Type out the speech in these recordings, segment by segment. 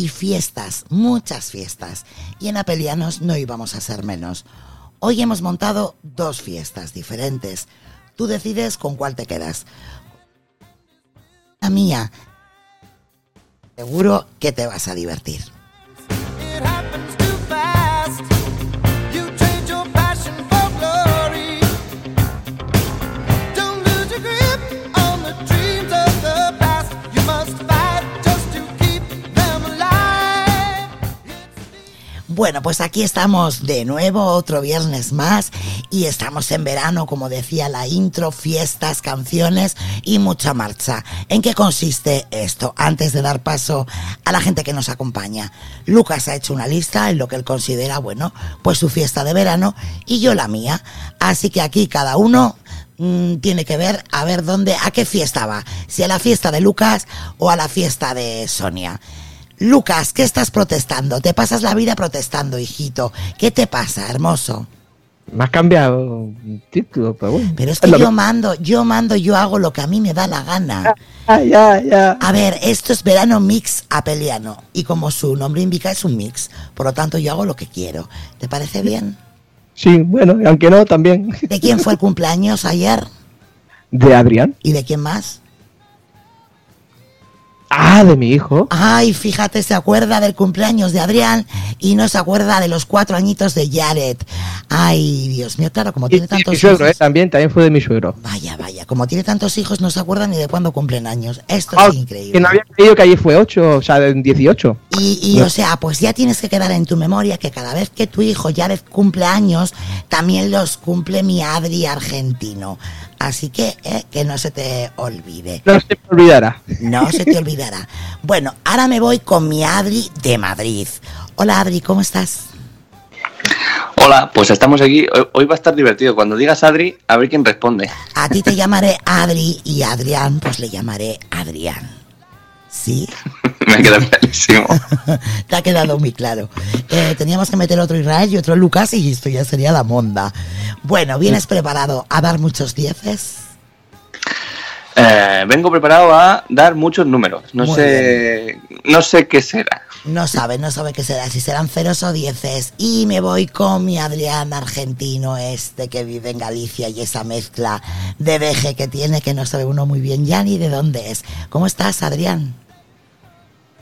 Y fiestas, muchas fiestas. Y en Apelianos no íbamos a ser menos. Hoy hemos montado dos fiestas diferentes. Tú decides con cuál te quedas. La mía. Seguro que te vas a divertir. Bueno, pues aquí estamos de nuevo, otro viernes más, y estamos en verano, como decía la intro, fiestas, canciones y mucha marcha. ¿En qué consiste esto? Antes de dar paso a la gente que nos acompaña, Lucas ha hecho una lista en lo que él considera, bueno, pues su fiesta de verano y yo la mía. Así que aquí cada uno mm, tiene que ver a ver dónde, a qué fiesta va, si a la fiesta de Lucas o a la fiesta de Sonia. Lucas, ¿qué estás protestando? Te pasas la vida protestando, hijito. ¿Qué te pasa, hermoso? Me has cambiado título, pero bueno. Pero es que yo mando, yo mando, yo hago lo que a mí me da la gana. Ah, ya, ya. A ver, esto es verano mix apeliano. Y como su nombre indica, es un mix. Por lo tanto, yo hago lo que quiero. ¿Te parece bien? Sí, bueno, aunque no, también. ¿De quién fue el cumpleaños ayer? De Adrián. ¿Y de quién más? Ah, de mi hijo. Ay, fíjate, se acuerda del cumpleaños de Adrián y no se acuerda de los cuatro añitos de Jared. Ay, Dios mío, claro, como Y, tiene y tantos mi suegro, hijos. eh, también, también fue de mi suegro. Vaya, vaya, como tiene tantos hijos, no se acuerda ni de cuándo cumplen años. Esto Ah, es increíble. Que no había creído que ayer fue 8, o sea, en 18. Y, y, o sea, pues ya tienes que quedar en tu memoria que cada vez que tu hijo ya cumple años, también los cumple mi Adri argentino. Así que, eh, que no se te olvide. No se me olvidará. No se te olvidará. Bueno, ahora me voy con mi Adri de Madrid. Hola Adri, ¿cómo estás? Hola, pues estamos aquí. Hoy, hoy va a estar divertido. Cuando digas Adri, a ver quién responde. A ti te llamaré Adri y a Adrián, pues le llamaré Adrián. ¿Sí? Me queda clarísimo. Te ha quedado muy claro. Eh, teníamos que meter otro Israel y otro Lucas y esto ya sería la monda. Bueno, ¿vienes preparado a dar muchos dieces? Eh, vengo preparado a dar muchos números. No Muy sé, no sé qué será. No sabe, no sabe qué será, si serán ceros o dieces. Y me voy con mi Adrián argentino este que vive en Galicia y esa mezcla de veje que tiene que no sabe uno muy bien ya ni de dónde es. ¿Cómo estás, Adrián?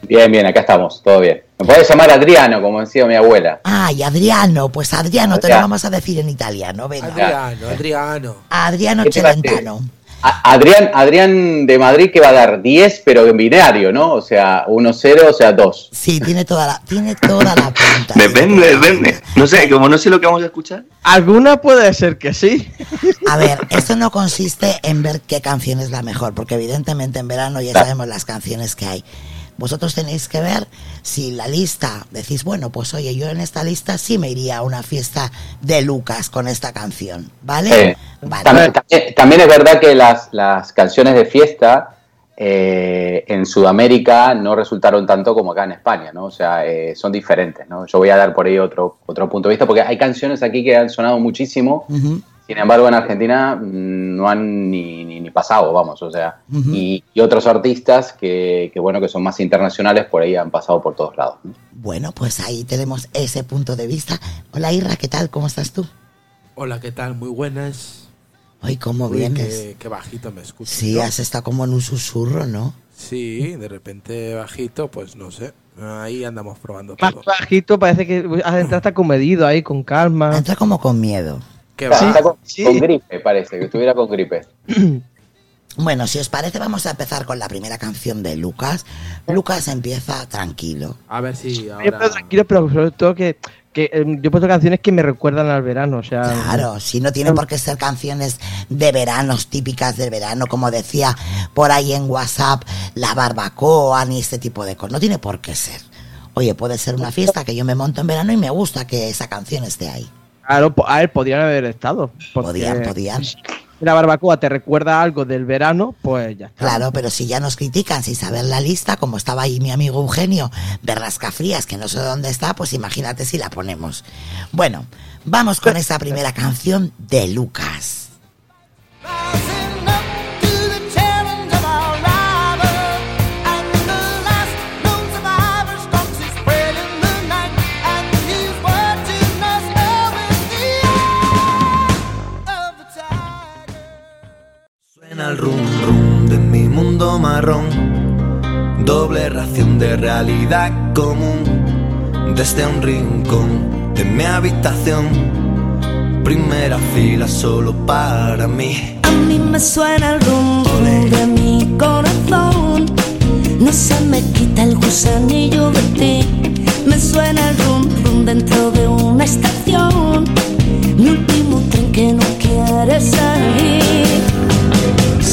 Bien, bien, acá estamos, todo bien. Me puedes llamar Adriano, como decía mi abuela. Ay, Adriano, pues Adriano te lo vamos a decir en italiano, venga. Adriano, Adriano. Adriano. Celentano. Adrián, Adrián de Madrid que va a dar 10, pero en binario, ¿no? O sea, 1-0, o sea, 2. Sí, tiene toda la, tiene toda la pinta. Depende, depende. No sé, como no sé lo que vamos a escuchar. Alguna puede ser que sí. A ver, esto no consiste en ver qué canción es la mejor, porque evidentemente en verano ya sabemos las canciones que hay. Vosotros tenéis que ver si la lista decís, bueno, pues oye, yo en esta lista sí me iría a una fiesta de Lucas con esta canción, ¿vale? Eh, Vale. También, también- también es verdad que las, las canciones de fiesta eh, en Sudamérica no resultaron tanto como acá en España, ¿no? O sea, eh, son diferentes, ¿no? Yo voy a dar por ahí otro, otro punto de vista, porque hay canciones aquí que han sonado muchísimo. Sin embargo en Argentina mm, no han ni, ni, ni pasado, vamos, o sea, y, y otros artistas que, que, bueno, que son más internacionales, por ahí han pasado por todos lados. ¿no? Bueno, pues ahí tenemos ese punto de vista. Hola Irra, ¿qué tal? ¿Cómo estás tú? Hola, ¿qué tal? Muy buenas. Ay, ¿cómo Uy, vienes? qué, qué bajito me escucho. Sí, ¿no? has estado como en un susurro, ¿no? Sí, de repente bajito, pues no sé. Ahí andamos probando Más todo. bajito, parece que has entrado hasta comedido ahí, con calma. Entra como con miedo. ¿Qué Está, va? está con, Sí. con gripe, parece, que estuviera con gripe. Bueno, si os parece, vamos a empezar con la primera canción de Lucas. Lucas empieza tranquilo. A ver si Yo ahora... pero tranquilo, pero sobre todo que, que eh, yo he puesto canciones que me recuerdan al verano, o sea... Claro, si no tiene por qué ser canciones de veranos, típicas del verano, como decía por ahí en WhatsApp, la barbacoa, ni este tipo de cosas. No tiene por qué ser. Oye, puede ser una fiesta que yo me monto en verano y me gusta que esa canción esté ahí. Claro, a ver, podrían haber estado. Podían, podían. La barbacoa te recuerda algo del verano, pues ya está. Claro, pero si ya nos critican sin saber la lista, como estaba ahí mi amigo Eugenio, Berrasca Frías, que no sé dónde está, pues imagínate si la ponemos. Bueno, vamos con esa primera canción de Lucas. Realidad común, desde un rincón de mi habitación, primera fila solo para mí. A mí me suena el rum rum de mi corazón. No se me quita el gusanillo de ti. Me suena el rum dentro de una estación. Mi último tren que no quiere salir.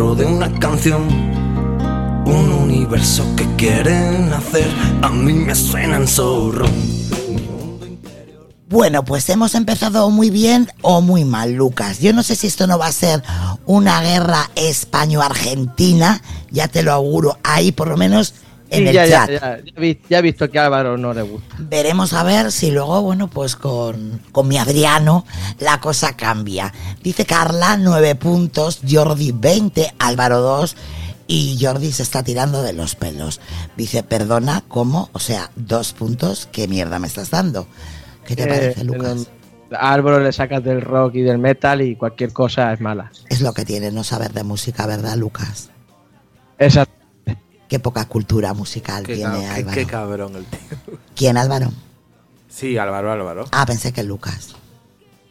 De una canción. Un universo que quieren hacer. A mí me suenan zorro. Bueno, pues hemos empezado muy bien o muy mal, Lucas. Yo no sé si esto no va a ser una guerra españo-argentina, ya te lo auguro, ahí por lo menos en Sí, el ya, ya, chat. ya, ya ya he visto que a Álvaro no le gusta. Veremos a ver si luego, bueno, pues con, con mi Adriano la cosa cambia. Dice Carla, 9 puntos, Jordi 20, Álvaro 2 y Jordi se está tirando de los pelos. Dice, perdona, ¿cómo? O sea, dos puntos, ¿qué mierda me estás dando? ¿Qué te Eh, parece, Lucas? Álvaro le sacas del rock y del metal y cualquier cosa es mala. Es lo que tiene no saber de música, ¿verdad, Lucas? Exacto. Qué poca cultura musical Qué, tiene ca- qué- Álvaro. qué cabrón el tío. ¿Quién, Álvaro? Sí, Álvaro, Álvaro. Ah, pensé que Lucas.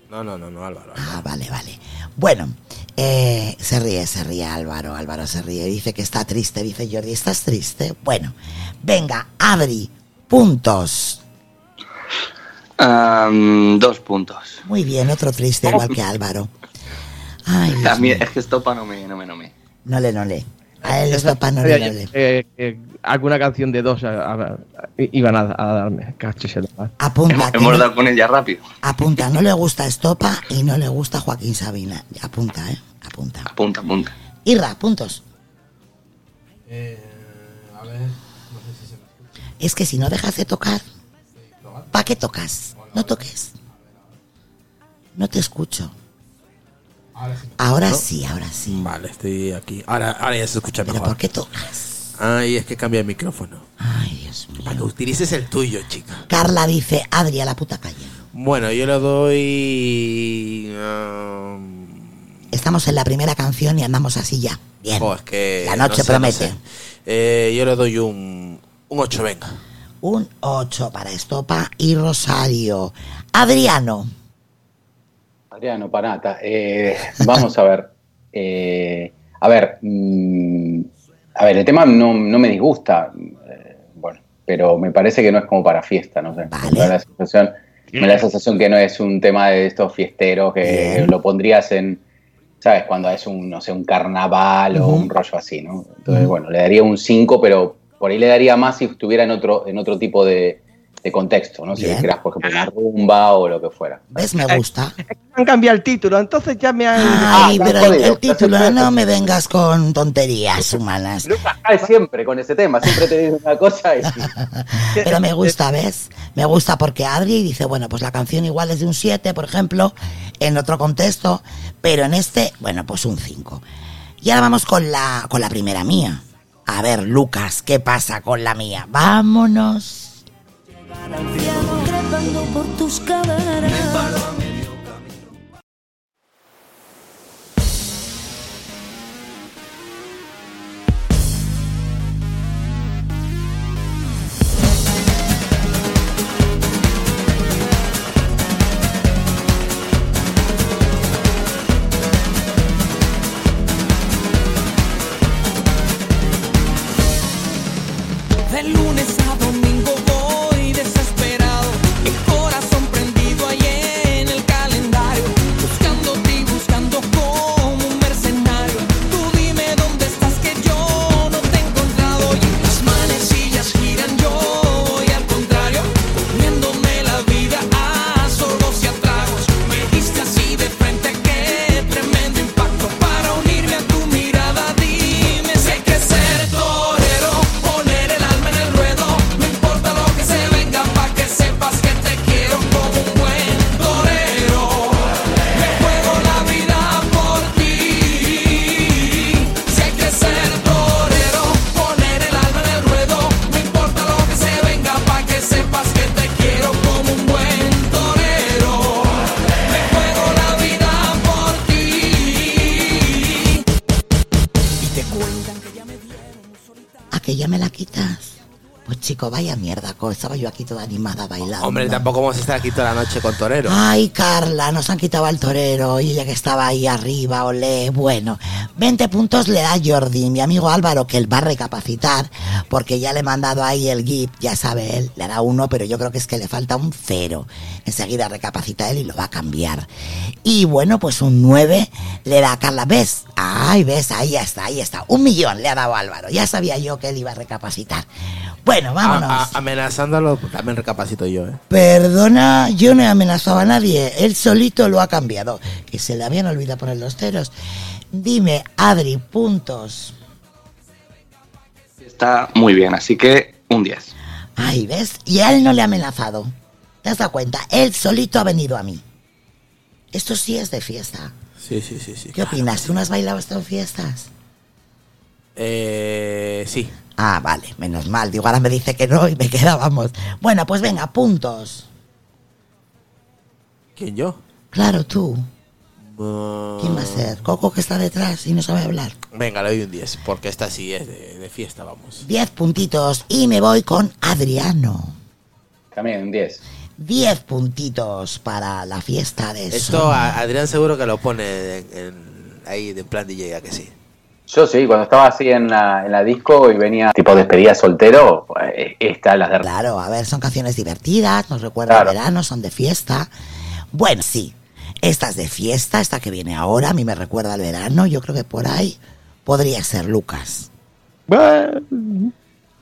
No, no, no, no, Álvaro. Ah, vale, vale. Bueno, eh, se ríe, se ríe Álvaro, Álvaro se ríe, dice que está triste, dice Jordi, ¿estás triste? Bueno, venga, Adri, puntos. Dos puntos. Muy bien, otro triste igual que Álvaro. Ay, Dios mío. es que Estopa no me, no me, no me. no le, no le. A él Esa- esto no le, eh, eh, alguna canción de dos a- a- a- iban a, a darme. Cachis el mar. Apunta, Hemos, dado con ella rápido. apunta, no le gusta Estopa y no le gusta Joaquín Sabina. Apunta, ¿eh? Apunta. Apunta, apunta. Irra, puntos. a ver, no sé si se me. Es que si no dejas de tocar, ¿para qué tocas? No toques. No te escucho. Ahora sí. Ahora ¿No? sí, ahora sí. Vale, estoy aquí. Ahora, ahora ya se escucha Pero mejor. ¿por qué tocas? Ay, es que cambia el micrófono. Ay, Dios Para que mío. utilices el tuyo, chica. Carla dice, Adri, a la puta calle. Bueno, yo le doy. um, Estamos en la primera canción y andamos así ya. Bien. es que. La noche no sé, promete. no sé. Eh, yo le doy un. Un 8, venga. Un 8 para Estopa y Rosario. Adriano. Adriano Panata, eh, vamos a ver. Eh, a ver, mm, a ver, el tema no, no me disgusta, eh, bueno, pero me parece que no es como para fiesta, no sé. Vale. Me da la sensación, me da la sensación que no es un tema de estos fiesteros que Bien. lo pondrías en, ¿sabes? Cuando es un, no sé, un carnaval o un rollo así, ¿no? Entonces, bueno, le daría un 5, pero por ahí le daría más si estuviera en otro, en otro tipo de, de contexto, ¿no? Si quieras, por ejemplo, una rumba o lo que fuera. ¿Ves? Me gusta. Han cambiado el título, entonces ya me han. Ay, Ah, pero el título, no me vengas con tonterías humanas. Lucas cae siempre con ese tema, siempre te dice una cosa y Pero me gusta, ¿ves? Me gusta porque Adri dice, bueno, pues la canción igual es de un 7, por ejemplo, en otro contexto, pero en este, bueno, pues un 5. Y ahora vamos con la, con la primera mía. A ver, Lucas, ¿qué pasa con la mía? Vámonos. Anciano trepando por tus caderas. Estaba yo aquí toda animada bailando. Hombre, tampoco vamos a estar aquí toda la noche con Torero. Ay, Carla, nos han quitado al torero y ella que estaba ahí arriba, olé. Bueno, 20 puntos le da Jordi, mi amigo Álvaro, que él va a recapacitar, porque ya le he mandado ahí el GIF, ya sabe él, le da uno, pero yo creo que es que le falta un cero. Enseguida recapacita él y lo va a cambiar. Y bueno, pues un 9 le da a Carla, ¿ves? Ay, ves, ahí está, ahí está. Un millón le ha dado Álvaro, ya sabía yo que él iba a recapacitar. Bueno, vámonos. A- a- amenazándolo, también recapacito yo, ¿eh? Perdona, yo no he amenazado a nadie, él solito lo ha cambiado. Que se le habían olvidado poner los ceros. Dime, Adri, puntos. Está muy bien, así que un 10. Ay, ¿ves? Y a él no le ha amenazado. ¿Te has dado cuenta? Él solito ha venido a mí. Esto sí es de fiesta. Sí, sí, sí, sí. ¿Qué opinas? ¿Tú no has bailado esto en fiestas? Eh, sí. Ah, vale, menos mal. Digo, ahora me dice que no y me quedábamos. Bueno, pues venga, puntos. ¿Quién yo? Claro, tú. Uh, ¿Quién va a ser? Coco que está detrás y no sabe hablar. Venga, le doy un 10, porque esta sí es de, de fiesta, vamos. 10 puntitos y me voy con Adriano. también un 10. 10 puntitos para la fiesta de Esto a Adrián seguro que lo pone en, en- ahí de plan DJ, ¿a que sí? Yo sí, cuando estaba así en la, en la disco y venía tipo despedida soltero, pues, esta las de Claro, a ver, son canciones divertidas, nos recuerdan Claro. el verano, son de fiesta. Bueno, sí, esta es de fiesta, esta que viene ahora, a mí me recuerda al verano, yo creo que por ahí podría ser Lucas.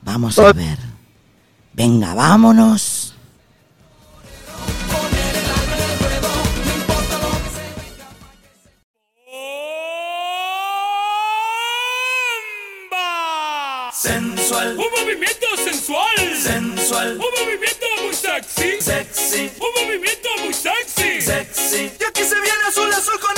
Vamos a ver. Venga, vámonos. Sensual. Un movimiento sensual. Sensual. Un movimiento muy sexy. Sexy. Un movimiento muy sexy. Sexy. Y aquí se viene azul azul con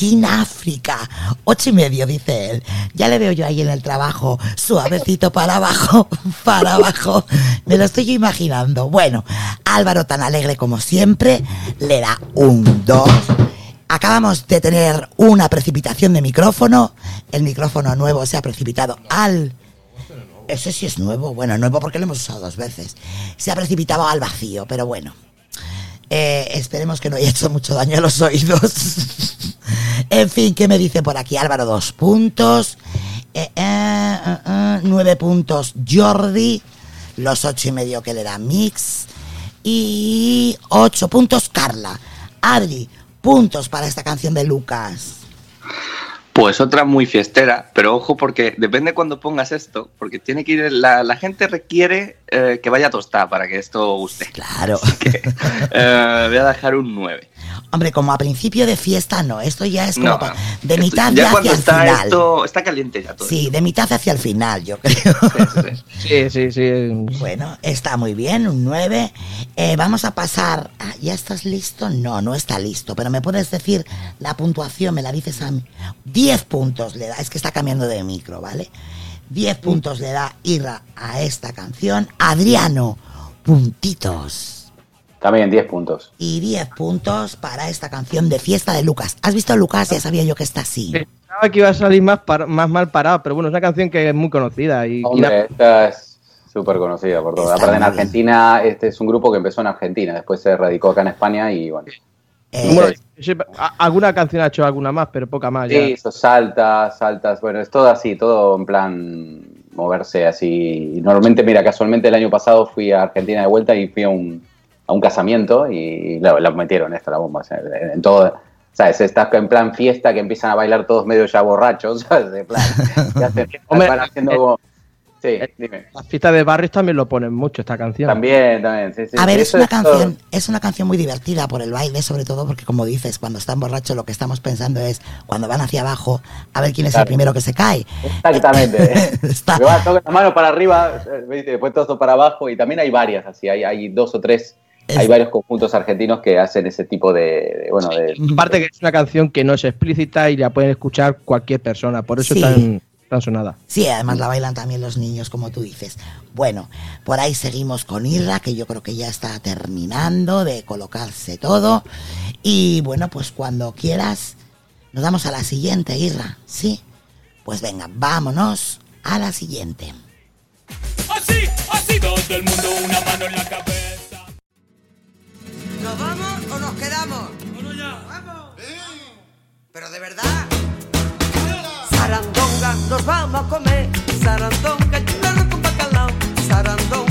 King África. Ocho y medio, dice él. Ya le veo yo ahí en el trabajo, suavecito para abajo, para abajo. Me lo estoy imaginando. Bueno, Álvaro, tan alegre como siempre, le da un 2. Acabamos de tener una precipitación de micrófono. El micrófono nuevo se ha precipitado al ese sí es nuevo. Bueno, nuevo porque lo hemos usado dos veces. Se ha precipitado al vacío, pero bueno. Eh, esperemos que no haya hecho mucho daño a los oídos. en fin, ¿qué me dice por aquí Álvaro? Dos puntos. Eh, eh, eh, nueve puntos Jordi. Los ocho y medio que le da Mix. Y ocho puntos Carla. Adri, puntos para esta canción de Lucas. Pues otra muy fiestera, pero ojo porque depende cuando pongas esto, porque tiene que ir, la, la gente requiere eh, que vaya tostada para que esto guste. Claro. Eh, voy a dejar un 9. Hombre, como a principio de fiesta no, esto ya es como No, pa- de mitad ya hacia el está final. esto, está caliente ya todo. Sí, de mitad hacia el final, yo creo. Sí, sí, sí. Bueno, está muy bien, un 9. Eh, vamos a pasar. ah, ¿Ya estás listo? No, no está listo, pero me puedes decir la puntuación, me la dices a mí. 10 puntos le da, es que está cambiando de micro, ¿vale? 10 puntos le da Irra a esta canción. Adriano, puntitos. También 10 puntos. Y 10 puntos para esta canción de fiesta de Lucas. ¿Has visto Lucas? Ya sabía yo que está así. Pensaba que iba a salir más, par- más mal parado, pero bueno, es una canción que es muy conocida. Y, Hombre, esta es súper conocida por todo. Está Aparte en. Argentina, este es un grupo que empezó en Argentina, después se radicó acá en España y bueno. Eh, bueno, a- alguna canción ha hecho alguna más, pero poca más. Sí, hizo saltas, saltas, bueno, es todo así, todo en plan moverse así. Normalmente, mira, casualmente el año pasado fui a Argentina de vuelta y fui a un, a un casamiento y la, la metieron esta, la bomba. o sea, en, en todo, ¿sabes? Estás en plan fiesta que empiezan a bailar todos medio ya borrachos, ¿sabes? De plan, hacen- Hombre, van haciendo eh, como... Sí, dime. Las fiestas de barrios también lo ponen mucho esta canción. También, también, sí, sí. A ver, es una todo- canción, es una canción muy divertida por el baile, sobre todo porque como dices, cuando están borrachos lo que estamos pensando es cuando van hacia abajo, a ver quién es el Claro. primero que se cae. Exactamente. Está- Me va, toca la mano para arriba, eh, después todo para abajo y también hay varias, así hay, hay dos o tres, Es- hay varios conjuntos argentinos que hacen ese tipo de, de, bueno, de, Aparte que es una canción que no es explícita y la pueden escuchar cualquier persona, por eso Sí. es tan, tan sonada. Sí, además la bailan también los niños, como tú dices. Bueno, por ahí seguimos con Irra, que yo creo que ya está terminando de colocarse todo. Y bueno, pues cuando quieras, nos damos a la siguiente, Irra. ¿Sí? Pues venga, vámonos a la siguiente. Así, así todo el mundo una mano en la cabeza. ¿Nos vamos o nos quedamos? Bueno ya. Pero de verdad. Sarandonga, nos vamos a comer. Sarandonga, arroz con bacalao. Sarandonga,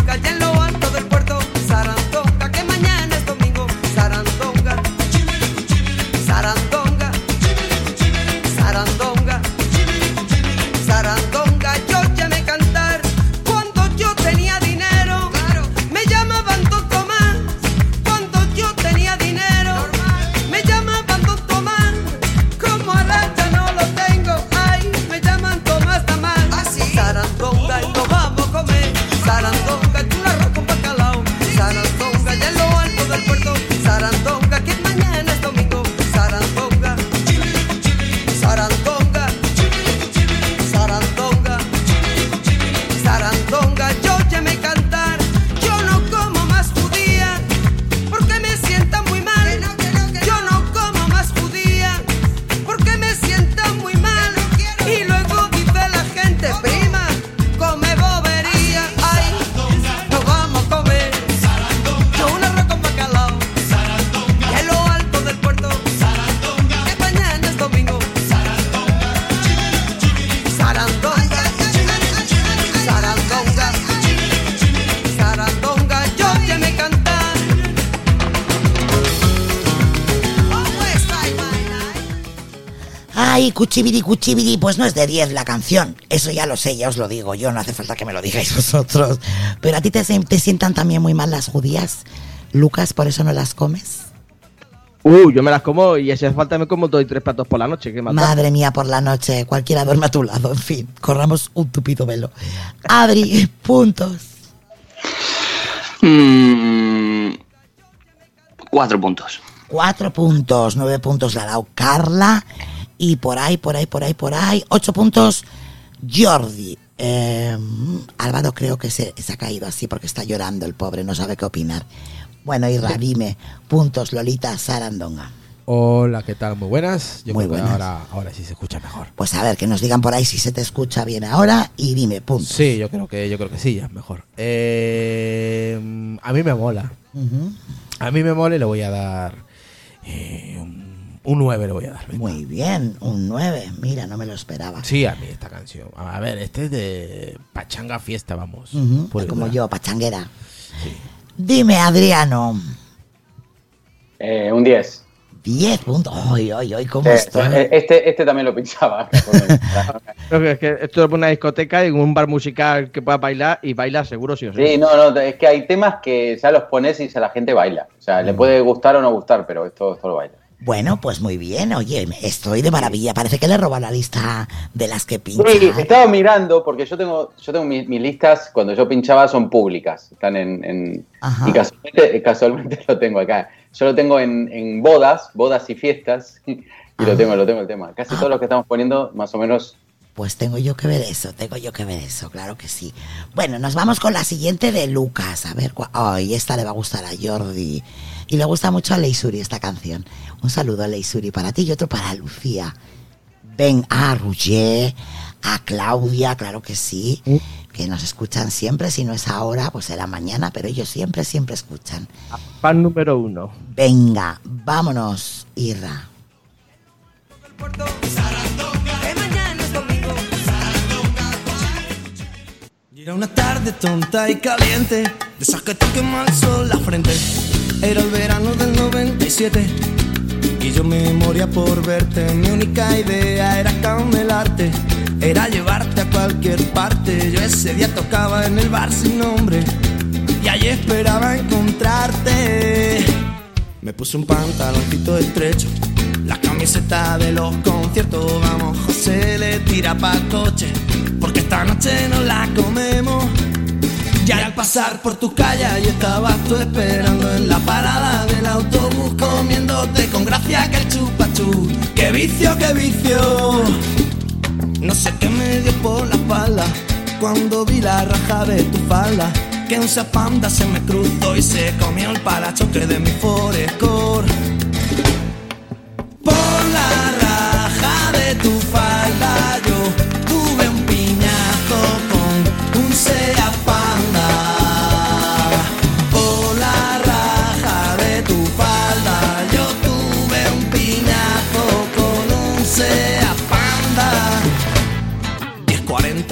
Ay, cuchibiri, cuchibiri, pues no es de 10 la canción. Eso ya lo sé, ya os lo digo yo, no hace falta que me lo digáis vosotros. Pero a ti te, te sientan también muy mal las judías, Lucas, por eso no las comes. Uh, yo me las como y si hace falta me como dos y tres platos por la noche. Madre mía, por la noche, cualquiera duerme a tu lado, en fin, corramos un tupido velo. Adri, puntos. Mm, cuatro puntos. Cuatro puntos, nueve puntos dado Carla. Y por ahí, por ahí, por ahí, por ahí. Ocho puntos Jordi. Eh, Álvaro creo que se, se ha caído así porque está llorando el pobre, no sabe qué opinar. Bueno, Irra, dime. Puntos Lolita Sarandonga. Hola, ¿qué tal? Muy buenas. Yo Muy creo que buenas. ahora, ahora sí se escucha mejor. Pues a ver, que nos digan por ahí si se te escucha bien ahora y dime, puntos. Sí, yo creo que yo creo que sí, ya es mejor. Eh, a mí me mola. A mí me mola y le voy a dar eh, un, un 9 le voy a dar. venga. Muy bien, un 9. Mira, no me lo esperaba. Sí, a mí esta canción. A ver, este es de Pachanga Fiesta, vamos. Y como yo, pachanguera. Dime, Adriano. Eh, un 10. 10 puntos. Ay, ay, ay, ¿cómo Eh, estoy? Este, este también lo pinchaba. Creo que es que esto es una discoteca y un bar musical que pueda bailar y baila seguro sí o sí. Sí, no, no, es que hay temas que ya los pones y se la gente baila. O sea, Mm. le puede gustar o no gustar, pero esto, esto lo baila. Bueno, pues muy bien. Oye, estoy de maravilla. Parece que le roba la lista de las que pincha. Sí, estaba mirando porque yo tengo, yo tengo mis, mis listas cuando yo pinchaba son públicas, están en, en- y casualmente, casualmente lo tengo acá. Yo lo tengo en, en bodas, bodas y fiestas y lo tengo, lo tengo el tema. Casi todos los que estamos poniendo, más o menos. Pues tengo yo que ver eso, tengo yo que ver eso, claro que sí. Bueno, nos vamos con la siguiente de Lucas. A ver, ay, esta le va a gustar a Jordi. Y le gusta mucho a Leisuri esta canción. Un saludo a Leisuri para ti y otro para Lucía. Ven a Roger, a Claudia, claro que sí, que nos escuchan siempre. Si no es ahora, pues será mañana, pero ellos siempre, siempre escuchan. Fan número uno. Venga, vámonos, Irra. Era una tarde tonta y caliente, de esas que te quema el sol la frente. Era el verano del 97 y yo me moría por verte. Mi única idea era camelarte, era llevarte a cualquier parte. Yo ese día tocaba en el bar sin nombre y allí esperaba encontrarte. Me puse un pantaloncito estrecho, la camiseta de los conciertos. Vamos, José le tira pa' coche, porque esta noche no la comemos. Y al pasar por tu calle, y estabas tú esperando en la parada del autobús, comiéndote con gracia que el chupachú. ¡Qué vicio, qué vicio! No sé qué me dio por la espalda cuando vi la raja de tu falda. Que un zapanda se me cruzó y se comió el parachoque de mi forescore.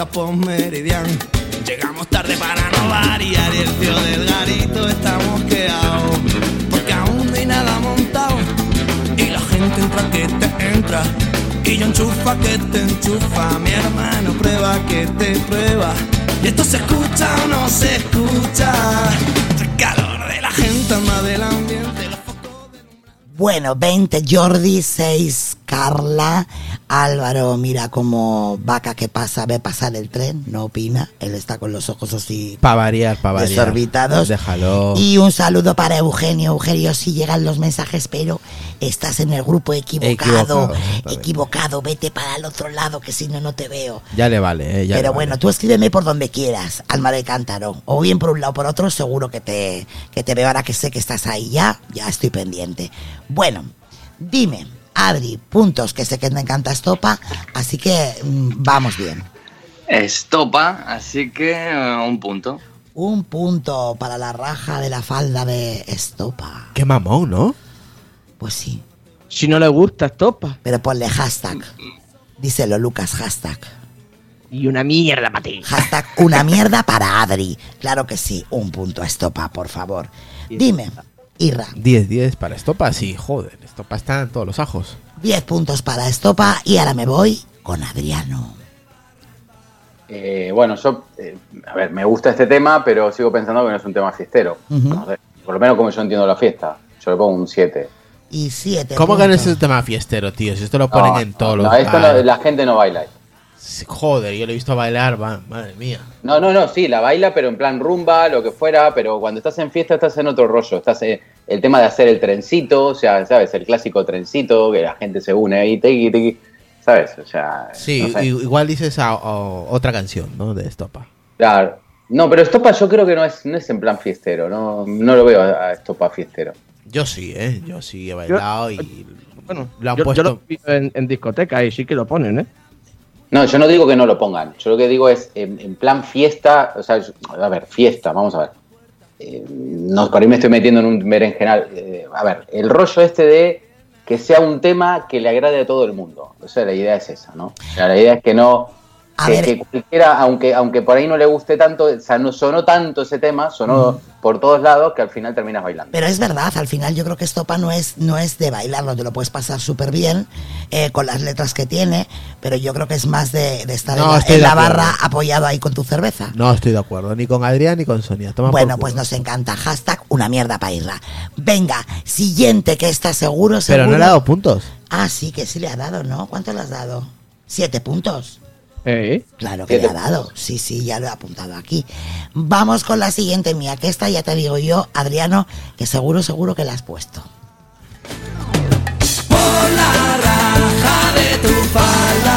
10.40 por meridian. Llegamos tarde para no variar y el tío del garito está mosqueado. Porque aún no hay nada montado. Y la gente entra que te entra. Y yo enchufa que te enchufa. Mi hermano prueba que te prueba. Y esto se escucha o no se escucha. El calor de la gente anda del ambiente. Bueno, 20 Jordi, 6 Carla, Álvaro mira como vaca que pasa, ve pasar el tren, no opina, él está con los ojos así Pa' variar, pa' variar. desorbitados. Déjalo. Y un saludo para Eugenio. Eugenio, si llegan los mensajes, pero estás en el grupo equivocado. Equivocado, vete para el otro lado, que si no, no te veo. Ya le vale, eh, ya le Pero vale. bueno, tú escríbeme por donde quieras, alma de cántaro. O bien por un lado o por otro, seguro que te, que te veo ahora que sé que estás ahí ya. Ya estoy pendiente. Bueno, dime, Adri, puntos que sé que te encanta estopa, así que mm, vamos bien. Estopa, así que eh, un punto. Un punto para la raja de la falda de estopa. Qué mamón, ¿no? Pues sí, Si no le gusta, estopa. pero ponle hashtag. Díselo, Lucas, hashtag. Y una mierda para ti. Hashtag una mierda para Adri. Claro que sí, un punto a estopa, por favor. Dime, Irra, 10-10 para Estopa, sí, joder. Estopa está en todos los ajos. 10 puntos para estopa y ahora me voy con Adriano. Eh, bueno, yo, eh, a ver, me gusta este tema, pero sigo pensando que no es un tema fiestero. No sé, por lo menos como yo entiendo la fiesta. Yo le pongo un 7. Y 7 ¿Cómo que no es el tema fiestero, tío? Si esto lo ponen No, en todos no, los. esto no- bares. la gente no baila. ahí. Joder, yo lo he visto bailar, madre mía. No, no, no, sí, la baila, pero en plan rumba, lo que fuera, pero cuando estás en fiesta estás en otro rollo. Estás, eh, el tema de hacer el trencito, o sea, ¿sabes? El clásico trencito, que la gente se une ahí, tequi, tequi, ¿sabes? O sea, Sí, no sé. i- igual dices a, a otra canción, ¿no? De Estopa. Claro. No, pero Estopa yo creo que no es, no es en plan fiestero, no, no lo veo a Estopa fiestero. Yo sí, ¿eh? Yo sí he bailado y Bueno, lo han yo, yo puesto. lo vi en, en discoteca y sí que lo ponen, ¿eh? No, yo no digo que no lo pongan. Yo lo que digo es en, en plan fiesta, o sea, a ver, fiesta, vamos a ver. Eh, no, por ahí me estoy metiendo en un berenjenal. Eh, a ver, el rollo este de que sea un tema que le agrade a todo el mundo. O sea, la idea es esa, ¿no? O sea, la idea es que no. A Que, ver. que cualquiera, aunque, aunque por ahí no le guste tanto, o sea, no sonó tanto ese tema, sonó por todos lados que al final terminas bailando. Pero es verdad, al final yo creo que Estopa no es, no es de bailarlo, te lo puedes pasar súper bien eh, con las letras que tiene, pero yo creo que es más de, de estar No, en la, estoy en de la acuerdo. barra apoyado ahí con tu cerveza. No estoy de acuerdo, ni con Adrián ni con Sonia. Toma Bueno, pues nos encanta. Hashtag una mierda para irla. Venga, siguiente que está seguro, seguro. Pero no le ha dado puntos. Ah, sí, que sí le ha dado, ¿no? ¿Cuánto le has dado? Siete puntos. Eh, Claro que le ha dado. Sí, sí, ya lo he apuntado aquí. Vamos con la siguiente mía, que esta ya te digo yo, Adriano, que seguro, seguro que la has puesto. Por la raja de tu falda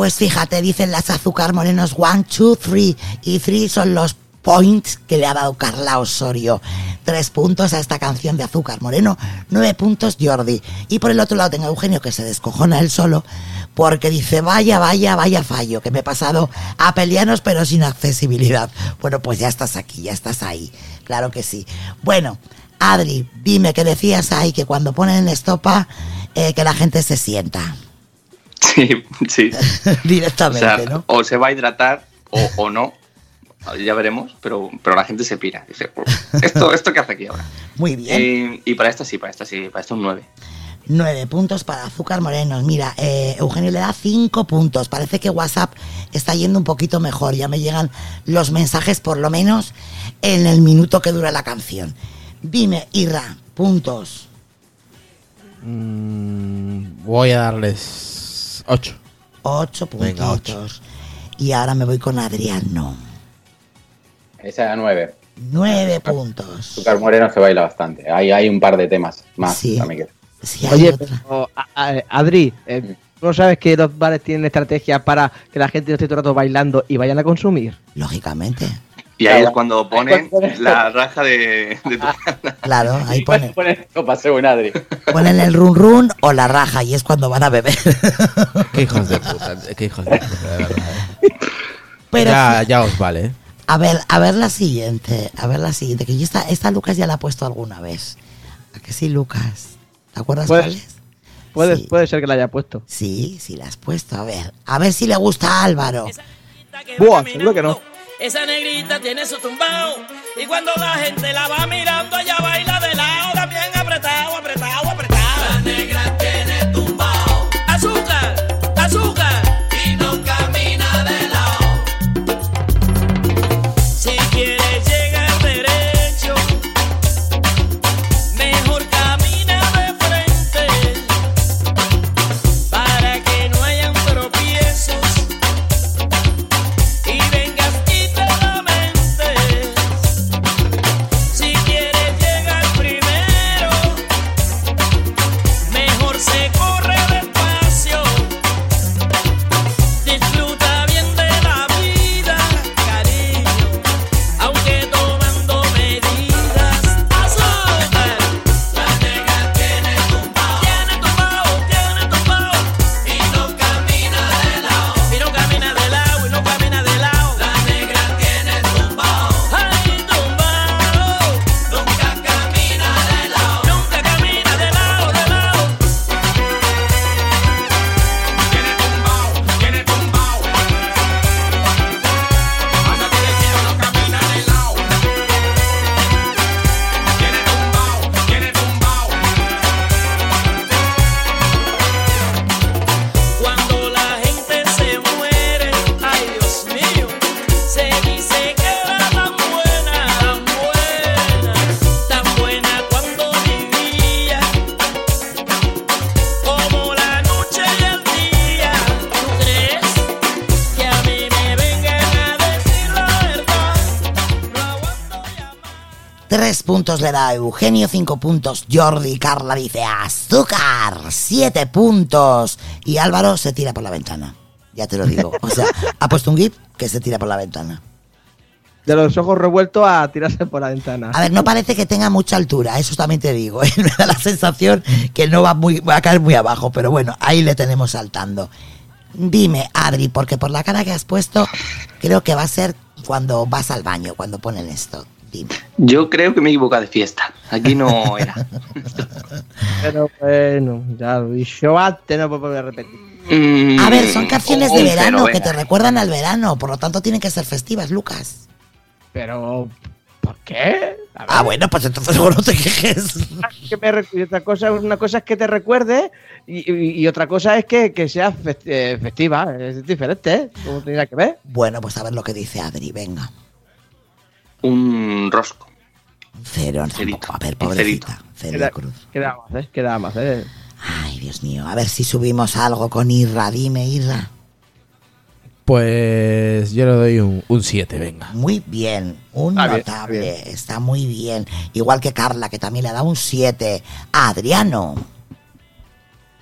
Pues fíjate, dicen las azúcar morenos one, two, three. Y three son los points que le ha dado Carla Osorio. Tres puntos a esta canción de azúcar moreno, nueve puntos Jordi. Y por el otro lado tengo a Eugenio que se descojona él solo porque dice, vaya, vaya, vaya fallo, que me he pasado a pelianos pero sin accesibilidad. Bueno, pues ya estás aquí, ya estás ahí. Claro que sí. Bueno, Adri, dime que decías ahí que cuando ponen estopa, eh, que la gente se sienta Sí, sí. O directamente, sea, ¿no? o se va a hidratar o, o no. Ya veremos, pero, pero la gente se pira. Dice, "Uf, ¿esto, ¿esto qué hace aquí ahora? Muy bien. Eh, y para esta sí, para esta sí, para esta un 9. Nueve puntos para Azúcar Morenos. Mira, eh, Eugenio le da cinco puntos. Parece que WhatsApp está yendo un poquito mejor. Ya me llegan los mensajes, por lo menos en el minuto que dura la canción. Dime, Irra, puntos. Mm, voy a darles 8. Ocho Venga, puntitos. Y ahora me voy con Adriano. Esa era nueve. Nueve puntos. Azúcar Moreno se baila bastante. Hay, hay un par de temas más Sí. también que- Sí, hay Oye, otra. pero, a- a- Adri, eh, ¿tú no sabes que los bares tienen estrategia para que la gente no esté todo el rato bailando y vayan a consumir? Lógicamente. Y ahí Claro. es cuando ponen la raja de, de tu Claro, ahí ponen, pasé un Adri. ponen el run run o la raja y es cuando van a beber. Qué hijos de puta, qué hijos de puta, de verdad. Pero ya, ya os vale, ¿eh? A ver, a ver la siguiente, a ver la siguiente, que yo esta, esta Lucas ya la ha puesto alguna vez. ¿A que sí, Lucas? ¿Te acuerdas Pues- cuál es? Puede, Sí. puede ser que la haya puesto. Sí, sí la has puesto, a ver. A ver si le gusta a Álvaro. Buah, seguro que no. Esa negrita tiene su tumbao. Y cuando la gente la va mirando, ella baila Tres puntos le da Eugenio, cinco puntos Jordi. Carla dice azúcar, siete puntos. Y Álvaro se tira por la ventana. Ya te lo digo. O sea, ha puesto un gif que se tira por la ventana. De los ojos revueltos a tirarse por la ventana. A ver, no parece que tenga mucha altura, eso también te digo. ¿eh? Me da la sensación que no va, muy, va a caer muy abajo, pero bueno, ahí le tenemos saltando. Dime, Adri, porque por la cara que has puesto, creo que va a ser cuando vas al baño, cuando ponen esto. Dime. Yo creo que me he equivocado de fiesta. Aquí no era. Pero bueno, ya lo dicho antes, no puedo volver a repetir. Mm, A ver, son canciones de cero, verano que te recuerdan al verano, por lo tanto tienen que ser festivas, Lucas. Pero, ¿por qué? Ah, bueno, pues entonces luego no te quejes. que me recu- y otra cosa, una cosa es que te recuerde y, y- y otra cosa es que, que sea eh, festiva. Es diferente, ¿eh? ¿Cómo tenía que ver? Bueno, pues a ver lo que dice Adri, venga. Un rosco. Cero, tampoco. A ver, pobrecita. Celia Queda, Cruz. queda más, ¿eh? Queda más, ¿eh? Ay, Dios mío. A ver si subimos algo con Irra. Dime, Irra. Pues yo le doy un 7, venga. Muy bien. Un bien, notable. está Está, muy bien. Igual que Carla, que también le da un 7. Adriano.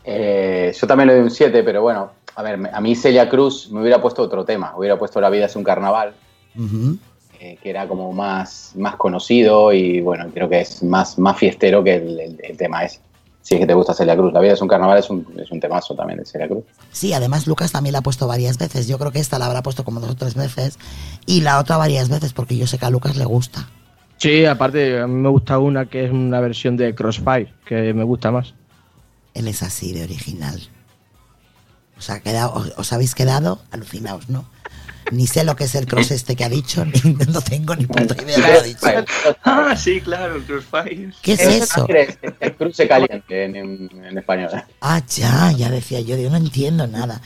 Eh, yo también le doy un 7, pero bueno, a ver, a mí Celia Cruz me hubiera puesto otro tema. Hubiera puesto La vida es un carnaval. Eh, que era como más, más conocido y bueno, creo que es más, más fiestero que el, el- el tema ese. Si es que te gusta Celia Cruz. La vida es un carnaval es un, es un temazo también de Celia Cruz. Sí, además Lucas también la ha puesto varias veces. Yo creo que esta la habrá puesto como dos o tres veces. Y la otra varias veces, porque yo sé que a Lucas le gusta. Sí, aparte, a mí me gusta una que es una versión de Crossfire, que me gusta más. Él es así de original. Os, ha quedado, os, os habéis quedado alucinados, ¿no? Ni sé lo que es el cross este que ha dicho, ni, no tengo ni puta idea de lo que ha dicho. Ah, sí, claro, el Crossfire. ¿Qué es Es- eso? Es, es cruce caliente en, en- en español. Ah, ya, ya decía yo, yo no entiendo nada.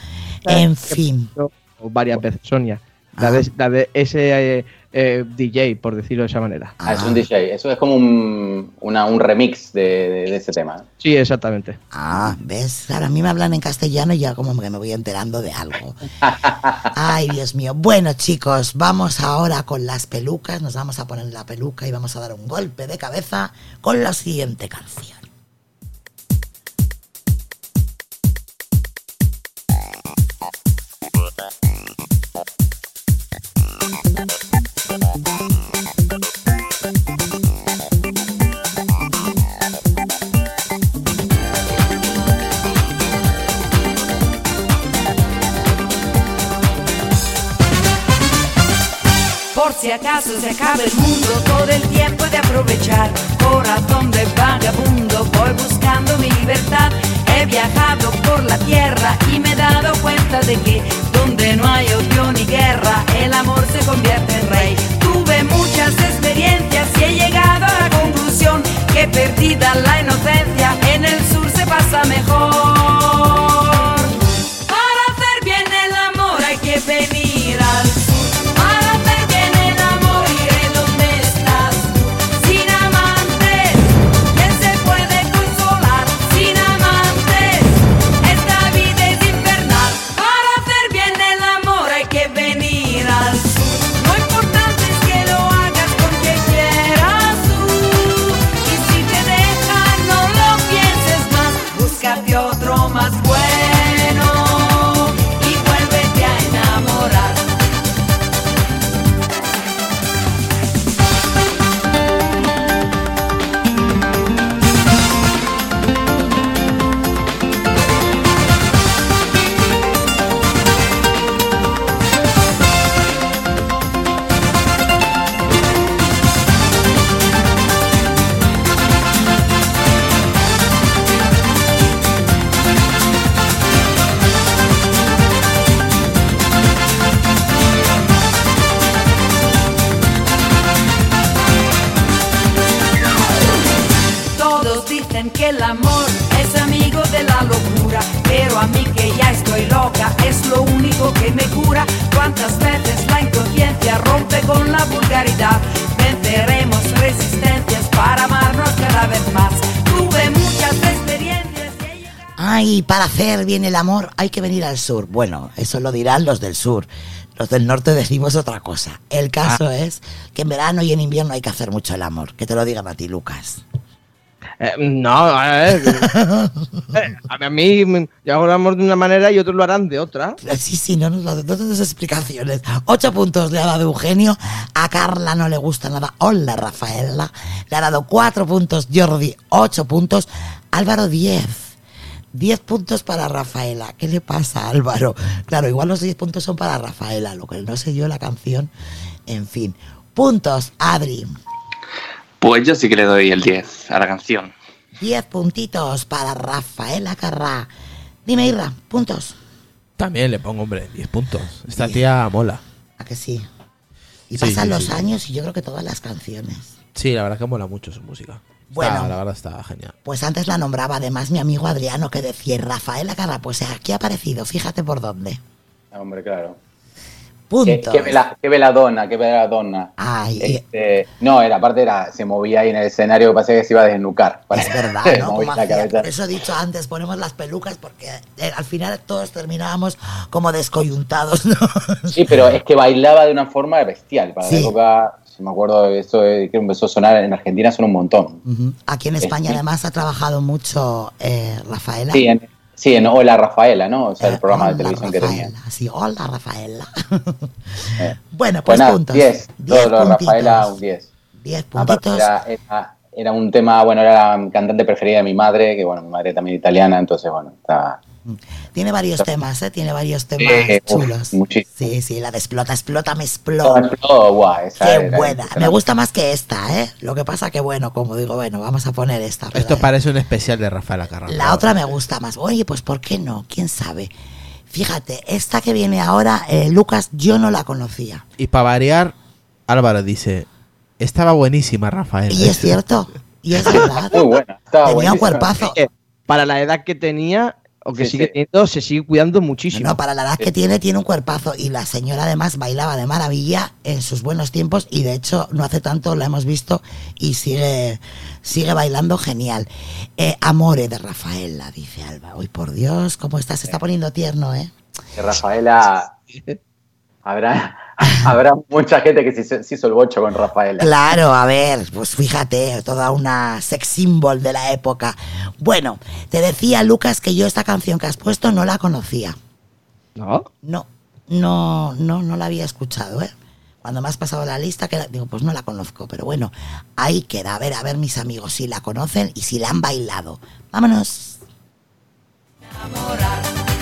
En fin, O varias veces, Sonia. La Ah. de, la de ese eh, eh, DJ, por decirlo de esa manera. Ah, es un DJ. Eso es como un, una- un remix de, de- de ese tema. ¿eh? Sí, exactamente. ah, ¿ves? Ahora a mí me hablan en castellano y ya como que me voy enterando de algo. Ay, Dios mío. Bueno, chicos, vamos ahora con las pelucas. Nos vamos a poner la peluca y vamos a dar un golpe de cabeza con la siguiente canción. acaso se acabe el mundo, todo el tiempo de aprovechar. Corazón de vagabundo, voy buscando mi libertad. He viajado por la tierra y me he dado cuenta de que donde no hay odio ni guerra, el amor se convierte en rey. Tuve muchas experiencias y he llegado a la conclusión que perdida la inocencia, en el sur se pasa mejor. Para hacer bien el amor hay que venir al sur. Bueno, eso lo dirán los del sur. Los del norte decimos otra cosa. El caso es que en verano y en invierno hay que hacer mucho el amor. Que te lo digan a ti, Lucas. Eh, no, a ver. eh, a mí, me- ya hablamos de una manera y otros lo harán de otra. Sí, sí, no nos no nos des explicaciones. Ocho puntos le ha dado Eugenio. A Carla no le gusta nada. Hola, Rafaela. Le ha dado cuatro puntos Jordi. Ocho puntos. Álvaro, diez. Diez puntos para Rafaela. ¿Qué le pasa a Álvaro? Claro, igual los diez puntos son para Rafaela, lo que no sé yo la canción. En fin. Puntos, Adri. Pues yo sí que le doy el 10 a la canción. Diez puntitos para Rafaela Carrá. Dime, Irra, puntos. También le pongo, hombre, 10 puntos. Esta tía mola. ¿A que sí? Y Sí, pasan sí, los sí. años y yo creo que todas las canciones. Sí, la verdad que mola mucho su música. Está- Bueno. la verdad está genial. Pues antes la nombraba además mi amigo Adriano que decía Rafaela Carrá. Pues aquí ha aparecido, fíjate por dónde. Hombre, claro. Puntos. Qué, qué, vela- qué veladona, qué veladona. Ay, Este, no, era aparte era, se movía ahí en el escenario, que pasa que se iba a desnucar. es verdad, ¿no? Como la hacía. cabeza. Por eso he dicho antes, ponemos las pelucas porque eh, al final todos terminábamos como descoyuntados, ¿no? Sí, pero es que bailaba de una forma bestial. Para Sí. la época, me acuerdo, eso eh, que empezó a sonar en Argentina son un montón. Ujú. Aquí en España Sí. además ha trabajado mucho eh, Rafaela. Sí, en, sí, en Hola Rafaela, ¿no? O sea, el programa de televisión que tenía. Rafaela. Sí, hola Rafaela. Eh. bueno, Pues nada, puntos. 10. Diez Todo lo de puntitos. Rafaela, un 10. Diez Aparte puntitos. era, era, era un tema, bueno, era la cantante preferida de mi madre, que bueno, mi madre también italiana, entonces bueno, está... Tiene varios temas, ¿eh? Tiene varios temas chulos. muchísimo. Sí, sí, la de explota, explota, me explota. explotó, guau, esa Qué era- buena. era- Me gusta más que esta, ¿eh? Lo que pasa que, bueno, como digo, bueno, vamos a poner esta. pero Esto parece un especial de Rafaela Carrá. La otra me gusta más. Oye, pues ¿por qué no? ¿Quién sabe? Fíjate, esta que viene ahora, eh, Lucas, yo no la conocía. Y para variar, Álvaro dice: Estaba buenísima, Rafael. Y es cierto, y es verdad. Muy buena. Estaba Tenía un cuerpazo. Eh, para la edad que tenía, o que Sí, sigue sí. teniendo, se sigue cuidando muchísimo. No, para la edad que tiene, tiene un cuerpazo. Y la señora además bailaba de maravilla en sus buenos tiempos. Y de hecho, no hace tanto la hemos visto y sigue, sigue bailando genial. Eh, Amore de Rafaela, dice Alba. Uy, por Dios, cómo estás. Se está poniendo tierno, ¿eh? Rafaela. Habrá, habrá mucha gente que se, se hizo el bocho con Rafaela. Claro, a ver, pues fíjate, toda una sex symbol de la época. Bueno, te decía, Lucas, que yo esta canción que has puesto no la conocía. ¿No? No, no, no, no la había escuchado, ¿eh? Cuando me has pasado la lista, que la- digo, pues no la conozco, pero bueno, ahí queda. A ver, a ver, mis amigos, si la conocen y si la han bailado. Vámonos. Que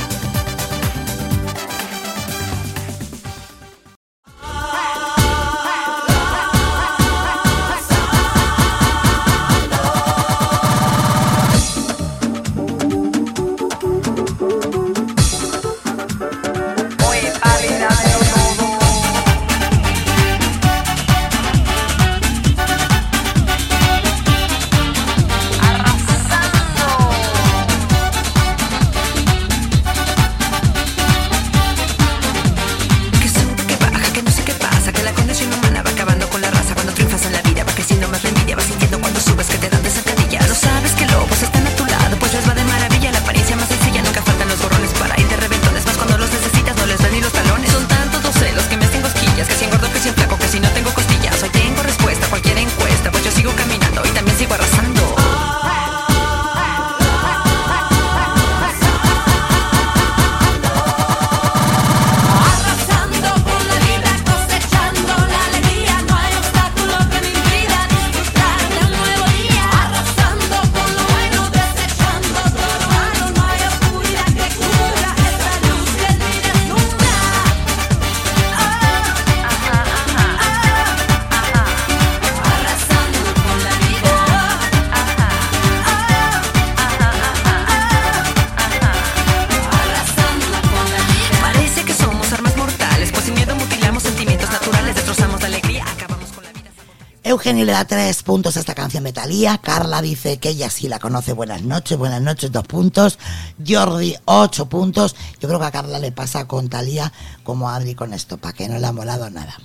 le da tres puntos a esta canción de Thalía. Carla dice que ella sí la conoce. Buenas noches, buenas noches, dos puntos. Jordi, ocho puntos. Yo creo que a Carla le pasa con Thalía como a Adri con esto, para que no le ha molado nada.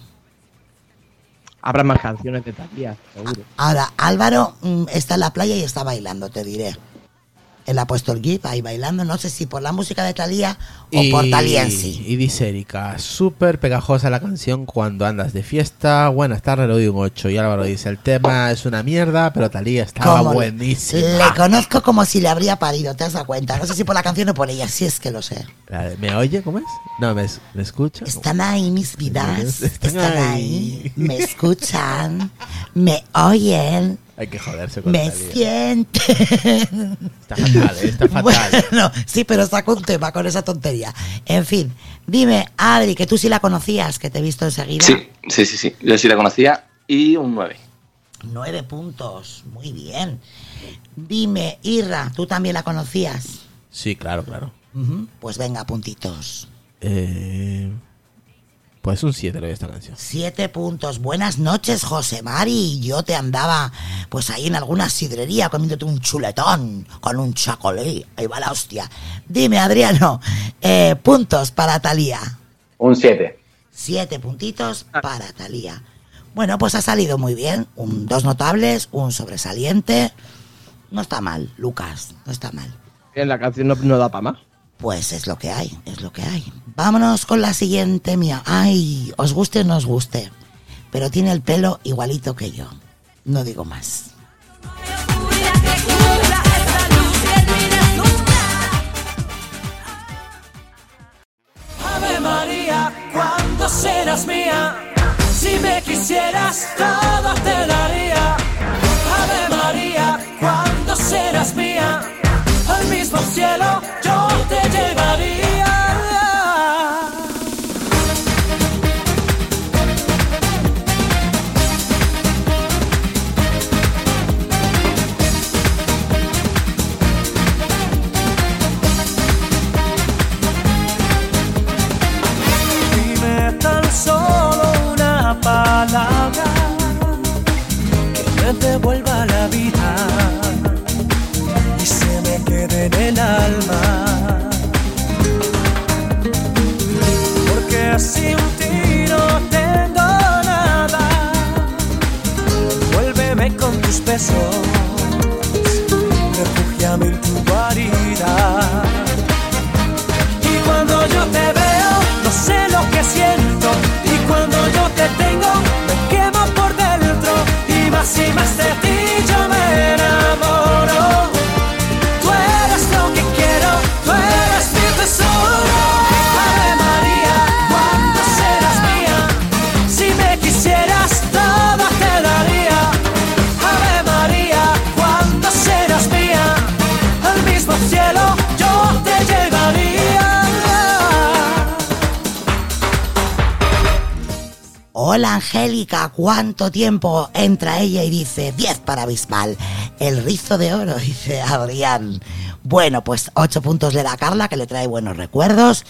Habrá más canciones de Talía, seguro. Ahora, Álvaro mm, está en la playa y está bailando, te diré. Él ha puesto el GIF ahí bailando, no sé si por la música de Talía o por Talía en sí. y dice Erika, súper pegajosa la canción cuando andas de fiesta. Buenas tardes, le doy un 8. Y Álvaro dice, el tema es una mierda, pero Talía estaba buenísima. Le conozco como si le habría parido, ¿te has dado cuenta? No sé si por la canción o por ella, sí es que lo sé. ¿Me oye? ¿Cómo es? No, ¿me, me escucha? Están ahí mis vidas, Están están ahí, me escuchan, me oyen, Hay que joderse con me sienten. Está fatal, ¿eh? está fatal. Bueno, sí, pero saco un tema con esa tontería. En fin, dime, Adri, que tú sí la conocías, que te he visto enseguida. Sí, sí, sí, sí. Yo sí la conocía y un 9. Nueve puntos, muy bien. Dime, Irra, ¿tú también la conocías? Sí, claro, claro. Pues venga, puntitos. Eh, pues un 7 le doy a esta canción. Siete puntos. Buenas noches, José Mari. Yo te andaba, pues ahí en alguna sidrería comiéndote un chuletón con un chocolate. Ahí va la hostia. Dime, Adriano, eh, puntos para Talía. Un 7. Siete puntitos para Talía. Bueno, pues ha salido muy bien. Un, dos notables, un sobresaliente. No está mal, Lucas, no está mal. En la canción no, no da para más. Pues es lo que hay, es lo que hay. Vámonos con la siguiente mía. Ay, os guste o no os guste. Pero tiene el pelo igualito que yo. No digo más. Ave María, cuando serás mía? Si me quisieras, todo te daría. Ave María, cuando serás mía? Mismo cielo yo te llevaría. Tan solo una palabra que me devuelva quede en el alma. Porque sin ti no tengo nada. Vuélveme con tus besos, refúgiame en tu guarida. Y cuando yo te veo, no sé lo que siento. Y cuando yo te tengo, me quemo por dentro. Y más y más de ti yo me Hola Angélica, ¿cuánto tiempo? Entra ella y dice 10 para Bisbal. El rizo de oro, dice Adrián. Bueno, pues 8 puntos le da Carla, que le trae buenos recuerdos.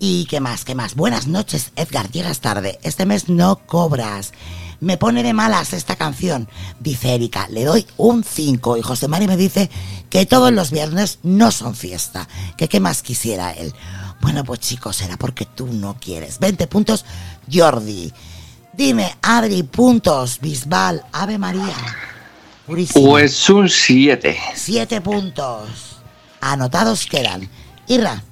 ¿Y qué más? ¿Qué más? Buenas noches, Edgar, llegas tarde. Este mes no cobras. Me pone de malas esta canción, dice Erika. Le doy un 5 y José Mari me dice que todos los viernes no son fiesta. Que qué más quisiera él. Bueno, pues chicos, será porque tú no quieres. 20 puntos, Jordi. Dime, Adri, puntos, Bisbal, Ave María. Purísimo. Pues un 7. Siete puntos. Anotados quedan. Irra,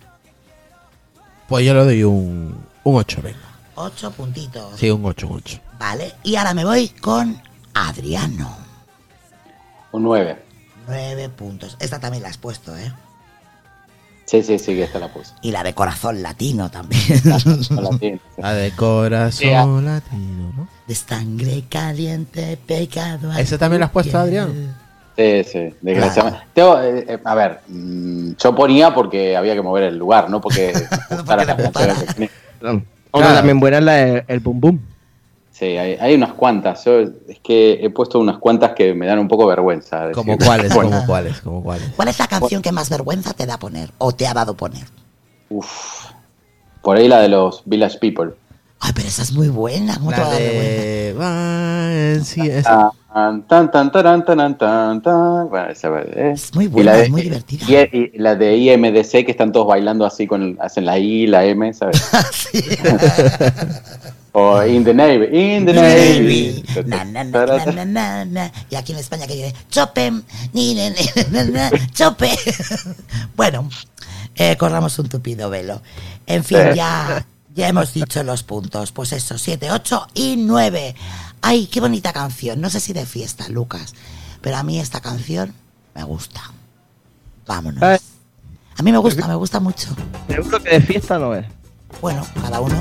Pues yo le doy un, un 8, venga. ocho puntitos. Sí, un 8, un 8. Vale, y ahora me voy con Adriano. Un 9. Nueve puntos. Esta también la has puesto, ¿eh? Sí, sí, sí, que esta la puse. Y la de corazón latino también. La de corazón Sí, ah. latino, ¿no? De sangre caliente, pecado. ¿Esa también la has puesto. Adrián? Sí, sí, desgraciadamente. Tengo, eh, eh, a ver, mm, yo ponía porque había que mover el lugar, no porque gustara la tenía. Otra Claro. también buena es la de el Boom Boom. Sí, hay, hay unas cuantas. Yo es que he puesto unas cuantas que me dan un poco vergüenza. ¿Como cuáles? Bueno, ¿Como cuáles? ¿Como cuáles? ¿Cuál es la canción que más vergüenza te da poner? ¿O te ha dado poner? uf. Por ahí la de los Village People. Ay, pero esa es muy buena. ¿Cómo La de... Va- Sí, esa. Tan, tan, tan, taran, taran, tan, tan. Bueno, esa eh. Es muy buena, de- es muy divertida. Y, y la de IMDC que están todos bailando así con hacen la I, la M, ¿sabes? Sí. O In the Navy. In the Navy. Navy. Na, na, na, na, na, na, na. Y aquí en España que dice chope, chope. bueno, eh, corramos un tupido velo. En fin, ya, ya hemos dicho los puntos. Pues eso, 7, 8 y 9. Ay, qué bonita canción. No sé si de fiesta, Lucas, pero a mí esta canción me gusta. Vámonos. Eh. A mí me gusta, me gusta mucho. Seguro que de fiesta no es. Bueno, cada uno.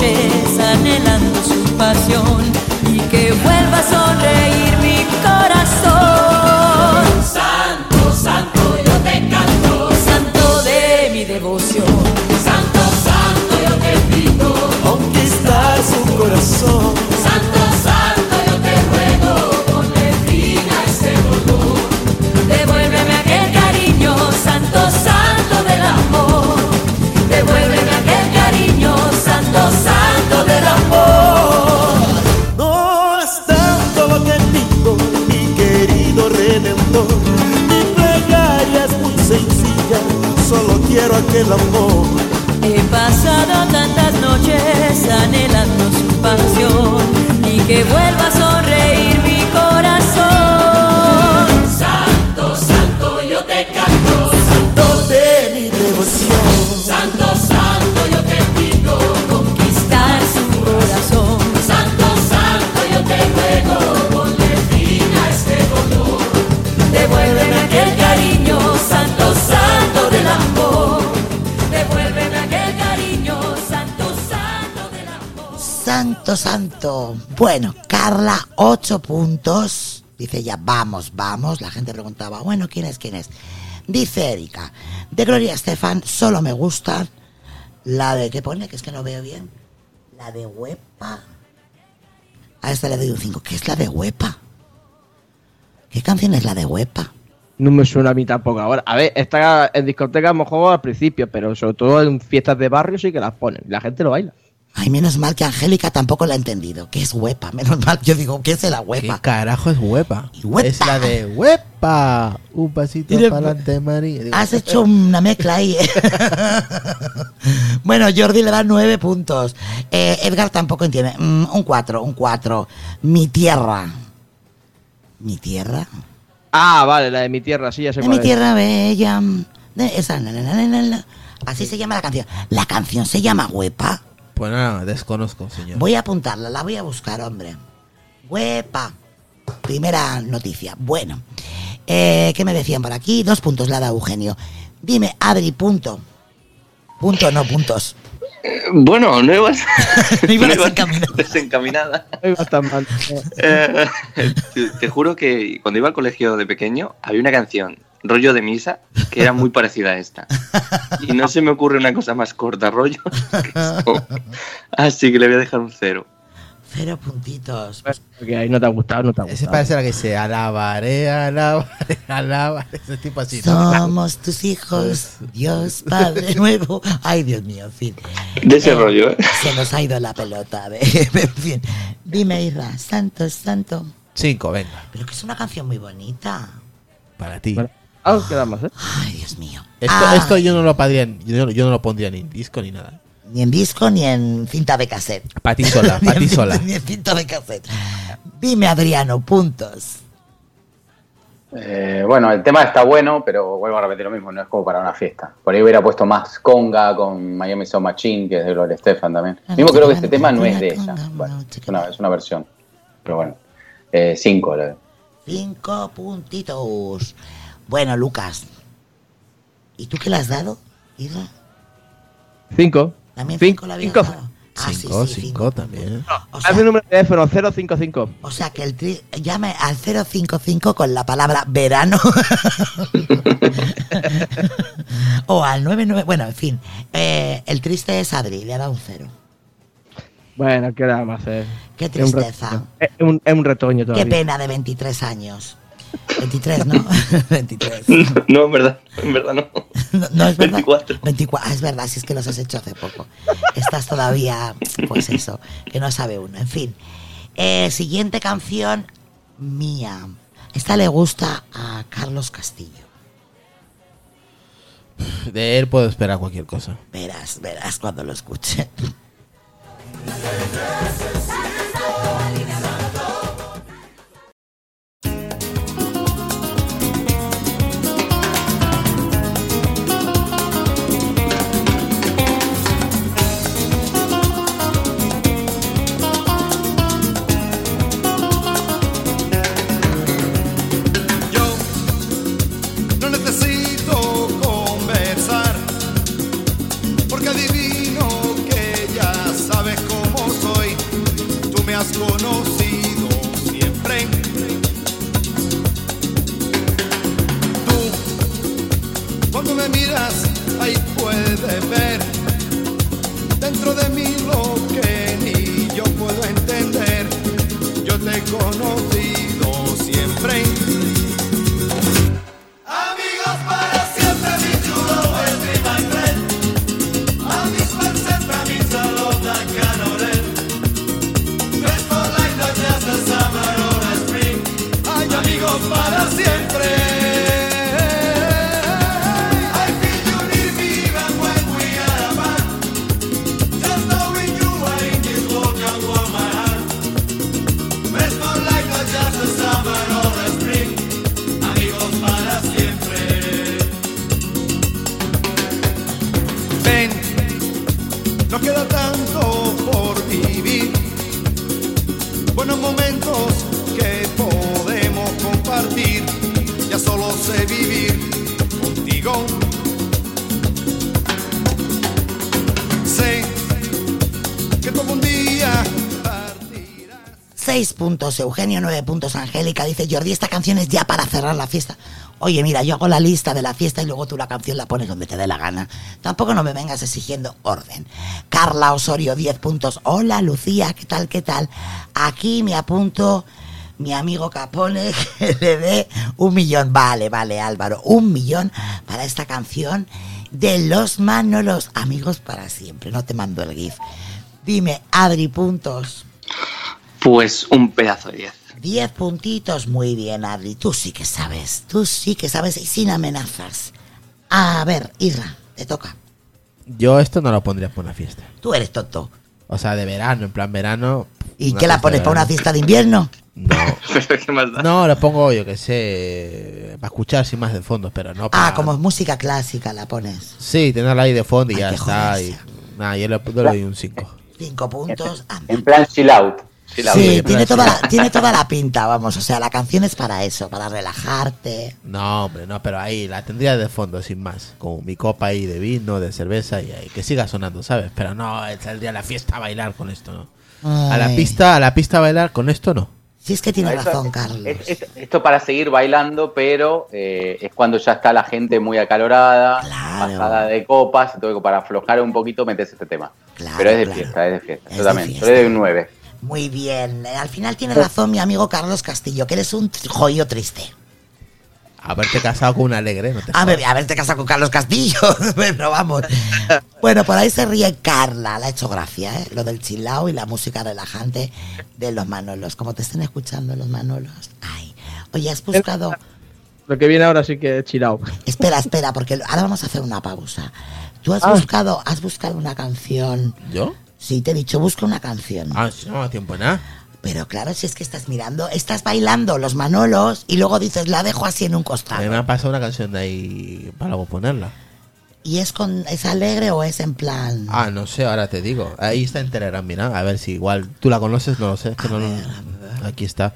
anhelando su pasión y que vuelva a sonreír mi corazón. Santo, santo, yo te canto, santo de mi devoción. Santo, santo, yo te pido Conquistar su corazón. Quiero aquel amor. He pasado tantas noches anhelando Santo. Bueno, Carla, 8 puntos. Dice ya, vamos, vamos. La gente preguntaba, bueno, ¿quién es, quién es? Dice Erika, de Gloria Estefan solo me gusta la de, ¿qué pone? Que es que no veo bien. La de Huepa. A esta le doy un 5. ¿Qué es la de Huepa? ¿Qué canción es la de Huepa? No me suena a mí tampoco ahora. A ver, está en discotecas a lo mejor al principio, pero sobre todo en fiestas de barrio sí que las ponen. La gente lo baila. Ay, menos mal que Angélica tampoco la ha entendido. ¿Qué es Huepa? Menos mal, yo digo, ¿qué es la ¿Qué Huepa? carajo es huepa? Huepa. Es la de huepa. Un pasito para adelante, María. Digo, Has hecho una mezcla ahí. ¿eh? bueno, Jordi le da nueve puntos. Eh, Edgar tampoco entiende. Mm, un cuatro, un cuatro. Mi tierra. ¿Mi tierra? Ah, vale, la de mi tierra, sí, ya sé De cuál mi es. tierra bella. De esa, na, na, na, na, na. Así se llama la canción. La canción se llama Huepa. Pues nada, desconozco, señor. Voy a apuntarla, la voy a buscar, hombre. Huepa. Primera noticia. Bueno. Eh, ¿Qué me decían por aquí? Dos puntos la da Eugenio. Dime, Adri, punto. Punto, no puntos. Bueno, no ibas, No iba no ibas desencaminado. desencaminada. No iba tan mal. Eh, te, te juro que cuando iba al colegio de pequeño había una canción, rollo de misa, que era muy parecida a esta. Y no se me ocurre una cosa más corta, rollo. que esto. Así que le voy a dejar un cero. Cero puntitos. Porque ahí no te ha gustado, no te ha Ese gustado. parece la que se alabaré, alabaré, alabaré. Ese tipo así. ¿no? Somos tus hijos, Dios Padre Nuevo. Ay, Dios mío, en fin. De ese Eh, rollo, ¿eh? Se nos ha ido la pelota. de- En fin. Dime, Isra, santo, santo. Cinco, venga. Pero que es una canción muy bonita. Para ti. Bueno, algo queda más, ¿eh? Ay, Dios mío. Esto, Ah, esto yo no lo pondría, en- yo, no- yo no lo pondría ni en disco ni nada. Ni en disco ni en cinta de cassette. Para ti sola, Ni para en ti cinta- sola. Ni en cinta de cassette. Dime, Adriano, puntos. Eh, bueno, el tema está bueno, pero vuelvo a repetir lo mismo, no es como para una fiesta. Por ahí hubiera puesto más conga con Miami Sound Machine, que es de Gloria Estefan también. Ah, Mismo creo que este tema no es de ella. no, Bueno, es una, es una versión. Pero bueno, eh, cinco. Cinco puntitos. Bueno, Lucas. ¿Y tú qué le has dado, Isra? Cinco. También Cin- cinco le habías cinco. dado. Ah, sí, 5, sí, 5 también. O sea, Hazme un número de teléfono 055. o sea que el tri llame al 055 con la palabra verano. o al 99. Bueno, en fin. Eh, el triste es Adri, le ha dado un cero. Bueno, ¿qué le vamos a hacer? Qué Es un tristeza. retoño. Es un, es un retoño todavía. Qué pena de 23 años. 23, ¿no? 23. No, en verdad, en verdad no. No, no, es verdad. 24. 24. Ah, es verdad, si es que los has hecho hace poco. Estás todavía, pues eso, que no sabe uno. En fin. Eh, siguiente canción mía. Esta le gusta a Carlos Castillo. De él puedo esperar cualquier cosa. Verás, verás cuando lo escuche. Conocido siempre. Tú, cuando me miras, ahí puedes ver dentro de mí lo que ni yo puedo entender. Yo te he sé vivir contigo. Sé que todo un día Seis puntos Eugenio, nueve puntos Angélica. Dice Jordi, esta canción es ya para cerrar la fiesta. Oye, mira, yo hago la lista de la fiesta y luego tú la canción la pones donde te dé la gana. Tampoco no me vengas exigiendo orden. Carla Osorio, 10 puntos. Hola, Lucía, ¿qué tal, qué tal? Aquí me apunto mi amigo Capone que le dé un millón. Vale, vale, Álvaro, un millón para esta canción de Los Manolos. Amigos para siempre, no te mando el GIF. Dime, Adri, puntos. Pues un pedazo de 10. 10 puntitos, muy bien, Adri. Tú sí que sabes, tú sí que sabes y sin amenazas. A ver, Irra, te toca. Yo esto no lo pondría para una fiesta. Tú eres tonto. O sea, de verano, en plan verano. ¿Y una qué la pones para una fiesta de invierno? Pero ¿qué más da? No, lo pongo yo que sé, para escuchar sin más de fondo, pero no para... Ah, como música clásica la pones. Sí, tenerla ahí de fondo y ya está. Y, nada, yo le, yo le doy un 5. Cinco puntos. Ah, En plan chill out. Out. Sí, tiene toda, la, tiene toda la pinta, vamos. O sea, la canción es para eso, para relajarte. No, hombre, no, pero ahí la tendría de fondo, sin más. Con mi copa ahí de vino, de cerveza y ahí, que siga sonando, ¿sabes? Pero no, saldría a la fiesta a bailar con esto, ¿no? A la pista, a la pista a bailar con esto, no. Si es que tiene No, eso- razón, Carlos. Es- es- esto para seguir bailando, pero eh, es cuando ya está la gente muy acalorada, pasada de copas, entonces para aflojar un poquito metes este tema. pero es de fiesta, es de fiesta. Es Yo de también, fiesta. yo le doy un 9. Muy bien. Al final tiene razón mi amigo Carlos Castillo, que eres un joyo triste. Haberte casado con un alegre, no te A ver, haberte casado con Carlos Castillo. Pero vamos. Bueno, por ahí se ríe Carla. Le ha hecho gracia, ¿eh? Lo del chilao y la música relajante de los Manolos. Como te estén escuchando los Manolos. Ay. Oye, has buscado. Lo que viene ahora sí que es chilao. Espera, espera, porque ahora vamos a hacer una pausa. ¿Tú has Ah. buscado, has buscado una canción? ¿Yo? Sí, te he dicho, busca una canción. Ah, si no me da tiempo nada. Pero claro, si es que estás mirando, estás bailando los Manolos y luego dices, la dejo así en un costado. me ha pasado una canción de ahí para luego ponerla. ¿Y es con es alegre o es en plan? Ah, no sé, ahora te digo. Ahí está en Telegram, mira. A ver si igual tú la conoces, no lo sé. es que no- no- aquí está.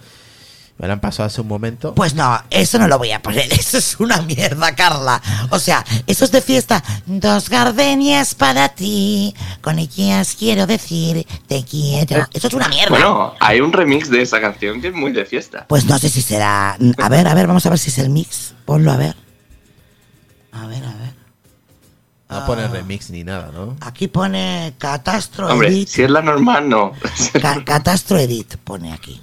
Me la han pasado hace un momento. Pues no, eso no lo voy a poner. Eso es una mierda, Carla. O sea, eso es de fiesta. Dos gardenias para ti. Con ellas quiero decir te quiero. Eso es una mierda. Bueno, hay un remix de esa canción que es muy de fiesta. Pues no sé si será. A ver, a ver, vamos a ver si es el mix. Ponlo a ver. A ver, a ver. No pone remix ni nada, ¿no? Aquí pone Catastro Hombre, Edit. si es la normal, no. Ca- Catastro Edit pone aquí.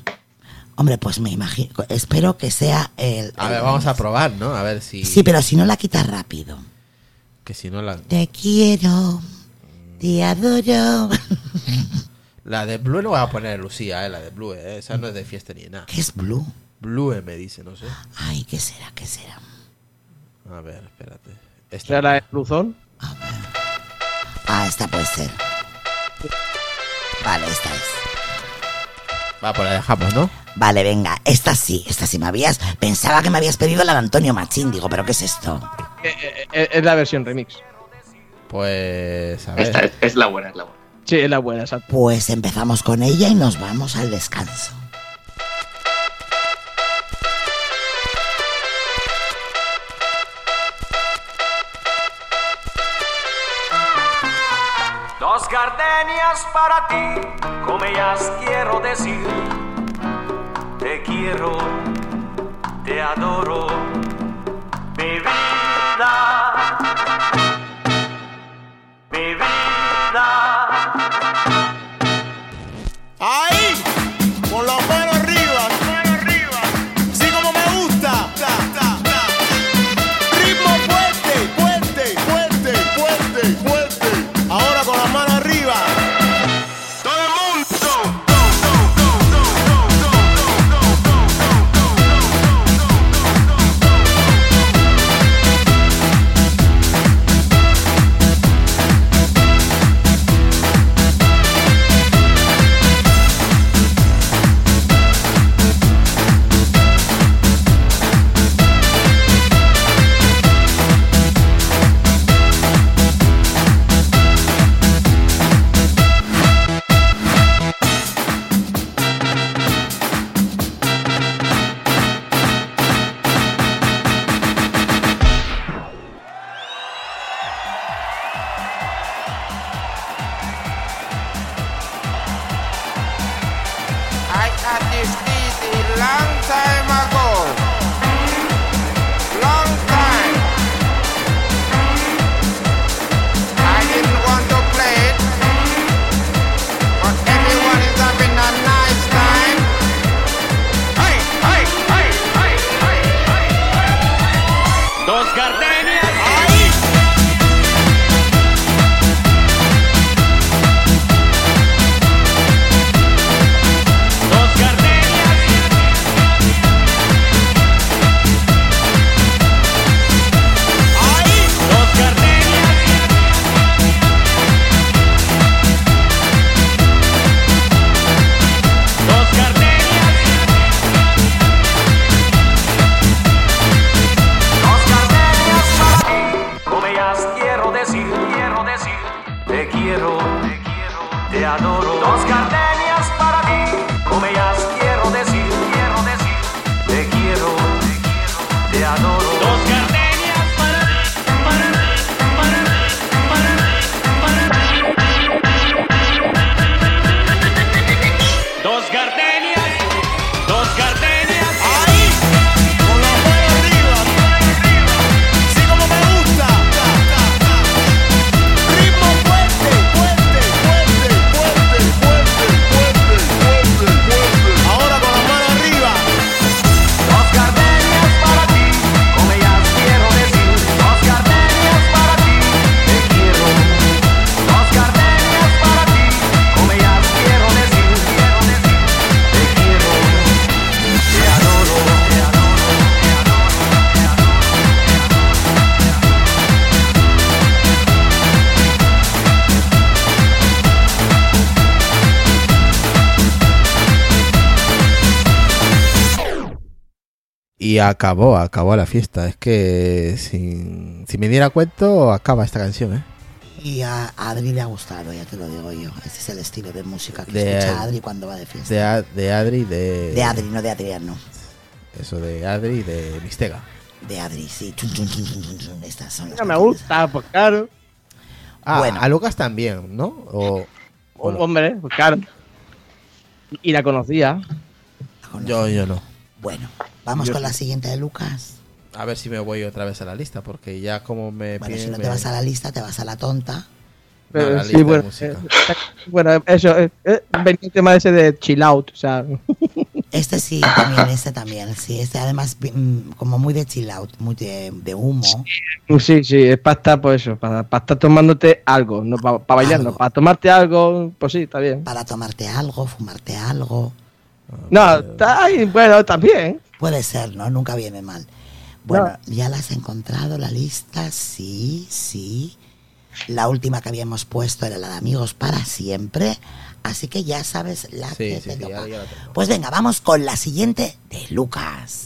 Hombre, pues me imagino. Espero que sea el. A el ver, vamos a probar, ¿no? A ver si. Sí, pero si no la quitas rápido. Que si no la. Te quiero. Te adoro. La de Blue no voy a poner Lucía, ¿eh? La de Blue, ¿eh? Esa no es de fiesta ni nada. ¿Qué es Blue? Blue me dice, no sé. Ay, ¿qué será? ¿Qué será? A ver, espérate. Esta. ¿Será la de Luzón? Ah, esta puede ser. Vale, esta es. Va, pues la dejamos, ¿no? Vale, venga, esta sí, esta sí me habías. Pensaba que me habías pedido la de Antonio Machín. Digo, ¿pero qué es esto? Eh, eh, eh, es la versión remix. Pues. A ver. Esta es, es la buena, es la buena. Sí, es la buena, exacto. Pues empezamos con ella y nos vamos al descanso. Gardenias para ti, con ellas quiero decir, te quiero, te adoro, mi vida, Y acabó, acabó la fiesta. Es que sin, si me diera cuento, acaba esta canción, ¿eh? Y a Adri le ha gustado, ya te lo digo yo. Este es el estilo de música que De- escucha Adri cuando va de fiesta. De, A- de Adri, de. De Adri, no de Adriano. Eso de Adri y de Mistega. De Adri, sí. Estas son las No me gusta, pues claro. Ah, Bueno. a Lucas también, ¿no? O, o no. Hombre, pues claro. Y la conocía. Yo, yo no. Vamos Yo con la siguiente de Lucas. A ver si me voy otra vez a la lista, porque ya como me Bueno, si no te me- vas a la lista, te vas a la tonta. Pero la sí, lista bueno, eh, bueno, eso, eh, eh, venía el tema ese de chill out, o sea, Este sí, también, este también. Sí, este además mm, como muy de chill out, muy de, de humo. sí, sí, es para estar, pues eso, para, para estar tomándote algo, no para, bailar, no, para tomarte algo, pues sí, está bien. Para tomarte algo, fumarte algo. No, está ahí, bueno, también. Puede ser, ¿no? Nunca viene mal. Bueno, ¿ya la has encontrado la lista? Sí, sí. La última que habíamos puesto era la de amigos para siempre. Así que ya sabes la Sí, que sí, te sí, toca. ya- ya la tengo. Pues venga, vamos con la siguiente de Lucas.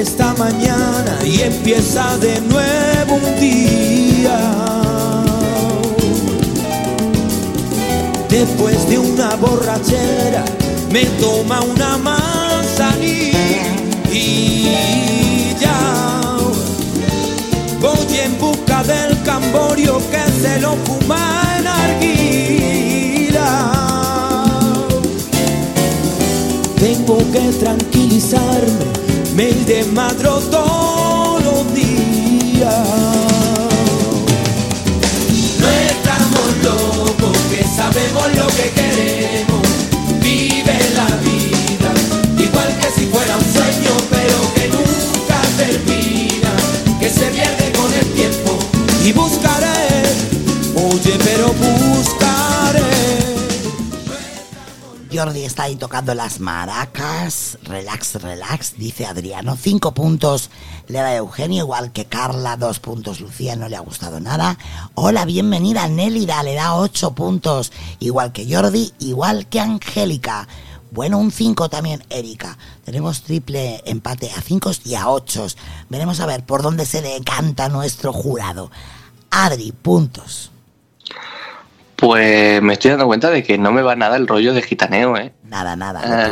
Esta mañana y empieza de nuevo un día. Después de una borrachera me toma una manzanilla Voy en busca del camborio que se lo fuma en arguila Tengo que tranquilizarme, me desmadro todos los días. No estamos locos, que sabemos lo que queremos. Vive la vida, igual que si fuera un sueño, pero que nunca termina, que se pierde con el tiempo. Y buscaré, Jordi está ahí tocando las maracas. Relax, relax, dice Adriano. Cinco puntos le da Eugenio, igual que Carla. Dos puntos Lucía, no le ha gustado nada. Hola, bienvenida Nélida, le da ocho puntos. Igual que Jordi, igual que Angélica. Bueno, un 5 también, Erika. Tenemos triple empate a 5 y a 8. Veremos a ver por dónde se decanta nuestro jurado. Adri, puntos. Pues me estoy dando cuenta de que no me va nada el rollo de gitaneo, ¿eh? Nada, nada.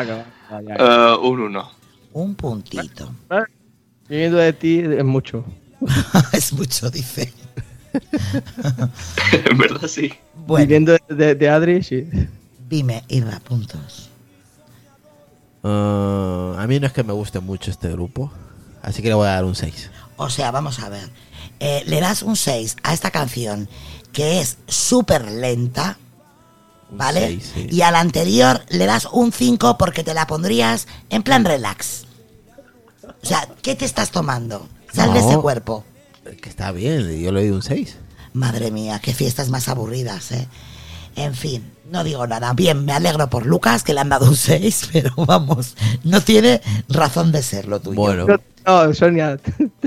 Eh, un uno. Un puntito. Viniendo de ti es mucho. es mucho, dice. en verdad sí. Bueno. Viniendo de, de- de Adri, sí. Dime, Irra, puntos. Ah, a mí no es que me guste mucho este grupo, así que le voy a dar un 6. O sea, vamos a ver. Eh, le das un 6 a esta canción que es súper lenta, ¿vale? seis, sí. Y a la anterior le das un 5 porque te la pondrías en plan relax. O sea, ¿qué te estás tomando? Sal de ese cuerpo. Que está bien, yo le doy un 6. Madre mía, qué fiestas más aburridas, ¿eh? En fin, no digo nada. Bien, me alegro por Lucas, que le han dado un 6, pero vamos, no tiene razón de ser lo tuyo. Bueno, No, no, Sonia.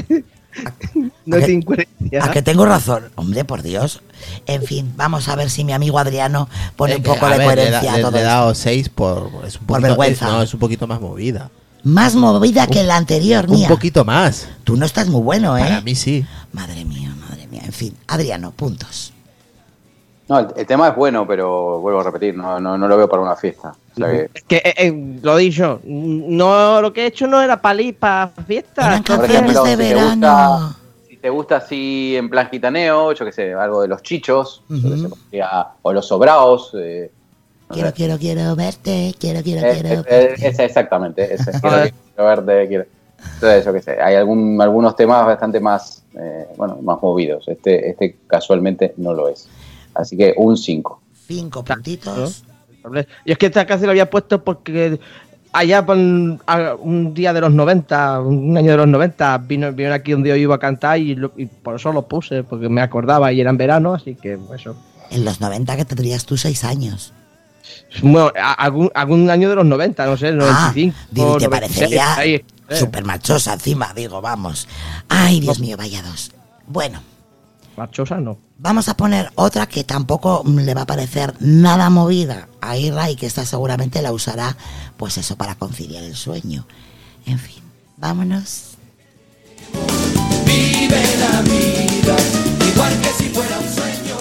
no es incoherencia. A que tengo razón. Hombre, por Dios. En fin, vamos a ver si mi amigo Adriano pone un poco de ver, le, coherencia da- a todo le he dado 6 por, es un Por poquito- vergüenza. es- no, es un poquito más movida. Más movida que la anterior, Un mía. poquito más. Tú no estás muy bueno, ¿eh? Para mí sí. Madre mía, madre mía. En fin, Adriano, puntos. No, el, el tema es bueno, pero vuelvo a repetir, no, no, no lo veo para una fiesta. O sea que- Es que, eh, eh, lo dicho, no, lo que he hecho no era para ir para fiestas. Eran Por canciones ejemplo, de si te verano. gusta, si te gusta así en plan gitaneo, yo qué sé, algo de los chichos, sé, Ujú. podría- o los sobraos. eh, Quiero, quiero, quiero verte, quiero, quiero, Eh, quiero eh, verte. ese, exactamente, ese. Quiero, quiero verte, quiero. Entonces, yo qué sé, hay algún, algunos temas bastante más, eh, bueno, más movidos. Este, este casualmente no lo es. Así que un 5. Cinco puntitos. Y es que esta casi lo había puesto porque allá por un día de los 90, un año de los 90, vino, vino aquí un día yo iba a cantar y, lo- y por eso lo puse, porque me acordaba y era en verano, así que pues, eso. En los 90 que tendrías tú seis años. Bueno, algún, algún año de los 90, no sé, el 95. Ah, Digo, te 96, parecería súper machosa encima, digo, vamos. Ay, Dios mío, vaya dos. Bueno, Marchosa no. vamos a poner otra que tampoco le va a parecer nada movida a Irra y que esta seguramente la usará, pues eso, para conciliar el sueño. En fin, vámonos. Vive la vida, igual que si fuera un sueño,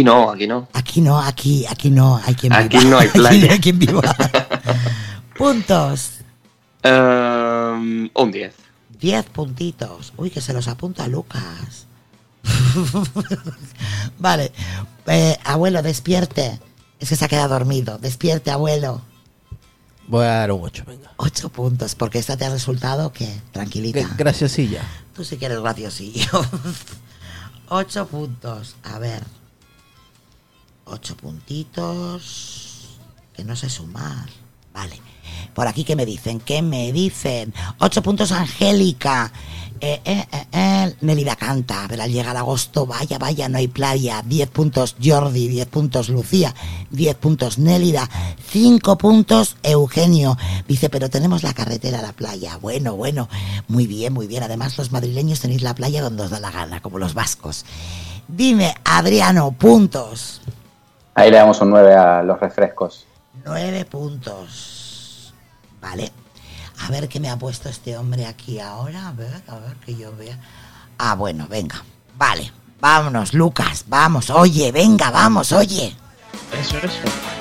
Aquí no, aquí no. Aquí no, aquí, aquí no, hay quien Aquí viva. no hay Aquí playa. no hay quien viva. Puntos. Ehm, un 10. 10 puntitos. Uy, que se los apunta Lucas. vale. Eh, abuelo, despierte. Es que se ha quedado dormido. Despierte, abuelo. Voy a dar un 8, venga. 8 puntos, porque esta te ha resultado que tranquilita. Graciasilla. Tú sí que eres graciosillo. 8 puntos. A ver. 8 puntitos. Que no sé sumar. Vale. Por aquí, ¿qué me dicen? ¿Qué me dicen? 8 puntos, Angélica. Eh, eh, eh, eh, Nelida canta, pero al llegar agosto, vaya, vaya, no hay playa. 10 puntos Jordi, 10 puntos Lucía, 10 puntos Nélida, 5 puntos Eugenio. Dice, pero tenemos la carretera a la playa. Bueno, bueno, muy bien, muy bien. Además, los madrileños tenéis la playa donde os da la gana, como los vascos. Dime, Adriano, puntos. Ahí le damos un 9 a los refrescos. 9 puntos. Vale. A ver qué me ha puesto este hombre aquí ahora. A ver, a ver que yo vea. Ah, bueno, venga. Vale. Vámonos, Lucas. Vamos, oye, venga, vamos, oye. Eso, eso.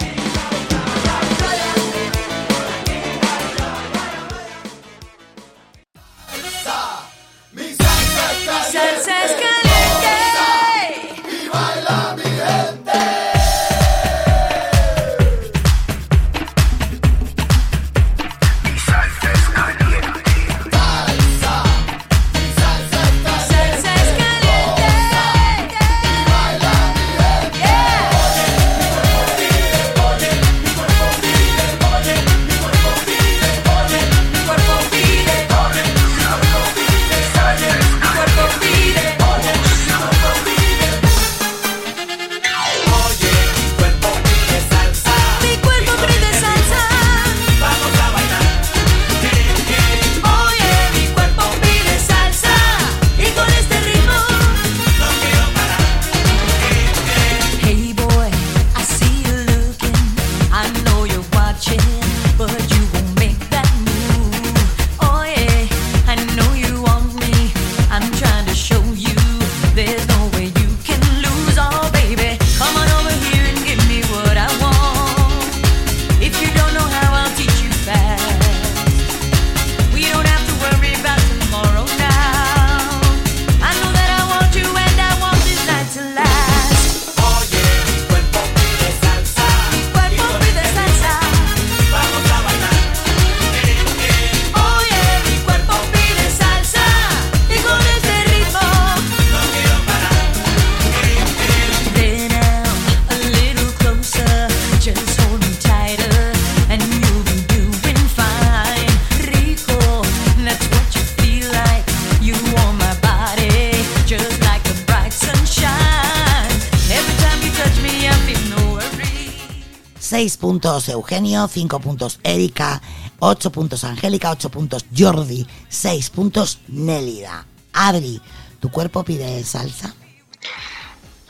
Eugenio, 5 puntos Erika, 8 puntos Angélica, 8 puntos Jordi, 6 puntos Nélida. Adri, ¿tu cuerpo pide salsa?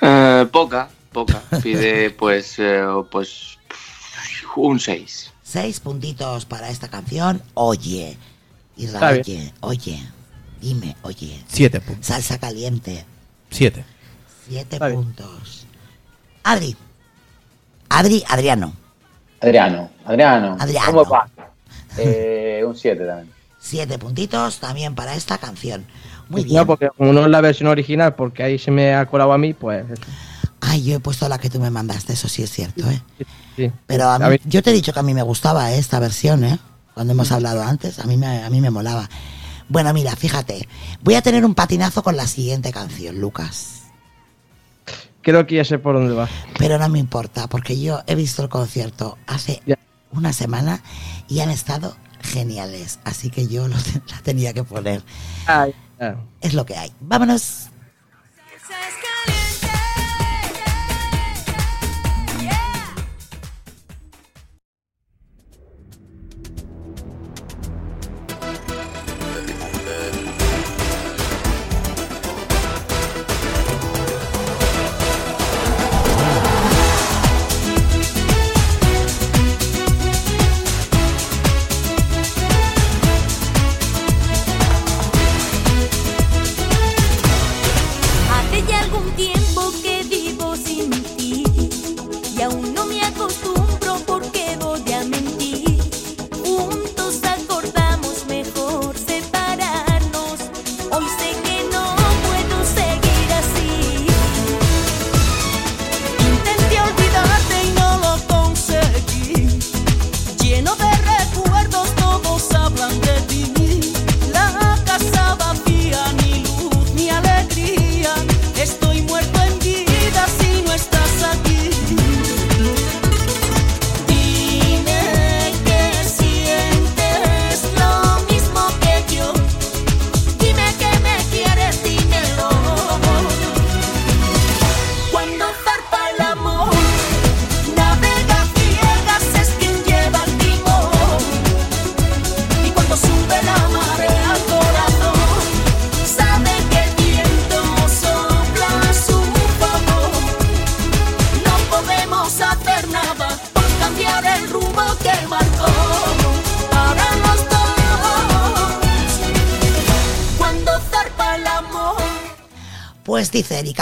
Eh, poca, poca. Pide pues, eh, pues un 6. 6 puntitos para esta canción. Oye, Israel, oye, oye, dime, oye. Siete puntos. Salsa caliente, Siete. 7 Está bien. puntos. Adri, Adri, Adriano, Adriano, Adriano. Adriano. ¿Cómo va? Eh, un 7 también. 7 puntitos también para esta canción. Muy No, bien. porque como no es la versión original, porque ahí se me ha colado a mí, pues. Ay, yo he puesto la que tú me mandaste, eso sí es cierto, ¿eh? Sí. Pero a mí- yo te he dicho que a mí me gustaba esta versión, ¿eh? Cuando hemos hablado antes, a mí, me, a mí me molaba. Bueno, mira, fíjate, voy a tener un patinazo con la siguiente canción, Lucas. Creo que ya sé por dónde va. Pero no me importa, porque yo he visto el concierto hace Ya. una semana y han estado geniales. Así que yo lo te- la tenía que poner. Ay. Es lo que hay. Vámonos.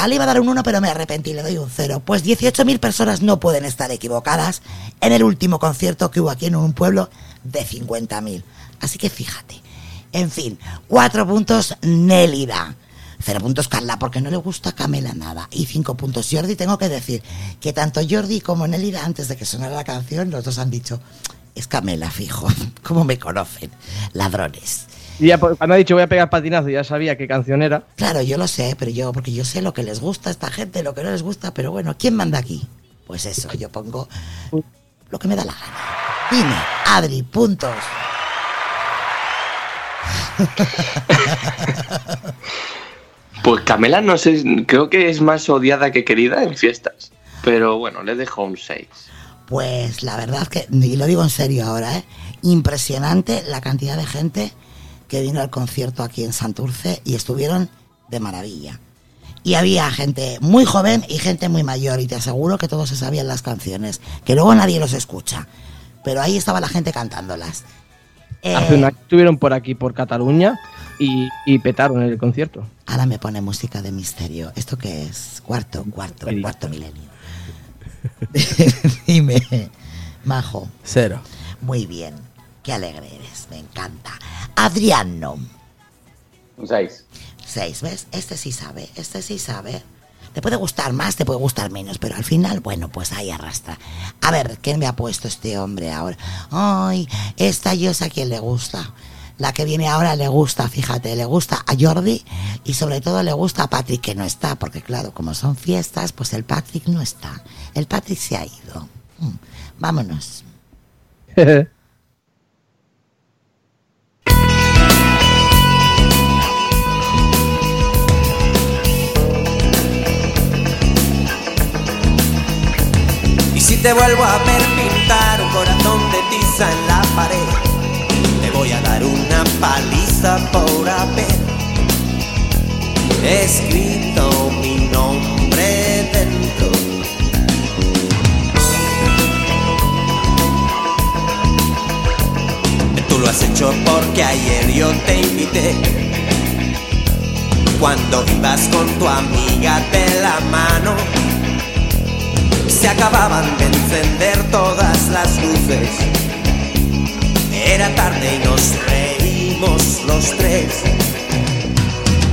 Le iba a dar un 1 pero me arrepentí, le doy un 0. Pues 18.000 personas no pueden estar equivocadas en el último concierto que hubo aquí en un pueblo de 50.000. Así que fíjate. En fin, 4 puntos Nélida. 0 puntos Carla porque no le gusta Camela nada. Y 5 puntos Jordi. Tengo que decir que tanto Jordi como Nélida antes de que sonara la canción los dos han dicho, es Camela, fijo. ¿Cómo me conocen? Ladrones. Y ya, pues, cuando ha dicho voy a pegar patinazo, ya sabía qué canción era. Claro, yo lo sé, pero yo, porque yo sé lo que les gusta a esta gente, lo que no les gusta, pero bueno, ¿quién manda aquí? Pues eso, yo pongo lo que me da la gana. Dime, Adri, puntos. Pues Camela, no sé, creo que es más odiada que querida en fiestas. Pero bueno, le dejo un 6. Pues la verdad que, y lo digo en serio ahora, ¿eh? impresionante la cantidad de gente que vino al concierto aquí en Santurce y estuvieron de maravilla. Y había gente muy joven y gente muy mayor, y te aseguro que todos se sabían las canciones, que luego nadie los escucha. Pero ahí estaba la gente cantándolas. Eh, Hace un año estuvieron por aquí, por Cataluña, y, y petaron el concierto. Ahora me pone música de misterio. ¿Esto qué es? Cuarto, cuarto, cuarto milenio. Dime, Majo. Cero. Muy bien. Qué alegre eres, me encanta. Adriano. Un 6. Seis, ¿ves? Este sí sabe, este sí sabe. Te puede gustar más, te puede gustar menos, pero al final, bueno, pues ahí arrastra. A ver, ¿qué me ha puesto este hombre ahora? Ay, esta yo sé a quién le gusta. La que viene ahora le gusta, fíjate, le gusta a Jordi y sobre todo le gusta a Patrick que no está, porque claro, como son fiestas, pues el Patrick no está. El Patrick se ha ido. Mm, Vámonos. te vuelvo a ver pintar un corazón de tiza en la pared, te voy a dar una paliza por haber escrito mi nombre dentro. Tú lo has hecho porque ayer yo te invité. Cuando ibas con tu amiga de la mano, se acababan de encender todas las luces. Era tarde y nos reímos los tres.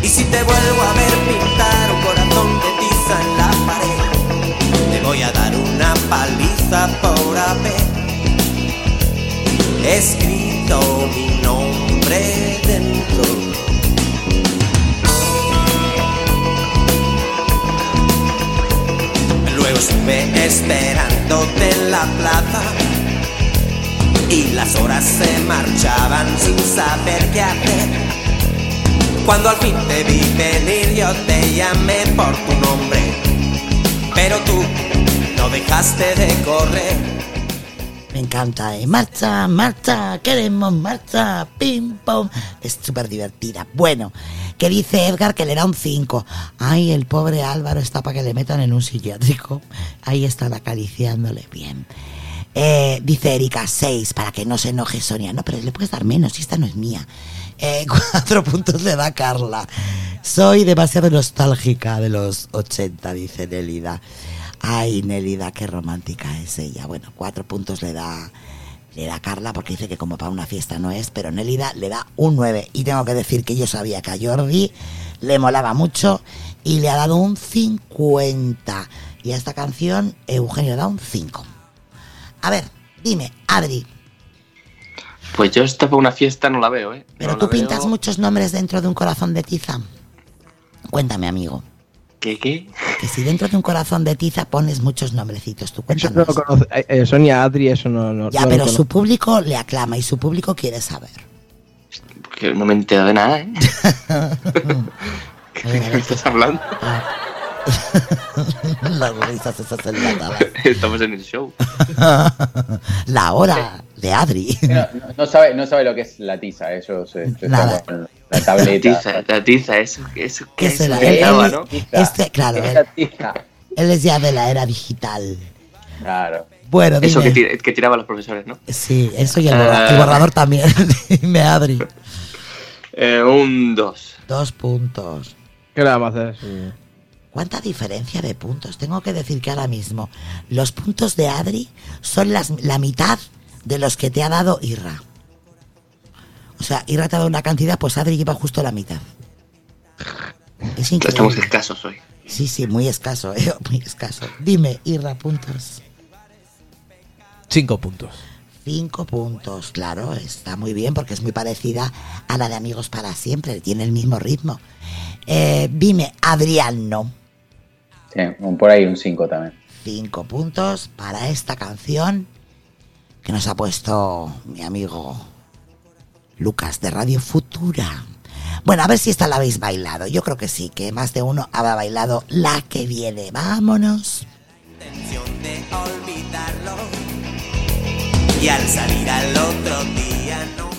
Y si te vuelvo a ver pintar un corazón de tiza en la pared, te voy a dar una paliza por haber escrito mi nombre dentro. Luego estuve esperándote en la plaza y las horas se marchaban sin saber qué hacer. Cuando al fin te vi venir yo te llamé por tu nombre, pero tú no dejaste de correr. Me encanta, ¿eh? Marcha, marcha, queremos marcha, pim, pom. Es súper divertida. Bueno, que dice Edgar que le da un 5. Ay, el pobre Álvaro está para que le metan en un psiquiátrico. Ahí están acariciándole bien. Eh, dice Erika, 6, para que no se enoje Sonia. No, pero le puedes dar menos, si esta no es mía. Eh, cuatro puntos le da Carla. Soy demasiado nostálgica de los 80, dice Nelida. Ay, Nelida, qué romántica es ella. Bueno, cuatro puntos le da, le da Carla porque dice que como para una fiesta no es, pero Nelida le da un 9. Y tengo que decir que yo sabía que a Jordi le molaba mucho y le ha dado un 50. Y a esta canción Eugenio da un 5. A ver, dime, Adri, Pues yo esta para una fiesta no la veo, ¿eh? pero No tú veo. pintas muchos nombres dentro de un corazón de tiza. Cuéntame, amigo. ¿Qué, qué? Que si dentro de un corazón de tiza pones muchos nombrecitos, tú Eso cuéntanos. no lo conoce. eh, eh, Sonia Adri, eso no, no Ya, no pero su público le aclama y su público quiere saber. Que no me entero de nada, ¿eh? ¿Qué me estás hablando? Las risas esas enlatadas. Estamos en el show. La hora de Adri. No, sabe, no sabe lo que es la tiza, ellos eh, yo Nada. con la tableta. La tiza, la tiza, eso, eso ¿Qué que será? se Él- llama, él- ¿no? este, claro, él, La tiza. él es ya de la era digital. Claro. Bueno, Eso que, tira- que tiraban los profesores, ¿no? Sí, eso y el, borra- Ah. el borrador también. Dime, Adri. Eh, un 2. Dos puntos. ¿Qué le vamos a hacer? Sí. ¿Cuánta diferencia de puntos? Tengo que decir que ahora mismo los puntos de Adri son las, la mitad de los que te ha dado Irra. O sea, Irra te ha dado una cantidad, pues Adri lleva justo la mitad. Es Estamos increíble. escasos hoy. Sí, sí, muy escaso, ¿eh? muy escaso. Dime, Irra, puntos. Cinco puntos. Cinco puntos, claro, está muy bien porque es muy parecida a la de Amigos para Siempre, tiene el mismo ritmo. Eh, dime, Adrián, no. Sí, un- por ahí un 5 también. Cinco puntos para esta canción que nos ha puesto mi amigo Lucas de Radio Futura. Bueno, a ver si esta la habéis bailado. Yo creo que sí, que más de uno habrá bailado la que viene. Vámonos. intención de olvidarlo. Y al salir al otro día no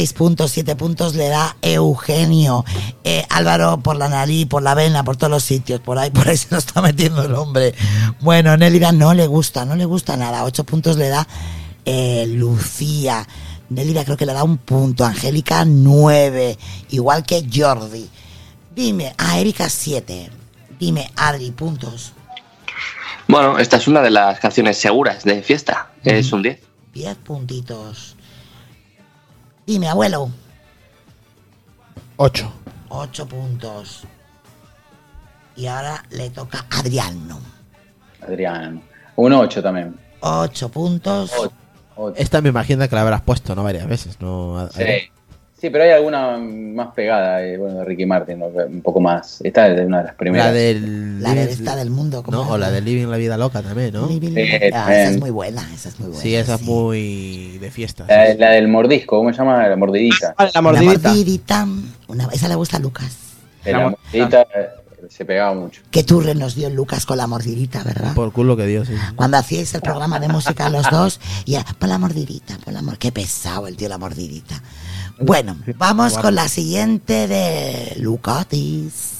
6 puntos, 7 puntos le da Eugenio. Eh, Álvaro por la nariz, por la vena, por todos los sitios, por ahí, por ahí se nos está metiendo el hombre. Bueno, Nélida no le gusta, no le gusta nada. 8 puntos le da eh, Lucía. Nélida creo que le da un punto. Angélica 9, igual que Jordi. Dime, a Erika 7. Dime, Adri, puntos. Bueno, esta es una de las canciones seguras de fiesta. Es un 10. 10 puntitos. Dime, abuelo. 8. 8 puntos. Y ahora le toca a Adriano. Adrián. Un 8 también. 8 puntos. Esta me imagino que la habrás puesto, ¿no? Varias veces, ¿no? Sí. Sí, pero hay alguna más pegada, eh, bueno, de Ricky Martin, ¿no? un poco más. Esta es una de las primeras. La del. La de esta del mundo. ¿cómo No, o la de Living la Vida Loca también, ¿no? Living- Sí, Ah, esa es muy buena, esa es muy buena. Sí, esa es muy de fiesta. La, la del mordisco, ¿cómo se llama? La mordidita. Vale, la La mordidita. mordidita. Una, esa le gusta a Lucas. De la mordidita eh, se pegaba mucho. Qué turre nos dio Lucas con la mordidita, ¿verdad? Por culo que Dios, sí. Cuando hacíais el programa de música los dos, y era, pon la mordidita, pon la mor- Qué pesado el tío, la mordidita. Bueno, vamos con la siguiente de Lucatis.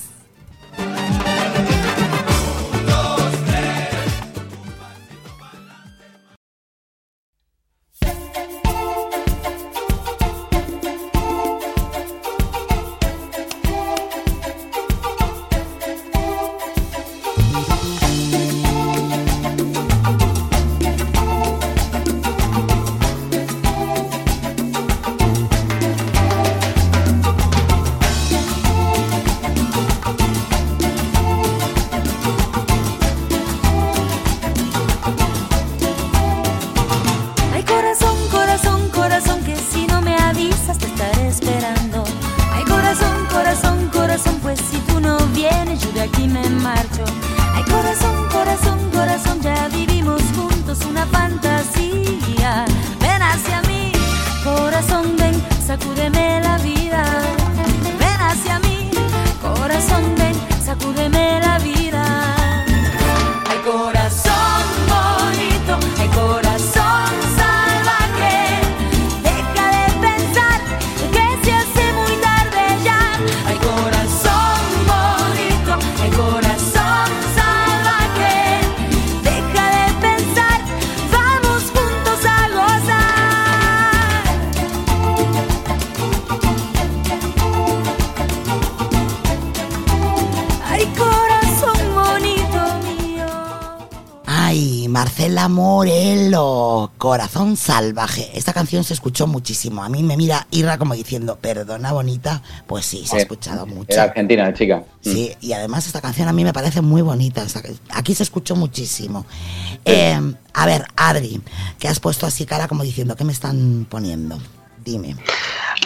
Corazón Salvaje. Esta canción se escuchó muchísimo. A mí me mira Irra como diciendo, perdona bonita. Pues sí, se ha Eh, escuchado mucho. Era argentina, chica. Sí, y además esta canción a mí me parece muy bonita. Aquí se escuchó muchísimo. Eh, a ver, Adri, que has puesto así cara como diciendo, ¿qué me están poniendo? Dime.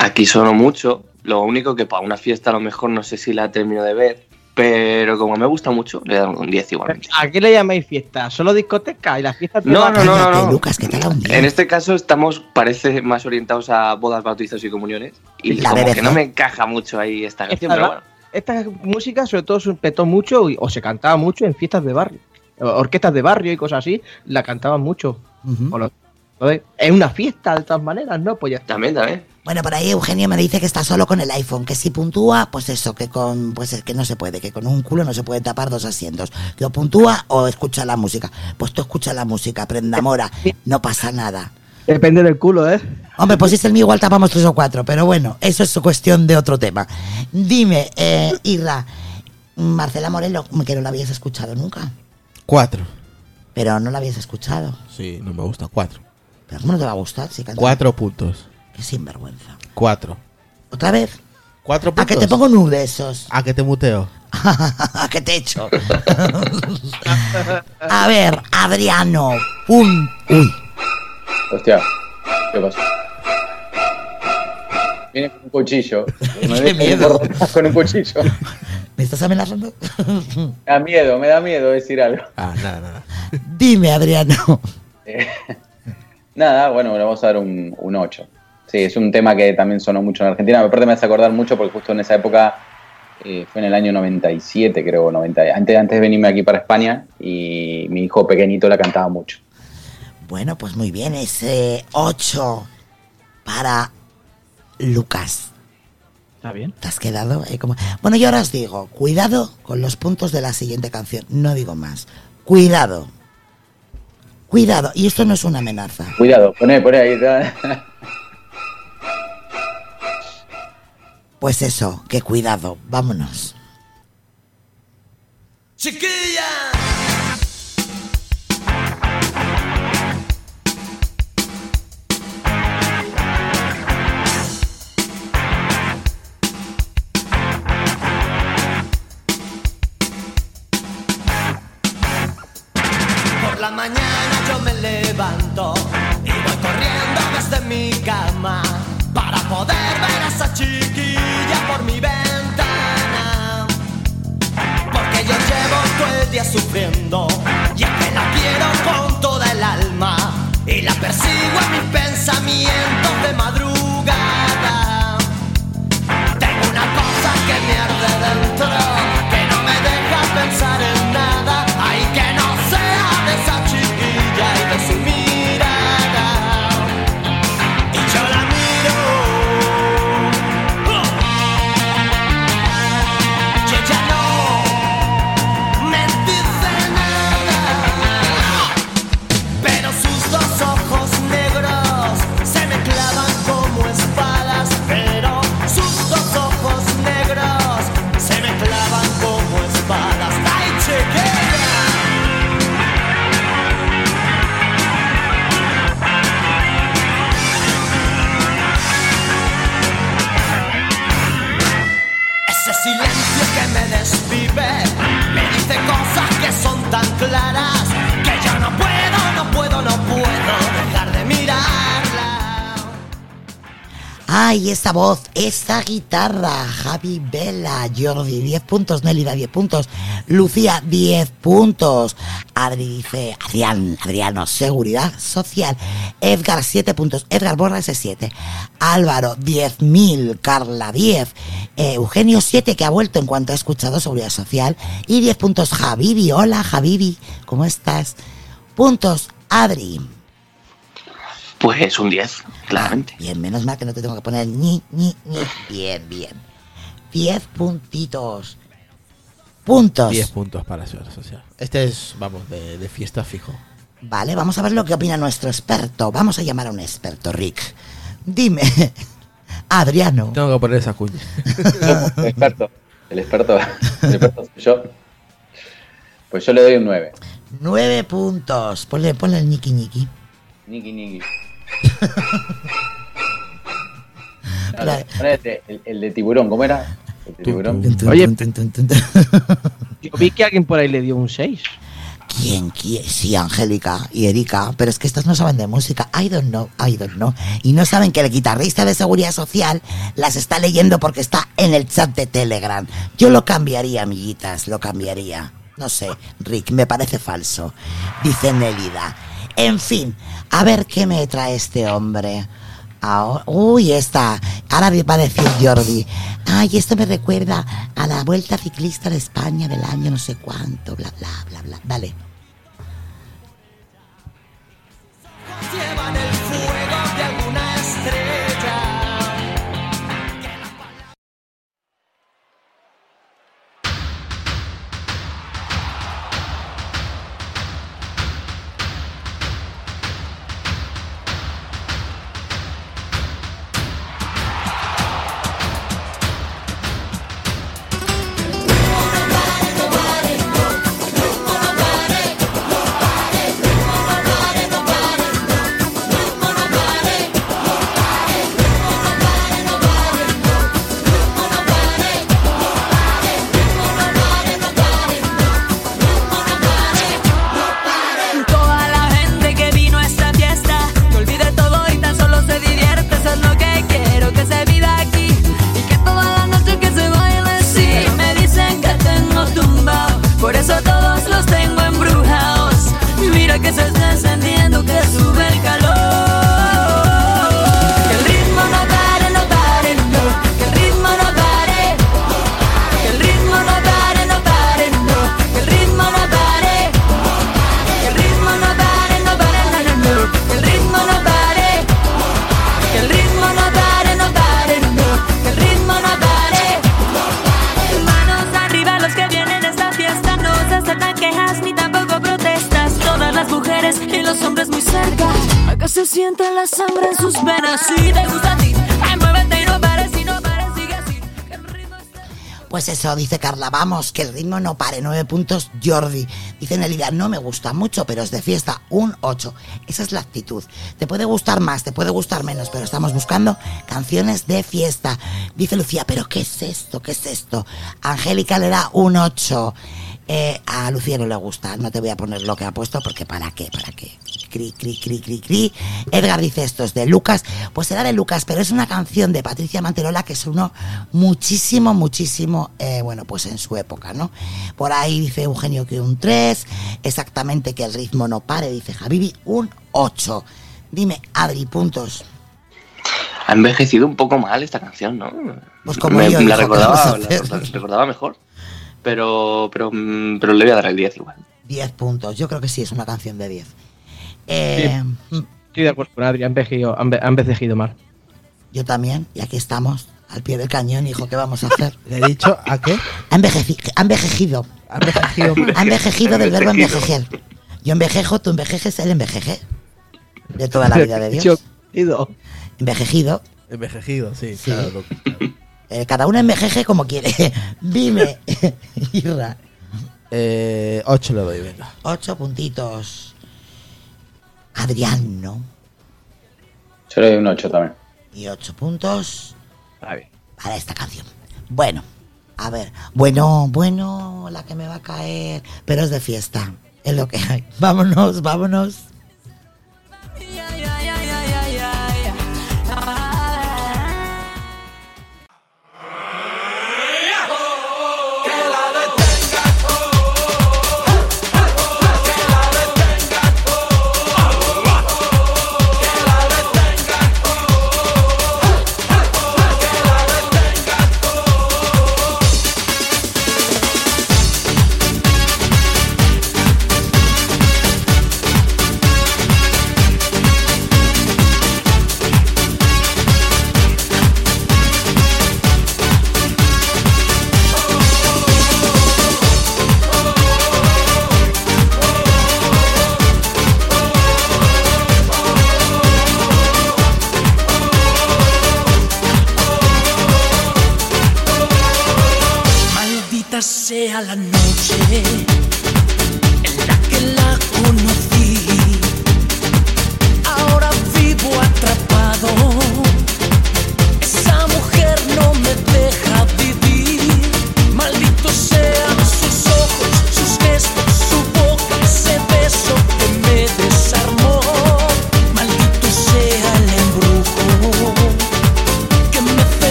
Aquí sonó mucho. Lo único que para una fiesta a lo mejor no sé si la termino de ver. Pero como me gusta mucho, le doy un 10 igualmente. ¿A qué le llamáis fiesta? ¿Solo discoteca? ¿Y las fiestas No, no, no, no, no. Lucas, que te da un día. En este caso estamos, parece, más orientados a bodas, bautizos y comuniones. Y La como BBC. que no me encaja mucho ahí esta canción, Esta, pero bueno. esta música sobre todo se petó mucho y- o se cantaba mucho en fiestas de barrio. Orquestas de barrio y cosas así, la cantaban mucho. O lo- entonces, es una fiesta de todas maneras, ¿no? Pues ya está. También, también. Bueno, por ahí Eugenio me dice que está solo con el iPhone, que si puntúa, pues eso, que con, pues es que no se puede, que con un culo no se puede tapar dos asientos. Que o puntúa o escucha la música. Pues tú escucha la música, prenda mora, no pasa nada. Depende del culo, ¿eh? Hombre, pues si es el mío igual tapamos tres o cuatro, pero bueno, eso es cuestión de otro tema. Dime, eh, Irra, Marcela Morelo, que no la habías escuchado nunca, 4. pero no la habías escuchado. Sí, no me gusta. 4. Pero ¿cómo no te va a gustar si canta? 4 puntos. Qué sinvergüenza. 4. ¿Otra vez? 4 ¿A puntos. que te pongo nude de esos? ¿A que te muteo? ¿A qué te echo? A ver, Adriano, un... Uy, Hostia, ¿qué pasó? Viene con un cuchillo. Me Qué miedo. Con un cuchillo. ¿me estás amenazando? Me da miedo, me da miedo decir algo. Ah, nada, nada. Dime, Adriano. Eh, Nada, bueno, le vamos a dar un, un 8. Sí, es un tema que también sonó mucho en Argentina. Aparte me hace acordar mucho porque justo en esa época eh, fue en el año 97, creo, 90. Antes, antes de venirme aquí para España y mi hijo pequeñito la cantaba mucho. Bueno, pues muy bien, ese 8. para Lucas. Está bien. ¿Te has quedado? eh, como... Bueno, y ahora os digo, cuidado con los puntos de la siguiente canción. No digo más. Cuidado. Cuidado. Y esto no es una amenaza. Cuidado, poné, poné ahí. Pues eso, que cuidado. Vámonos. Chiquilla. La mañana yo me levanto y voy corriendo desde mi cama para poder ver a esa chiquilla por mi ventana. Porque yo llevo todo el día sufriendo y es que la quiero con toda el alma y la persigo en mis pensamientos de madrugada. Tengo una cosa que me arde dentro, que no me deja pensar en me dice cosas que son tan claras Ay, esa voz, esa guitarra. Javi Vela, Jordi, 10 puntos. Nelly da 10 puntos. Lucía, 10 puntos. Adri dice, Adrián, Adriano, seguridad social. Edgar, 7 puntos. Edgar borra ese 7. Álvaro, 10.000. Carla, 10. Eh, Eugenio, 7, que ha vuelto en cuanto ha escuchado seguridad social. Y 10 puntos. Javibi, hola Javibi, ¿cómo estás? Puntos, Adri. Pues un 10, claramente. Bien, menos mal que no te tengo que poner ni, ni, ni. Bien, bien. 10 puntitos. Puntos. 10 puntos para Seguridad Social. Este es, vamos, de, de fiesta fijo. Vale, vamos a ver lo que opina nuestro experto. Vamos a llamar a un experto, Rick. Dime, Adriano. Tengo que poner esa cuña. El experto. El experto, el experto soy yo. Pues yo le doy un 9. 9 puntos. Ponle, ponle el ñiqui ñiqui. Niki, niki. El, el de tiburón, ¿cómo era? El de tiburón. Oye, yo vi que alguien por ahí le dio un 6. ¿Quién, quién? Sí, Angélica y Erika, pero es que estos no saben de música. I don't know, I don't know. Y no saben que el guitarrista de Seguridad Social las está leyendo porque está en el chat de Telegram. Yo lo cambiaría, amiguitas, lo cambiaría. No sé, Rick, me parece falso. Dice Nelida. En fin, a ver qué me trae este hombre. Ahora- uy, esta. Ahora va a decir Jordi. Ay, esto me recuerda a la Vuelta Ciclista de España del año no sé cuánto, bla, bla, bla, bla. Dale. Vamos, que el ritmo no pare, nueve puntos, Jordi. Dice Nelida, no me gusta mucho, pero es de fiesta, un 8. Esa es la actitud. Te puede gustar más, te puede gustar menos, pero estamos buscando canciones de fiesta. Dice Lucía, pero ¿qué es esto? ¿Qué es esto? Angélica le da un 8. Eh, a Lucía no le gusta, no te voy a poner lo que ha puesto porque ¿para qué? ¿Para qué? Cri, cri, cri, cri, cri. Edgar dice esto es de Lucas, pues será de Lucas, pero es una canción de Patricia Manterola que sonó muchísimo, muchísimo, eh, bueno, pues en su época, ¿no? Por ahí dice Eugenio que un 3, exactamente que el ritmo no pare, dice Javivi, un 8. Dime, Adri, puntos. Ha envejecido un poco mal esta canción, ¿no? Pues como Me- yo, la, hijo, ¿qué vamos recordaba, la recordaba mejor. Pero, pero, mm, pero le voy a dar el 10 igual. 10 puntos, yo creo que sí, es una canción de 10. Eh, mm, Estoy de acuerdo con Adri, ha envejecido, ha enve- ha envejecido mal. Yo también, y aquí estamos, al pie del cañón, hijo, ¿qué vamos a hacer? ¿Le he dicho a qué? Ha, envejeci- ha envejecido. Ha envejecido. Ha envejecido del verbo envejecer. Yo envejejo, tú envejejes, él envejeje. De toda la vida de Dios. Envejejido. Envejecido, sí, Sí. claro. Eh, cada uno envejeje como quiere. Dime, Irra. Eh, 8 le doy, venga. Ocho puntitos. Adrián, ¿no? Yo le doy un 8 también. Y ocho puntos Está bien. para esta canción. Bueno, a ver. Bueno, bueno, la que me va a caer. Pero es de fiesta. Es lo que hay. Vámonos, vámonos.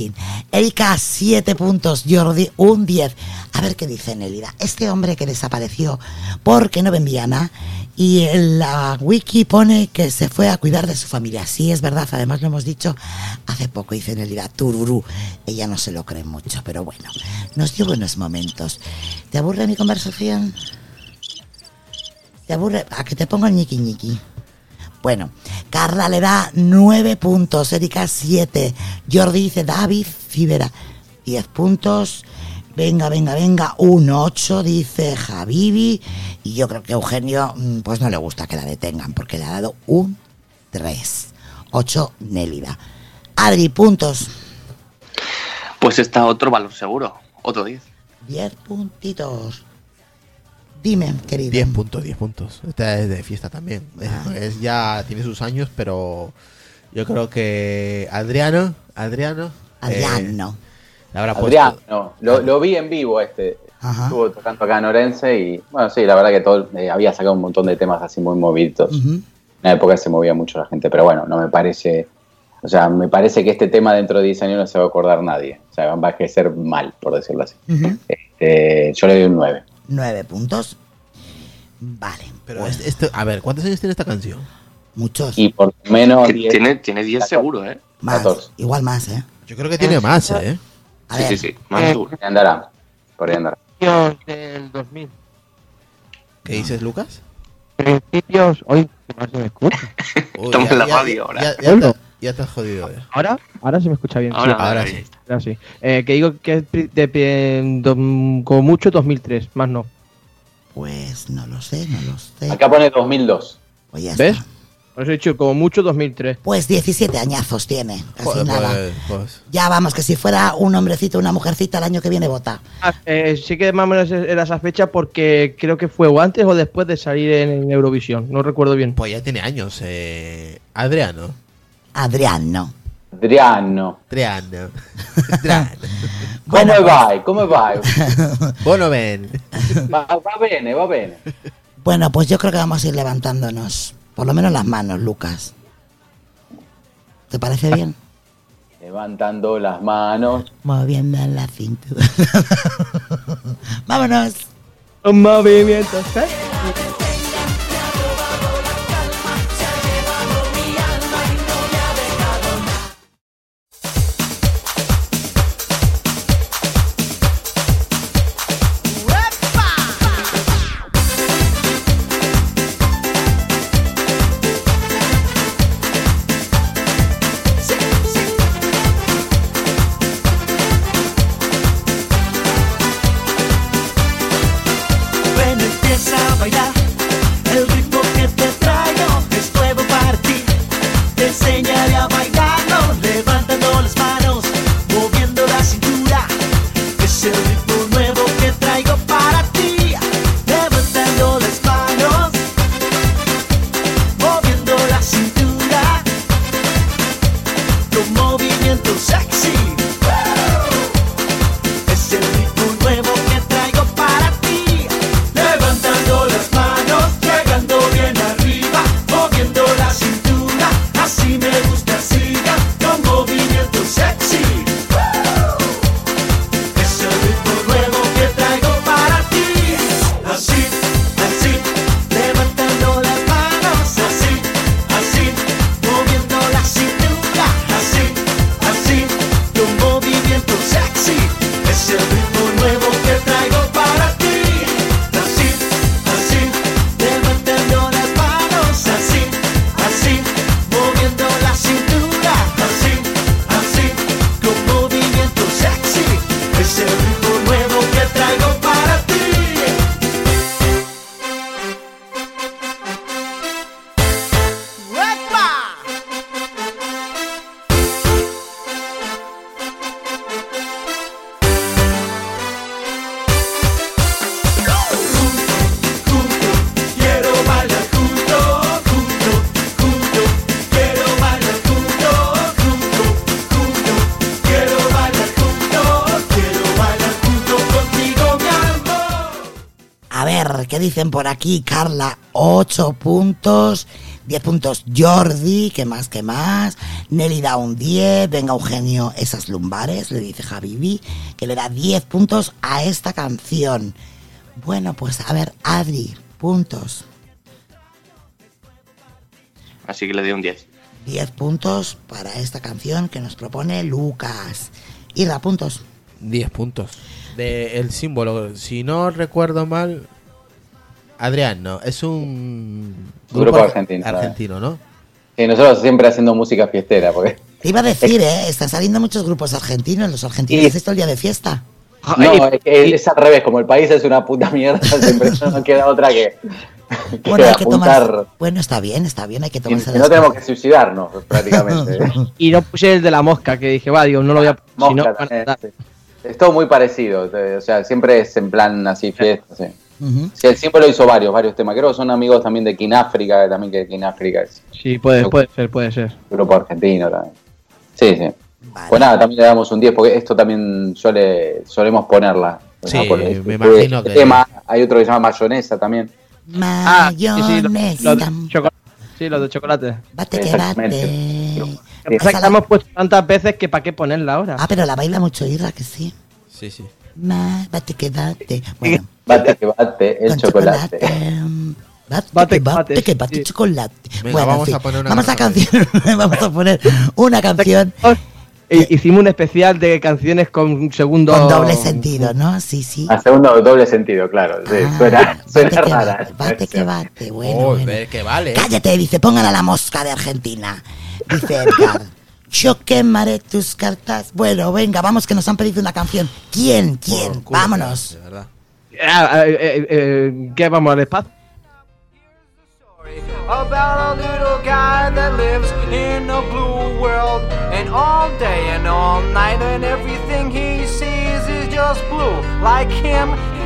Fin. Erika, 7 puntos, Jordi, un 10. A ver qué dice Nelida. Este hombre que desapareció porque no vendía nada y la wiki pone que se fue a cuidar de su familia. Sí, es verdad, además lo hemos dicho hace poco, dice Nelida, tururú. Ella no se lo cree mucho, pero bueno, nos dio buenos momentos. ¿Te aburre mi conversación? ¿Te aburre? A que te pongo el ñiqui. Bueno, Carla le da 9 puntos, Erika 7, Jordi dice David Fibera 10 puntos, venga, venga, venga, un 8 dice Javivi y yo creo que Eugenio mm, pues no le gusta que la detengan porque le ha dado un 3, 8 Nélida. Adri, puntos, Pues está otro valor seguro, otro 10. 10 puntitos. Dime, querido. 10 puntos, 10 puntos. Esta es de fiesta también. Es, Ah. es ya tiene sus años, pero yo creo que Adriano, Adriano, Adriano. eh, habrá Adrián, puesto. no, lo, lo vi en vivo este. Ajá. Estuvo tocando acá en Orense y, bueno, sí, la verdad que todo, eh, había sacado un montón de temas así muy movidos. En la época se movía mucho la gente, pero bueno, no me parece. O sea, me parece que este tema dentro de 10 años no se va a acordar nadie. O sea, va a envejecer mal, por decirlo así. Este, yo le doy un 9. 9 puntos. Vale. Pero pues, este- este- a ver, ¿cuántos años tiene esta canción? muchos. Y por lo menos Que 10. tiene, tiene 10 seguro, ¿eh? Más, 14. igual más, ¿eh? Yo creo que tiene más, ¿eh? A Sí, ver. sí, sí. Más duro. Por ahí andará. Por ahí andará. Del 2000. ¿Qué dices, Lucas? Principios. Hoy, más se me escucha. Uy, Estamos en la radio ahora. Ya, ya ya te has jodido. ya. ¿Ahora? Ahora se me escucha bien. Ahora, sí. ahora sí. Ahora sí. Eh, que digo que es de, de- como mucho 2003, más no. Pues no lo sé, no lo sé. Acá pone 2002. Pues ya ¿Ves? está. Os he dicho como mucho 2003. Pues 17 añazos tiene. Casi Joder, nada. pues, pues, Ya vamos, que si fuera un hombrecito o una mujercita el año que viene vota. Ah, eh, sí que más o menos era esa fecha porque creo que fue o antes o después de salir en, en Eurovisión. No recuerdo bien. pues ya tiene años. Eh, Adriano. Adriano. Adriano. Adriano. Adriano. Bueno, Come vai? Come vai? Bueno, ven. Va, va bene, va bene. Bueno, pues yo creo que vamos a ir levantándonos. Por lo menos las manos, Lucas. ¿Te parece bien? Levantando las manos. Moviendo la cintura. Vámonos. Movimientos, ¿eh? Por aquí? Carla, 8 puntos. 10 puntos Jordi, que más que más. Nelly da un 10. Venga, Eugenio, esas lumbares, le dice Javibi, que le da 10 puntos a esta canción. Bueno, pues a ver, Adri, puntos. Así que le doy un 10. 10 puntos para esta canción que nos propone Lucas. Irra, puntos. 10 puntos. De el símbolo, si no recuerdo mal, Adrián, ¿no? Es un Grupo ar- argentino, argentino, ¿no? Sí, nosotros siempre haciendo música fiestera, porque Te iba a decir, ¿eh? Están saliendo muchos grupos argentinos. Los argentinos Y- todo el día de fiesta. no, es, que es al revés, como el país es una puta mierda, siempre no nos queda otra que, que Bueno, hay que apuntar. tomar. Bueno, está bien, está bien, hay que tomarse y no tenemos que suicidarnos, prácticamente. Y no puse el de la mosca, que dije, va, digo, no lo voy a. si no, Mosca también, sí. Es todo muy parecido, o sea, siempre es en plan así, fiesta, sí. Ujú. Sí, el símbolo hizo varios, varios temas. Creo que son amigos también de Kináfrica, también que Kináfrica es Sí, puede, puede ser, puede ser. grupo argentino también. Sí, sí. Vale. Pues nada, también le damos un 10 porque esto también suele, solemos ponerla. Sí, ¿no? Me este- imagino este que- tema, hay otro que se llama Mayonesa también. Ah, sí, sí, lo- Mayonesa. lo de chocolate. Sí, los de chocolate. Bate que Exactamente. bate. Lo que pasa es que la hemos puesto tantas veces que para qué ponerla ahora. Ah, pero la baila mucho Irra, que sí. Sí, sí. Bate que bate. Bueno, Bate que bate el con chocolate. Bate, Bate que que bate, bate, que bate sí. chocolate. Venga, bueno, vamos fin, a poner una vamos a canción. canción, vamos a poner una canción hi- hicimos un especial de canciones con segundo. Con doble sentido, ¿no? Sí, sí. A segundo doble sentido, claro. Sí, Ah, suena, suena bate que rara. bate, bate que bate, bueno, Joder, bueno. que vale. Cállate, dice, pongan a la mosca de Argentina. Dice Edgar. Yo quemaré tus cartas. Bueno, venga, vamos que nos han pedido una canción. ¿Quién? ¿Quién? Culo, Vámonos. De verdad. Ah, eh, eh, eh, ¿Qué vamos al espacio? about a little guy that lives in a blue world and all day and all night and everything he sees is just blue like him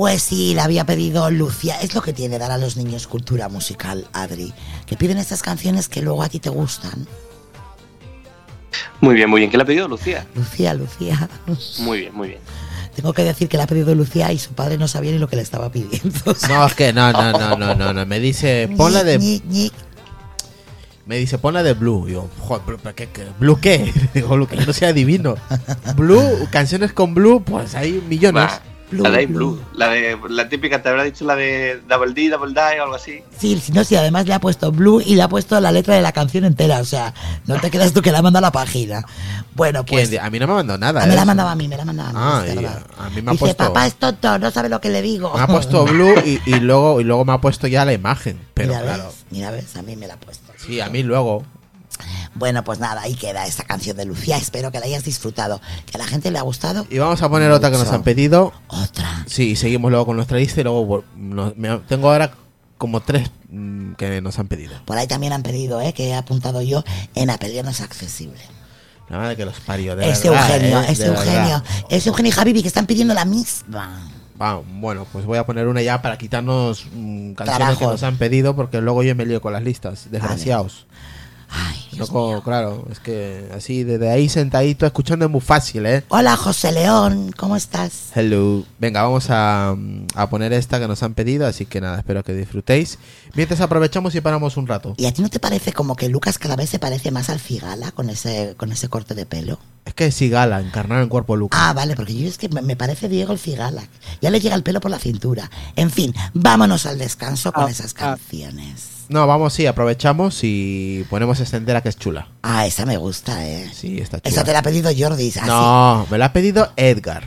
Pues sí, la había pedido Lucia. Es lo que tiene dar a los niños cultura musical, Adri. Que piden estas canciones que luego a ti te gustan. Muy bien, muy bien. ¿Qué le ha pedido Lucía? Lucía, Lucía. Muy bien, muy bien. Tengo que decir que la ha pedido Lucía y su padre no sabía ni lo que le estaba pidiendo. No, es que no, no, no, no, no, no. Me dice, ponla de. Ñic, ñic. Me dice, ponla de Blue. Y yo, joder, ¿pero ¿pero qué, qué? ¿Blue qué? Digo, lo que yo no sea adivino. Blue, canciones con Blue, pues hay millones. Va, la de Blue. La de la típica, te habrá dicho la de Double D, Double Die o algo así. Sí, sí, no, sí, además le ha puesto Blue y le ha puesto la letra de la canción entera. O sea, no te creas tú que le ha mandado la página. Bueno, ¿Quién? pues. A mí no me ha mandado nada. Me la ¿eh? ha mandado a mí, me la ha mandado a mí. Ah, es y verdad. a, a mí me ha Dice, puesto. papá es tonto, no sabe lo que le digo. Me ha puesto Blue y, y luego y luego me ha puesto ya la imagen. Pero mira, claro. ves, mira, ves, a mí me la ha puesto. Sí, a mí luego. Bueno, pues nada, ahí queda esta canción de Lucía. Espero que la hayas disfrutado. Que a la gente le ha gustado. Y vamos a poner otra que nos han pedido. Otra. Sí, y seguimos luego con nuestra lista y luego vol- nos- me- tengo ahora como tres mm, que nos han pedido. Por ahí también han pedido, ¿eh? Que he apuntado yo. En Apelio no es accesible. La madre que los parió, de Es verdad, Eugenio, ¿eh? es De Eugenio. verdad. Es Eugenio y Javibi que están pidiendo la misma. Va, bueno, pues voy a poner una ya para quitarnos mm, canciones que nos han pedido porque luego yo me lío con las listas, desgraciados. Ay, Dios Loco, mío. claro, es que así desde ahí sentadito escuchando es muy fácil, ¿eh? Hola, José León, ¿cómo estás? Hello. Venga, vamos a, a poner esta que nos han pedido, así que nada, espero que disfrutéis. Mientras aprovechamos y paramos un rato. ¿Y a ti no te parece como que Lucas cada vez se parece más al Figala con ese, con ese corte de pelo? Es que es Sigala, encarnar en cuerpo Lucas. Ah, vale, porque yo es que me me parece Diego el Figala. Ya le llega el pelo por la cintura. En fin, vámonos al descanso con Ah, esas ah. No, vamos, sí, aprovechamos y ponemos esta entera que es chula. Ah, esa me gusta, ¿eh? Sí, está chula. Esa te la ha pedido Jordi. No, me la ha pedido Edgar.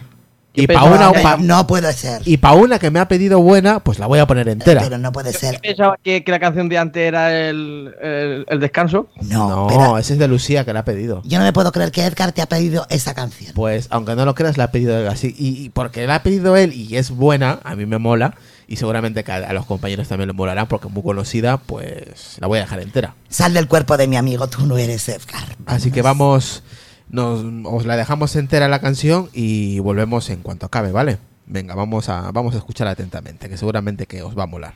Y para una, pa- No puede ser. y pa una que me ha pedido buena, pues la voy a poner entera. Pero no puede ser. Pensaba que, que la canción de antes era el, el, el descanso. No, No, pero ese es de Lucía que la ha pedido. yo no me puedo creer que Edgar te ha pedido esa canción. Pues, aunque no lo creas, la ha pedido él así. Y, y porque la ha pedido él y es buena, a mí me mola. Y seguramente que a, los compañeros también le molará porque es muy conocida, pues la voy a dejar entera. Sal del cuerpo de mi amigo, tú no eres Edgar. Así que vamos, nos, os la dejamos entera la canción y volvemos en cuanto acabe, ¿vale? Venga, vamos a, vamos a escuchar atentamente, que seguramente que os va a molar.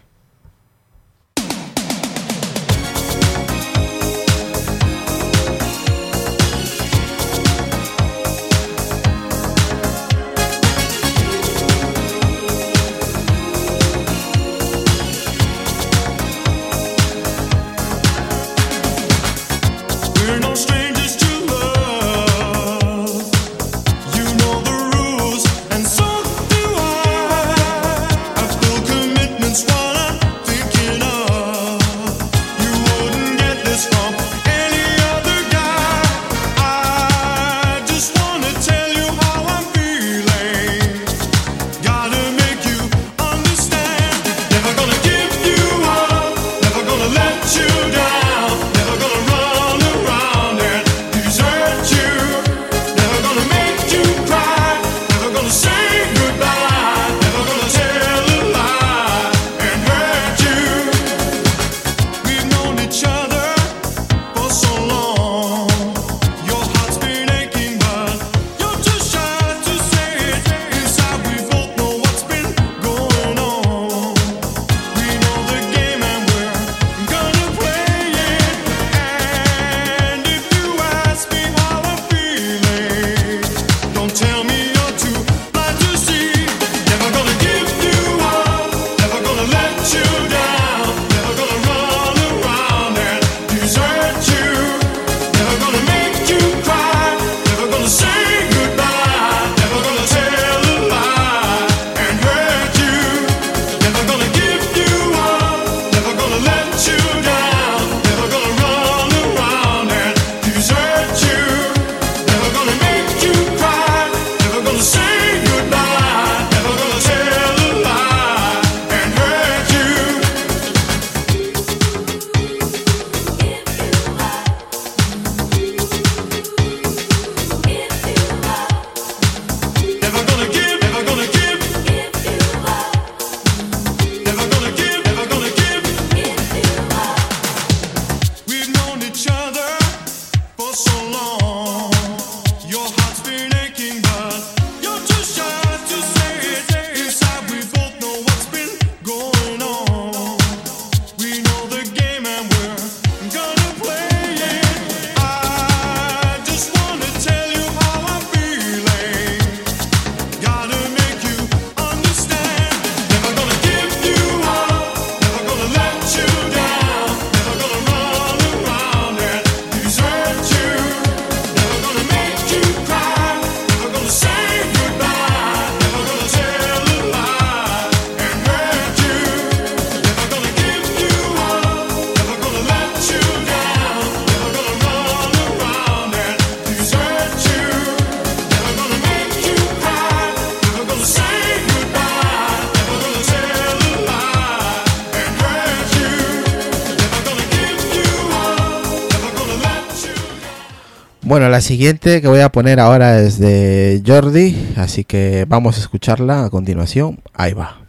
Siguiente que voy a poner ahora es de Jordi, así que vamos a escucharla a continuación. Ahí va.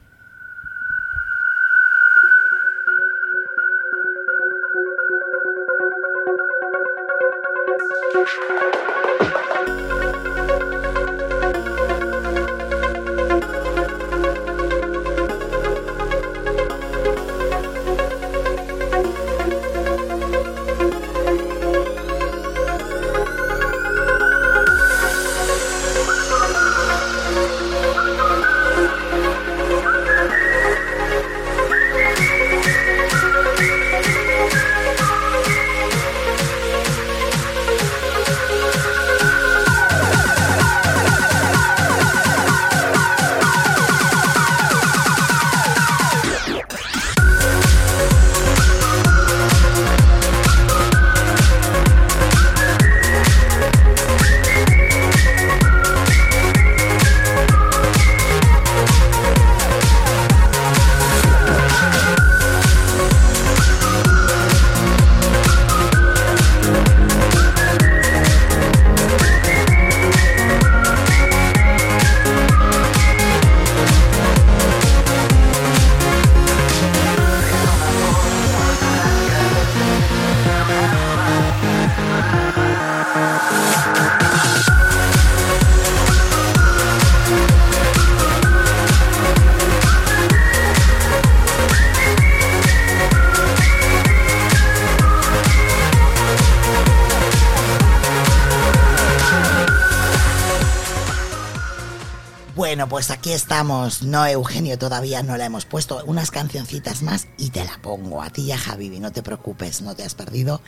Bueno, pues aquí estamos. No, Eugenio, todavía no la hemos puesto. Unas cancioncitas más y te la pongo a ti y a Javi. No te preocupes, no te has perdido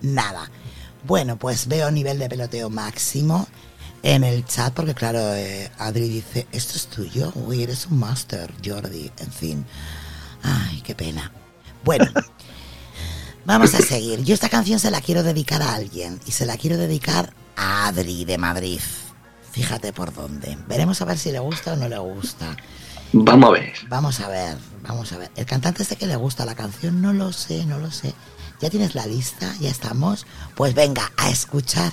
nada. Bueno, pues veo nivel de peloteo máximo en el chat, porque claro, eh, Adri dice, esto es tuyo, uy, eres un máster, Jordi, en fin. Ay, qué pena. Bueno, vamos a seguir. Yo esta canción se la quiero dedicar a alguien y se la quiero dedicar a Adri de Madrid. Fíjate por dónde. Veremos a ver si le gusta o no le gusta. Vamos a ver. Vamos a ver, vamos a ver. El cantante este que le gusta la canción, no lo sé, no lo sé. ¿Ya tienes la lista? ¿Ya estamos? Pues venga, a escuchar.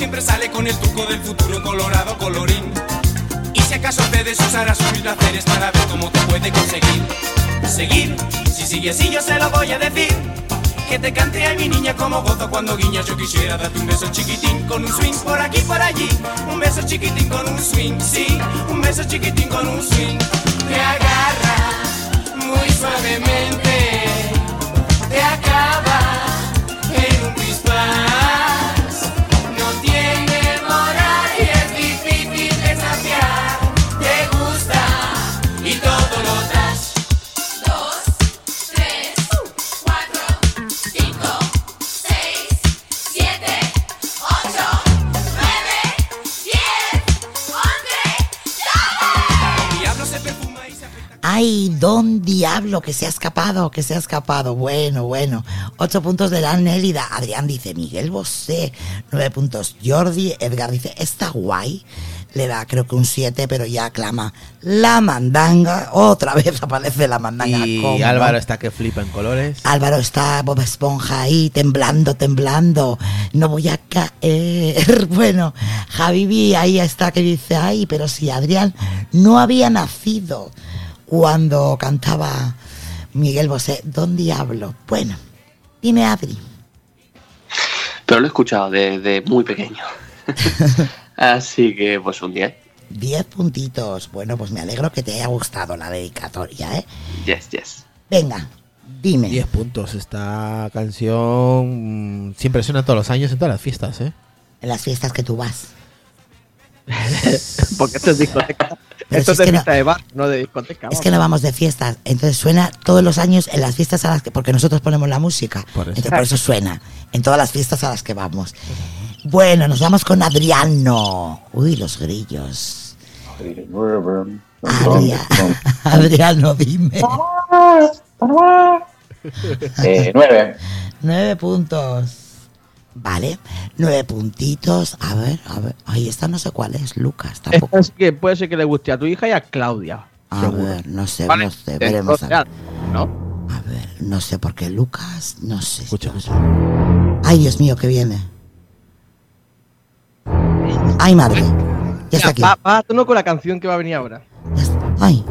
siempre sale con el truco del futuro colorado colorín. Y si acaso puedes usar a sus placeres para ver cómo te puede conseguir. Seguir, si sigue así, yo se lo voy a decir. Que te cante a mi niña como gozo cuando guiñas. Yo quisiera darte un beso chiquitín con un swing por aquí por allí. Un beso chiquitín con un swing, sí. Un beso chiquitín con un swing. Te agarra muy suavemente. Te acaba en un pispás. Ay, don diablo, que se ha escapado, que se ha escapado. Bueno, bueno. Ocho puntos de la Nélida. Adrián dice, Miguel Bosé. Nueve puntos. Jordi, Edgar dice, está guay. Le da creo que un siete, pero ya aclama la mandanga. Otra vez aparece la mandanga. Y. Álvaro está que flipa en colores. Álvaro está Bob Esponja ahí temblando, temblando. No voy a caer. Bueno, Javibi ahí está que dice, ay, pero si Adrián no había nacido. Cuando cantaba Miguel Bosé, Don Diablo. Bueno, dime Adri. Pero lo he escuchado desde muy pequeño. Así que, pues un 10. 10 puntitos. Bueno, pues me alegro que te haya gustado la dedicatoria, ¿eh? Yes, yes. Venga, dime. 10 puntos. Esta canción mm, siempre suena todos los años en todas las fiestas, ¿eh? En las fiestas que tú vas. Porque esto es discoteca. Pero esto si es es de que no- fiesta de bar, no de discoteca. Es que no vamos de fiestas, entonces suena todos los años en las fiestas a las que, porque nosotros ponemos la música, Por eso. entonces por eso suena en todas las fiestas a las que vamos. Bueno, nos vamos con Adriano. Uy, los grillos. Adria- Adriano, dime. Eh, nueve. Nueve puntos. Vale, nueve puntitos. A ver, a ver. Ahí esta no sé cuál es, Lucas. Tampoco. Esta sí que puede ser que le guste a tu hija y a Claudia. A seguro. ver, no sé, Vale, no sé, veremos. A ver. ¿No? A ver, no sé por qué Lucas, no sé. Escucha, Ay, Dios mío, que viene. Ay, madre. Ya está aquí. Va, va con la canción que va a venir ahora. Ay.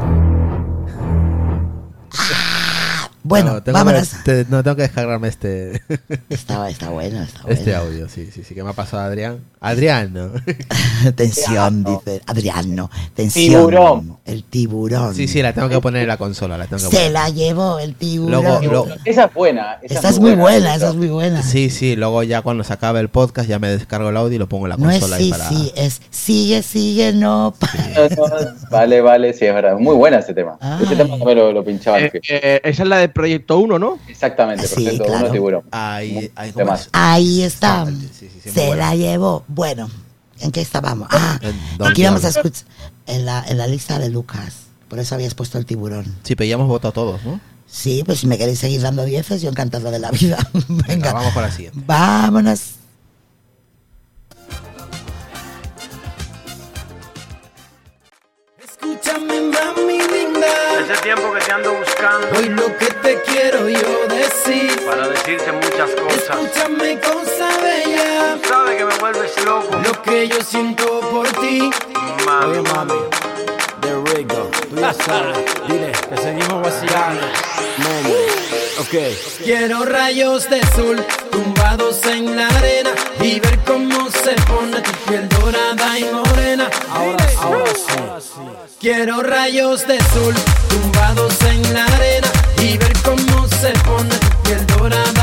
Ah, Bueno, No, tengo vámonos. que- te- no, tengo que descargarme este. Está, está bueno, está bueno. Este audio, sí, sí, sí, que me ha pasado Adrián. Adrián, ¿no? Tensión, dice Adriano. Tensión. Tiburón. El tiburón. Sí, sí, la tengo que poner en la consola. La tengo que Se la llevó el tiburón. Luego- luego- Esa es buena. Esa, Esa es muy buena, esa es muy buena. Sí, sí, luego ya cuando se acabe el podcast ya me descargo el audio y lo pongo en la No es consola. ahí sí, para... sí, es sigue, sigue, no. pa- Vale, vale, sí, es verdad. Muy buena ese tema. Ese tema también lo, lo pinchaba Eh, eh, esa es la de Proyecto 1, ¿no? Exactamente, Sí, Proyecto claro. Uno, tiburón. Ahí, ahí. Ahí está. Se la llevó. Bueno, ¿en qué estábamos? Ah, aquí vamos a escuchar en la, en la lista de Lucas. Por eso habías puesto el tiburón. Sí, pero ya hemos votado todos, ¿no? Sí, pues si me queréis seguir dando dieces, yo encantado de la vida. Venga, Venga, vamos con la siguiente. vámonos. Ese tiempo que te ando buscando. Hoy lo que te quiero yo decir. Para decirte muchas cosas. Escúchame, cosa bella. Sabe que me vuelves loco. Lo que yo siento por ti. Mami. Oye, mami. De Rigo. Tú ya sabes. Dile que seguimos vacilando. Mami. Ok. Quiero rayos de sol en la arena y ver cómo se pone tu piel dorada y morena. Ahora, ahora sí. Quiero rayos de sol tumbados en la arena y ver cómo se pone tu piel dorada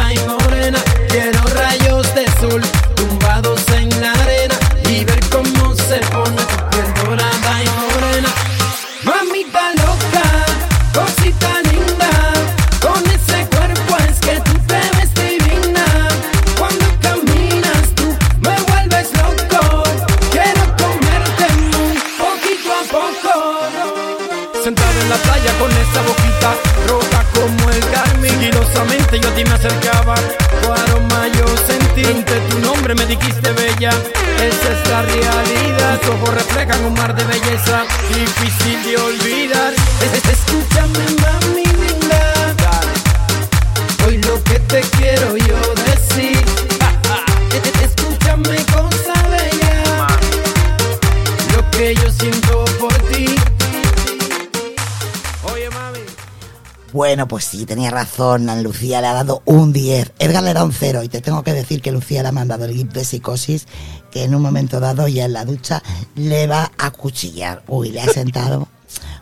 Bueno, pues sí, tenía razón. A Lucía le ha dado un 10. Edgar le da un 0. Y te tengo que decir que Lucía le ha mandado el GIF de psicosis. Que en un momento dado, ya en la ducha, le va a cuchillar. Uy, le ha sentado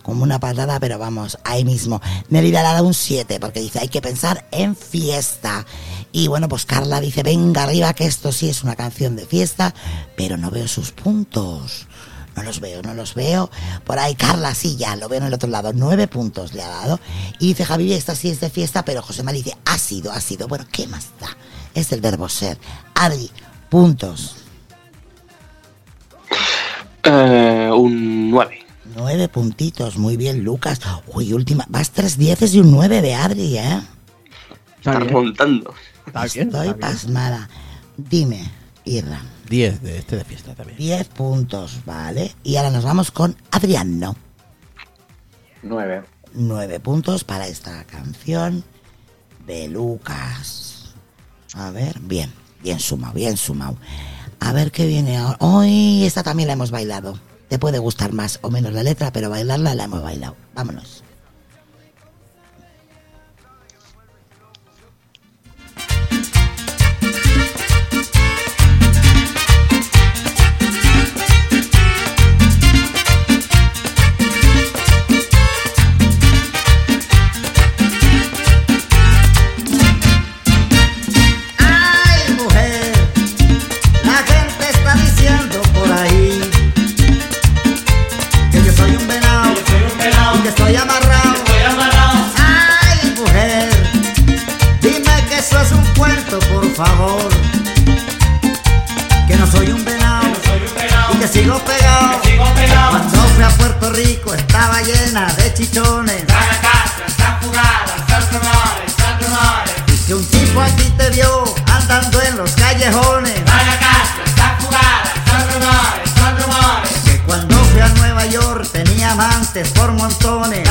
como una patada, pero vamos, ahí mismo. Nelida le ha dado un 7 porque dice: hay que pensar en fiesta. Y bueno, pues Carla dice: venga arriba, que esto sí es una canción de fiesta, pero no veo sus puntos. No los veo, no los veo. Por ahí Carla sí, ya lo veo en el otro lado. Nueve puntos le ha dado. Y dice Javi, esta sí es de fiesta, pero José María dice, ha sido, ha sido. Bueno, ¿qué más da? Es el verbo ser. Adri, puntos. Eh, un 9. Nueve puntitos, muy bien, Lucas. Uy, última. Vas tres dieces y un nueve de Adri, ¿eh? Está remontando. Estoy pasmada. Dime, Irra. 10 de este de fiesta también. 10 puntos, ¿vale? Y ahora nos vamos con Adriano. Nueve. 9 puntos para esta canción de Lucas. A ver, bien, bien sumado, bien sumado. A ver qué viene ahora. Hoy esta también la hemos bailado. Te puede gustar más o menos la letra, pero bailarla la hemos bailado. Vámonos. Amor. Que no soy un venado y que sigo pegado. Cuando fui a Puerto Rico estaba llena de chichones. Y que un tipo aquí te vio andando en los callejones. Que cuando fui a Nueva York tenía amantes por montones.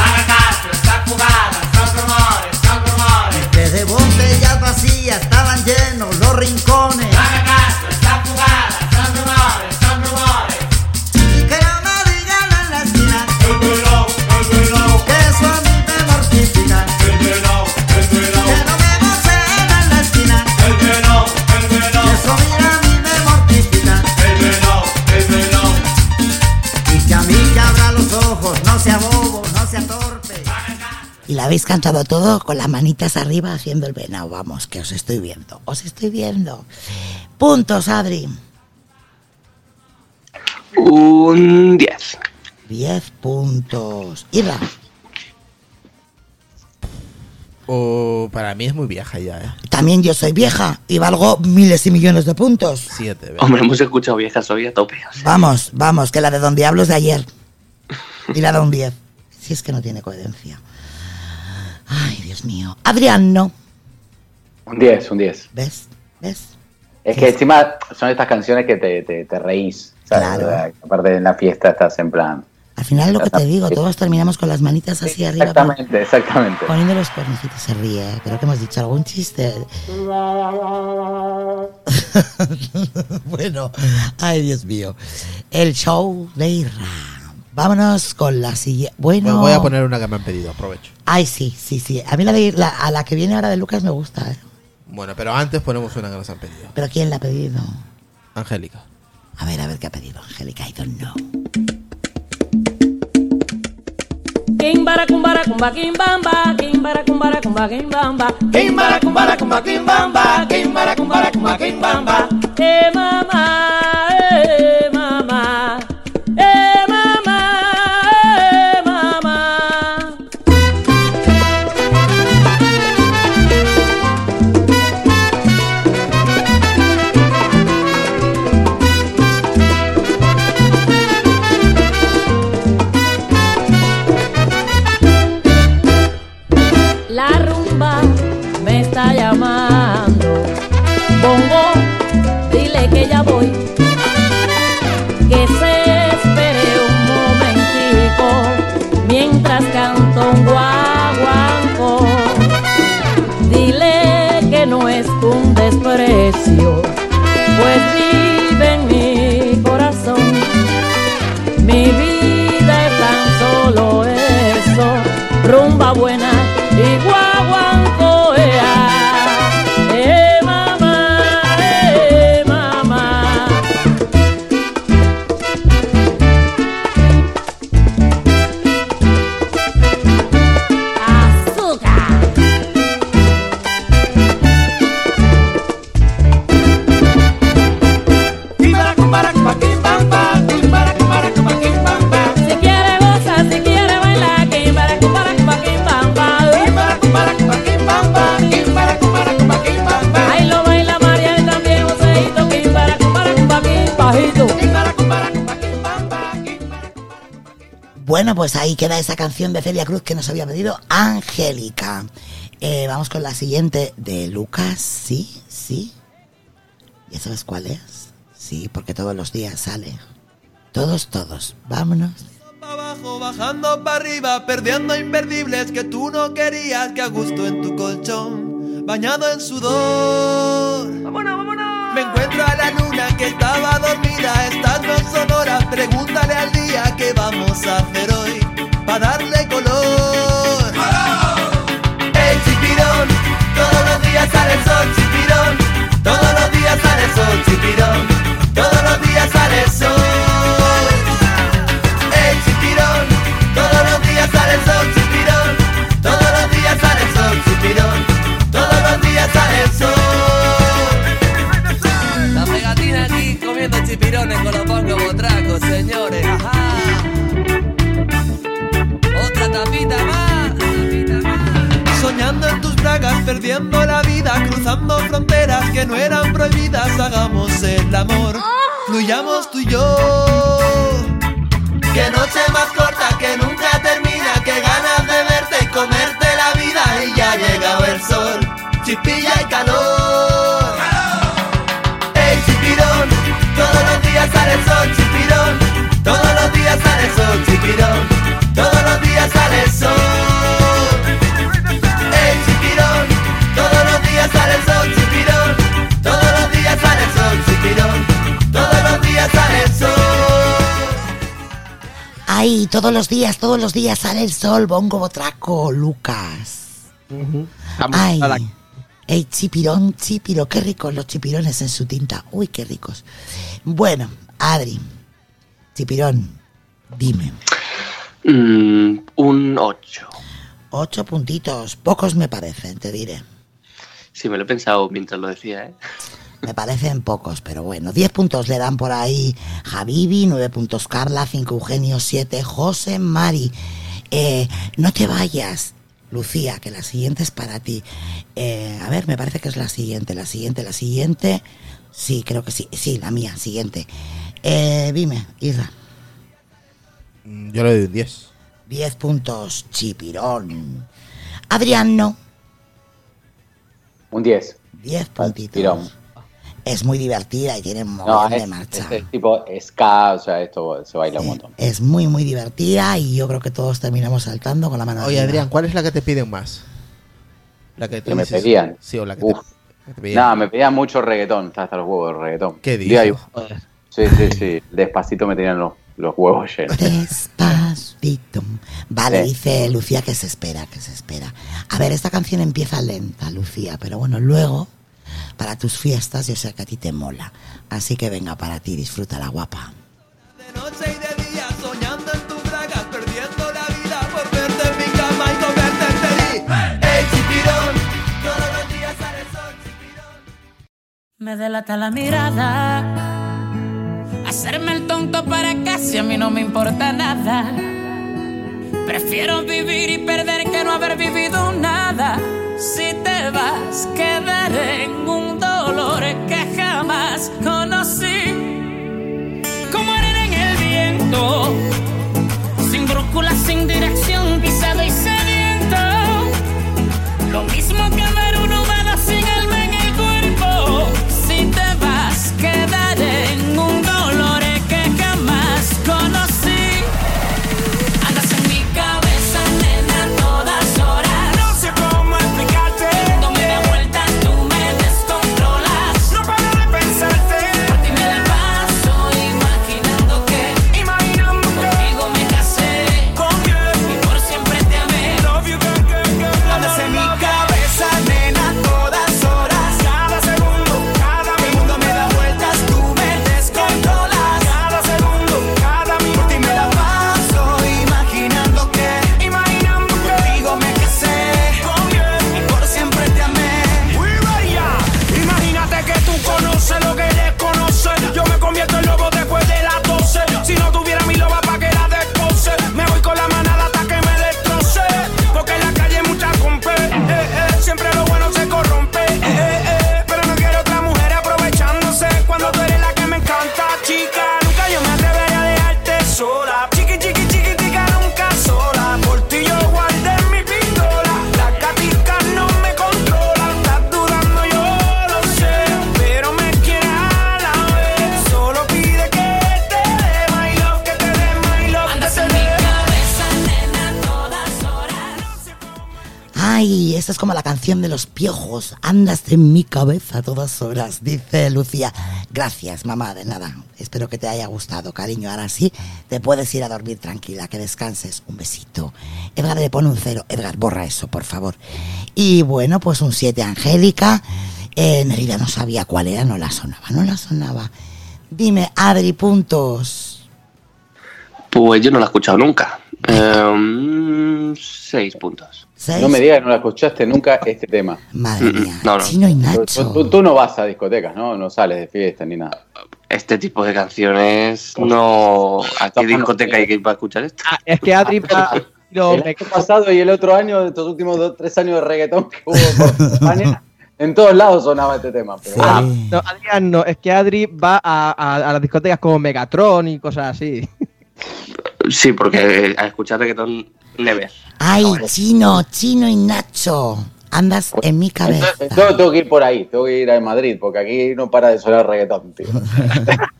Y que de rincones. Y la habéis cantado todo con las manitas arriba haciendo el venado. Vamos, que os estoy viendo. Os estoy viendo. Puntos, Adri. Un 10. 10 puntos. Irra. O para mí es muy vieja ya, ¿eh? También yo soy vieja y valgo miles y millones de puntos. Siete. Hombre, hemos escuchado viejas hoy a tope. o sea. Vamos, vamos, que la de Don Diablo es de ayer. Y la de un 10. Si es que no tiene coherencia. Ay, Dios mío. Adrián, no. Un 10, un 10. ¿Ves? ¿Ves? Es que encima son estas canciones que te, te, te reís. ¿sabes? Claro. O sea, Aparte en la fiesta estás en plan. Al final lo que te digo, todos terminamos con las manitas así arriba. Exactamente, exactamente. Poniendo los cuernicitos, se ríe. Creo que hemos dicho algún chiste. bueno, ay Dios mío. El show de Irra. Vámonos con la siguiente. Bueno, Pues voy a poner una que me han pedido, aprovecho. Ay, sí, sí, sí. A mí la de la, a la que viene ahora de Lucas me gusta. ¿eh? Bueno, pero antes ponemos una que nos han pedido. Pero ¿quién la ha pedido? Angélica. A ver, a ver qué ha pedido Angélica. I don't know. Kimbara kumbara kumba kimbamba, kimbara kumbara kumba kimbamba, Kimbara, kumbara, kumba, kimbamba, kimbara, kumbara, kumba, kimbamba. eh mama, eh queda esa canción de Celia Cruz que nos había pedido Angélica. Eh, vamos con la siguiente de Lucas. Sí, sí. ¿Ya sabes cuál es? Sí, porque todos los días sale. Todos, todos. Vámonos. abajo, bajando para arriba, perdiendo imperdibles que tú no querías, que a gusto en tu colchón, bañado en sudor. ¡Vámonos, vámonos! Me encuentro a la luna que estaba dormida, estas no son horas, pregúntale al día qué vamos a hacer hoy, para darle color. ¡Ey, chipirón! Todos los días sale el sol, chipirón. Todos los días sale el sol, chipirón. viviendo la vida, cruzando fronteras que no eran prohibidas, hagamos el amor, fluyamos tú y yo. Que noche más corta, que nunca termina, que ganas de verte y comerte la vida y ya ha el sol, chispilla y calor. ¡Ey, chipirón! Todos los días sale el sol, chipirón. Todos los días sale el sol, chipirón. Todos los días Ay, todos los días, todos los días sale el sol, bongo botraco, Lucas. Ay, ey, chipirón, chipiro, qué ricos los chipirones en su tinta. Uy, qué ricos. Bueno, Adri, chipirón, dime. Mm, un 8. Ocho puntitos, pocos me parecen, te diré. Sí, me lo he pensado mientras lo decía, ¿eh? Me parecen pocos, pero bueno. 10 puntos le dan por ahí Javibi, 9 puntos Carla, 5 Eugenio, 7 José Mari. Eh, no te vayas, Lucía, que la siguiente es para ti. Eh, a ver, me parece que es la siguiente, la siguiente, la siguiente. Sí, creo que sí. Sí, la mía, siguiente. Eh, dime, Irra. Mm, Yo le doy un 10. 10 puntos, chipirón. Adrián, no. Un 10. 10 puntitos. Tirón. Es muy divertida y tiene un No, montón de marcha. es tipo ska, o sea, esto se baila un montón. Es muy, muy divertida y yo creo que todos terminamos saltando con la mano Oye, arriba. Adrián, ¿cuál es la que te piden más? La que, tú Que me pedían. Sí, o la que Uf. te, pedían. Nada, me pedían mucho reggaetón, está hasta los huevos de reggaetón. ¿Qué dices? yo- Sí, sí, sí. Despacito me tenían los, los huevos llenos. Despacito. Vale, Sí. dice Lucía que se espera, que se espera. A ver, esta canción empieza lenta, Lucía, pero bueno, luego, para tus fiestas, yo sé que a ti te mola. Así que venga para ti, disfruta la guapa. Me delata la mirada. Hacerme el tonto para casi a mí no me importa nada. Prefiero vivir y perder que no haber vivido nada. Si te vas, quedaré en un dolor que jamás conocí. Como arena en el viento, sin brújula, sin dirección, pisado y sediento. Lo mismo que canción de los piojos. Andas en mi cabeza a todas horas, dice Lucía. Gracias, mamá, de nada. Espero que te haya gustado, cariño. Ahora sí, te puedes ir a dormir tranquila, que descanses. Un besito. Edgar le pone un cero. Edgar, borra eso, por favor. Y bueno, pues un 7, Angélica. Eh, Nerida no sabía cuál era, no la sonaba, no la sonaba. Dime, Adri, puntos. Pues yo no la he escuchado nunca. Eh, seis puntos. No me digas que no la escuchaste nunca este tema. Madre mía, No, no. Chino y Tú, Nacho. tú- tú no vas a discotecas, ¿no? No sales de fiesta ni nada. Este tipo de canciones no. ¿A qué discoteca hay que ir para escuchar esto? Ah, es que Adri va- lo- El año pasado y el otro año, estos últimos dos, tres años de reggaetón que hubo por España, En todos lados sonaba este tema. Pero Ah, no, Adrián no, es que Adri va a, a- a las discotecas como Megatron y cosas así. Sí, porque a escuchar reggaetón le ves. Ay, Chino, Chino y Nacho. Andas en mi cabeza. Tengo que ir por ahí, tengo que ir a Madrid, porque aquí no para de sonar reggaetón, tío.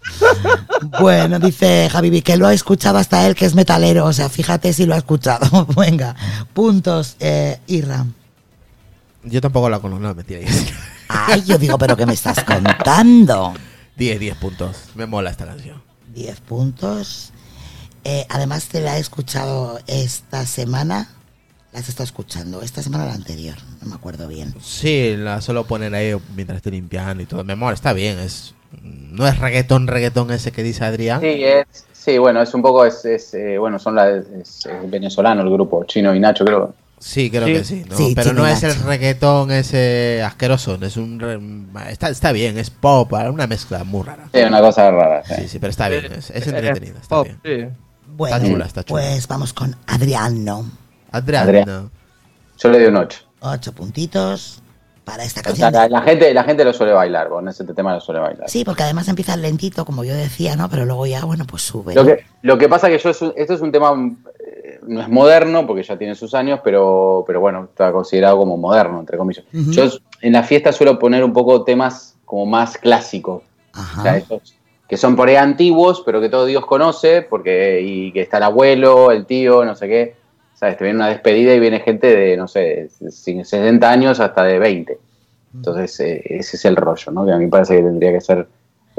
Bueno, dice Javi que lo ha escuchado hasta él, que es metalero. O sea, fíjate si lo ha escuchado. Venga, puntos, eh, Irram. Yo tampoco la conozco, no, mentira. Ay, yo digo, pero ¿qué me estás contando? 10, 10 puntos. Me mola esta canción. 10 puntos. Eh, además, te la he escuchado esta semana. La has estado escuchando. Esta semana o la anterior. No me acuerdo bien. Sí, la suelo poner ahí mientras estoy limpiando y todo. Me mola, está bien. Es, no es reggaetón, reggaetón ese que dice Adrián. Sí, es, sí, bueno, es un poco, es, es, eh, bueno, son la, es, es venezolano el grupo, Chino y Nacho, creo. Sí, creo Sí. que sí. ¿no? Sí, Pero Chino no es el reggaetón ese asqueroso. Es un está, está bien, es pop, una mezcla muy rara. Sí, una cosa rara. Sí, sí, pero está bien, es, es entretenida. Está pop, bien. Bueno, Está chula, está chula. pues vamos con Adriano. Adrián, Adrián. no. Yo le doy un 8. Ocho puntitos para esta O sea, canción. la, la gente, la gente lo suele bailar, con ese tema lo suele bailar. Sí, porque además empieza lentito, como yo decía, ¿no? Pero luego ya, bueno, pues sube. Lo que, lo que pasa que yo, esto es un tema, eh, no es moderno, porque ya tiene sus años, pero, pero bueno, está considerado como moderno, entre comillas. Ujú. Yo en la fiesta suelo poner un poco temas como más clásicos. O sea, esos que son por ahí antiguos, pero que todo Dios conoce, porque y que está el abuelo, el tío, no sé qué. ¿Sabes? Te viene una despedida y viene gente de, no sé, sin 60 años hasta de 20. Entonces, eh, ese es el rollo, ¿no? Que a mí me parece que tendría que ser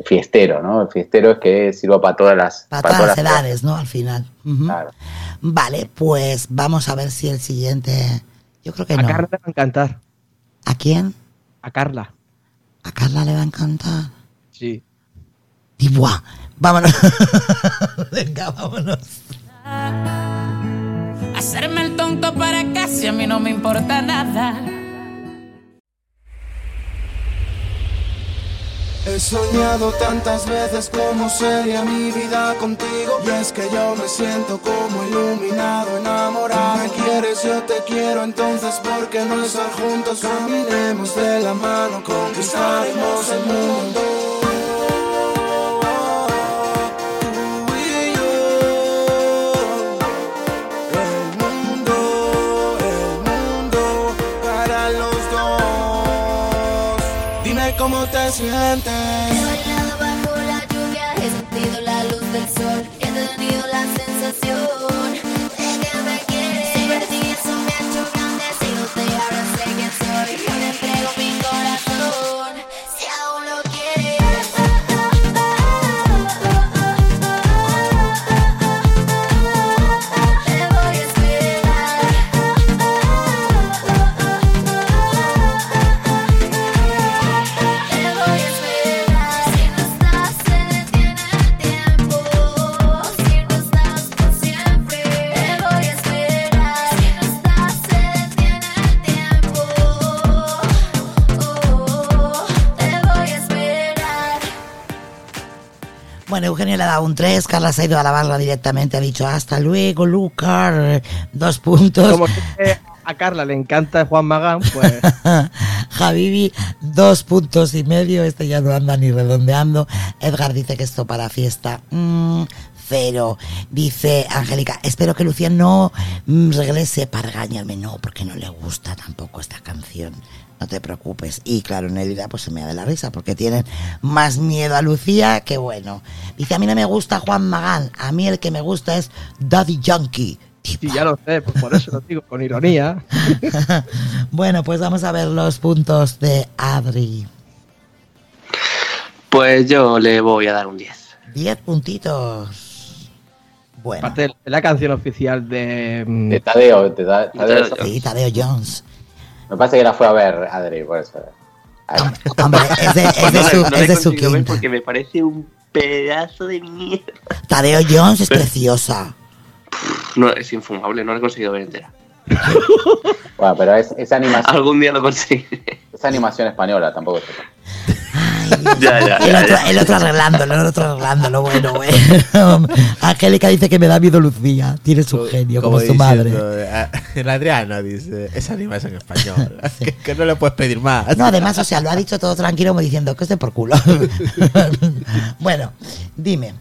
fiestero, ¿no? El fiestero es que sirva para todas las, Para todas las edades. ¿no? Al final. Vale, pues vamos a ver si el siguiente. Yo creo que A no. Carla le va a encantar. ¿A quién? A Carla. A Carla le va a encantar. Sí. Y buah, vámonos. Venga, vámonos. Hacerme el tonto para casi a mí no me importa nada. He soñado tantas veces cómo sería mi vida contigo Y es que yo me siento como iluminado, enamorado Me quieres, yo te quiero, entonces ¿por qué no estar juntos? Caminemos de la mano, conquistaremos el mundo cómo te sientes. He bajo la lluvia, he sentido la luz del sol, he tenido la sensación Bueno, Eugenio le ha dado un 3, Carla se ha ido a la barra directamente, ha dicho hasta luego, Lucar, dos puntos. Como a Carla le encanta Juan Magán, pues. Javibi, dos puntos y medio, este ya no anda ni redondeando. Edgar dice que esto para fiesta, mm, cero. Dice Angélica, espero que Lucía no mm, regrese para regañarme. No, porque no le gusta tampoco esta canción. No te preocupes. Y claro, Nelida pues se me da la risa porque tienen más miedo a Lucía que bueno. Dice, a mí no me gusta Juan Magán, a mí el que me gusta es Daddy Yankee. Sí, ya lo sé, pues por eso lo digo con ironía. Bueno, pues vamos a ver los puntos de Adri. Pues yo le voy a dar un 10. 10 puntitos. Bueno. Aparte de la canción oficial de. mm, De Tadeo, de Ta- Tadeo. Sí, Tadeo Jones. Me parece que la fue a ver Adri, por eso. Hombre, es de, es de No su, no es de su quinta. porque me parece un pedazo de mierda. Tadeo Jones es preciosa. No, es infumable, no la he conseguido ver entera. Bueno, pero es, es animación. Algún día lo conseguiré. Es animación española, tampoco es. Ya, ya, El ya, otro, ya. el otro arreglándolo, el otro arreglándolo, bueno, bueno. Angélica dice que me da miedo Lucía. Tiene su genio, como, su madre. diciendo, eh, El Adriano dice, es animación en español. que, que no le puedes pedir más. No, además, o sea, lo ha dicho todo tranquilo como diciendo que esté por culo. bueno, dime.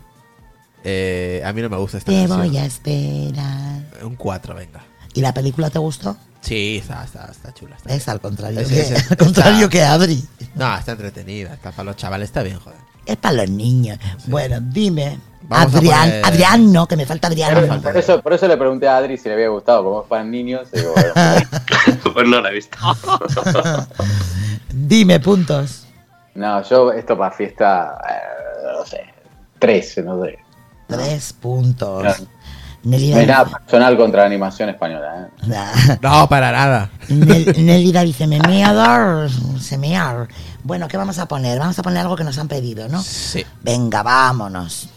Eh, a mí no me gusta esta Te canción. voy a esperar. Un 4, venga. ¿Y la película te gustó? Sí, está, está, está chula. Está Es al contrario, Es- que, es- al contrario está- que Adri. No, está entretenida. Está para los chavales, está bien, joder. Es para los niños. Bueno, dime. Vamos a Adrián, poner- Adrián no, que me falta Adrián. Por, por eso, por eso le pregunté a Adri si le había gustado, como es para niños. digo, bueno, Pues no la he visto. Dime puntos. no, yo esto para fiesta, eh, no sé, tres, no sé. Tres puntos. No, Nelly no hay nada personal contra la animación española. ¿eh? No, para nada. Nel- Nelida dice, me meador, se mear. Bueno, ¿qué vamos a poner? Vamos a poner algo que nos han pedido, ¿no? Sí. Venga, vámonos.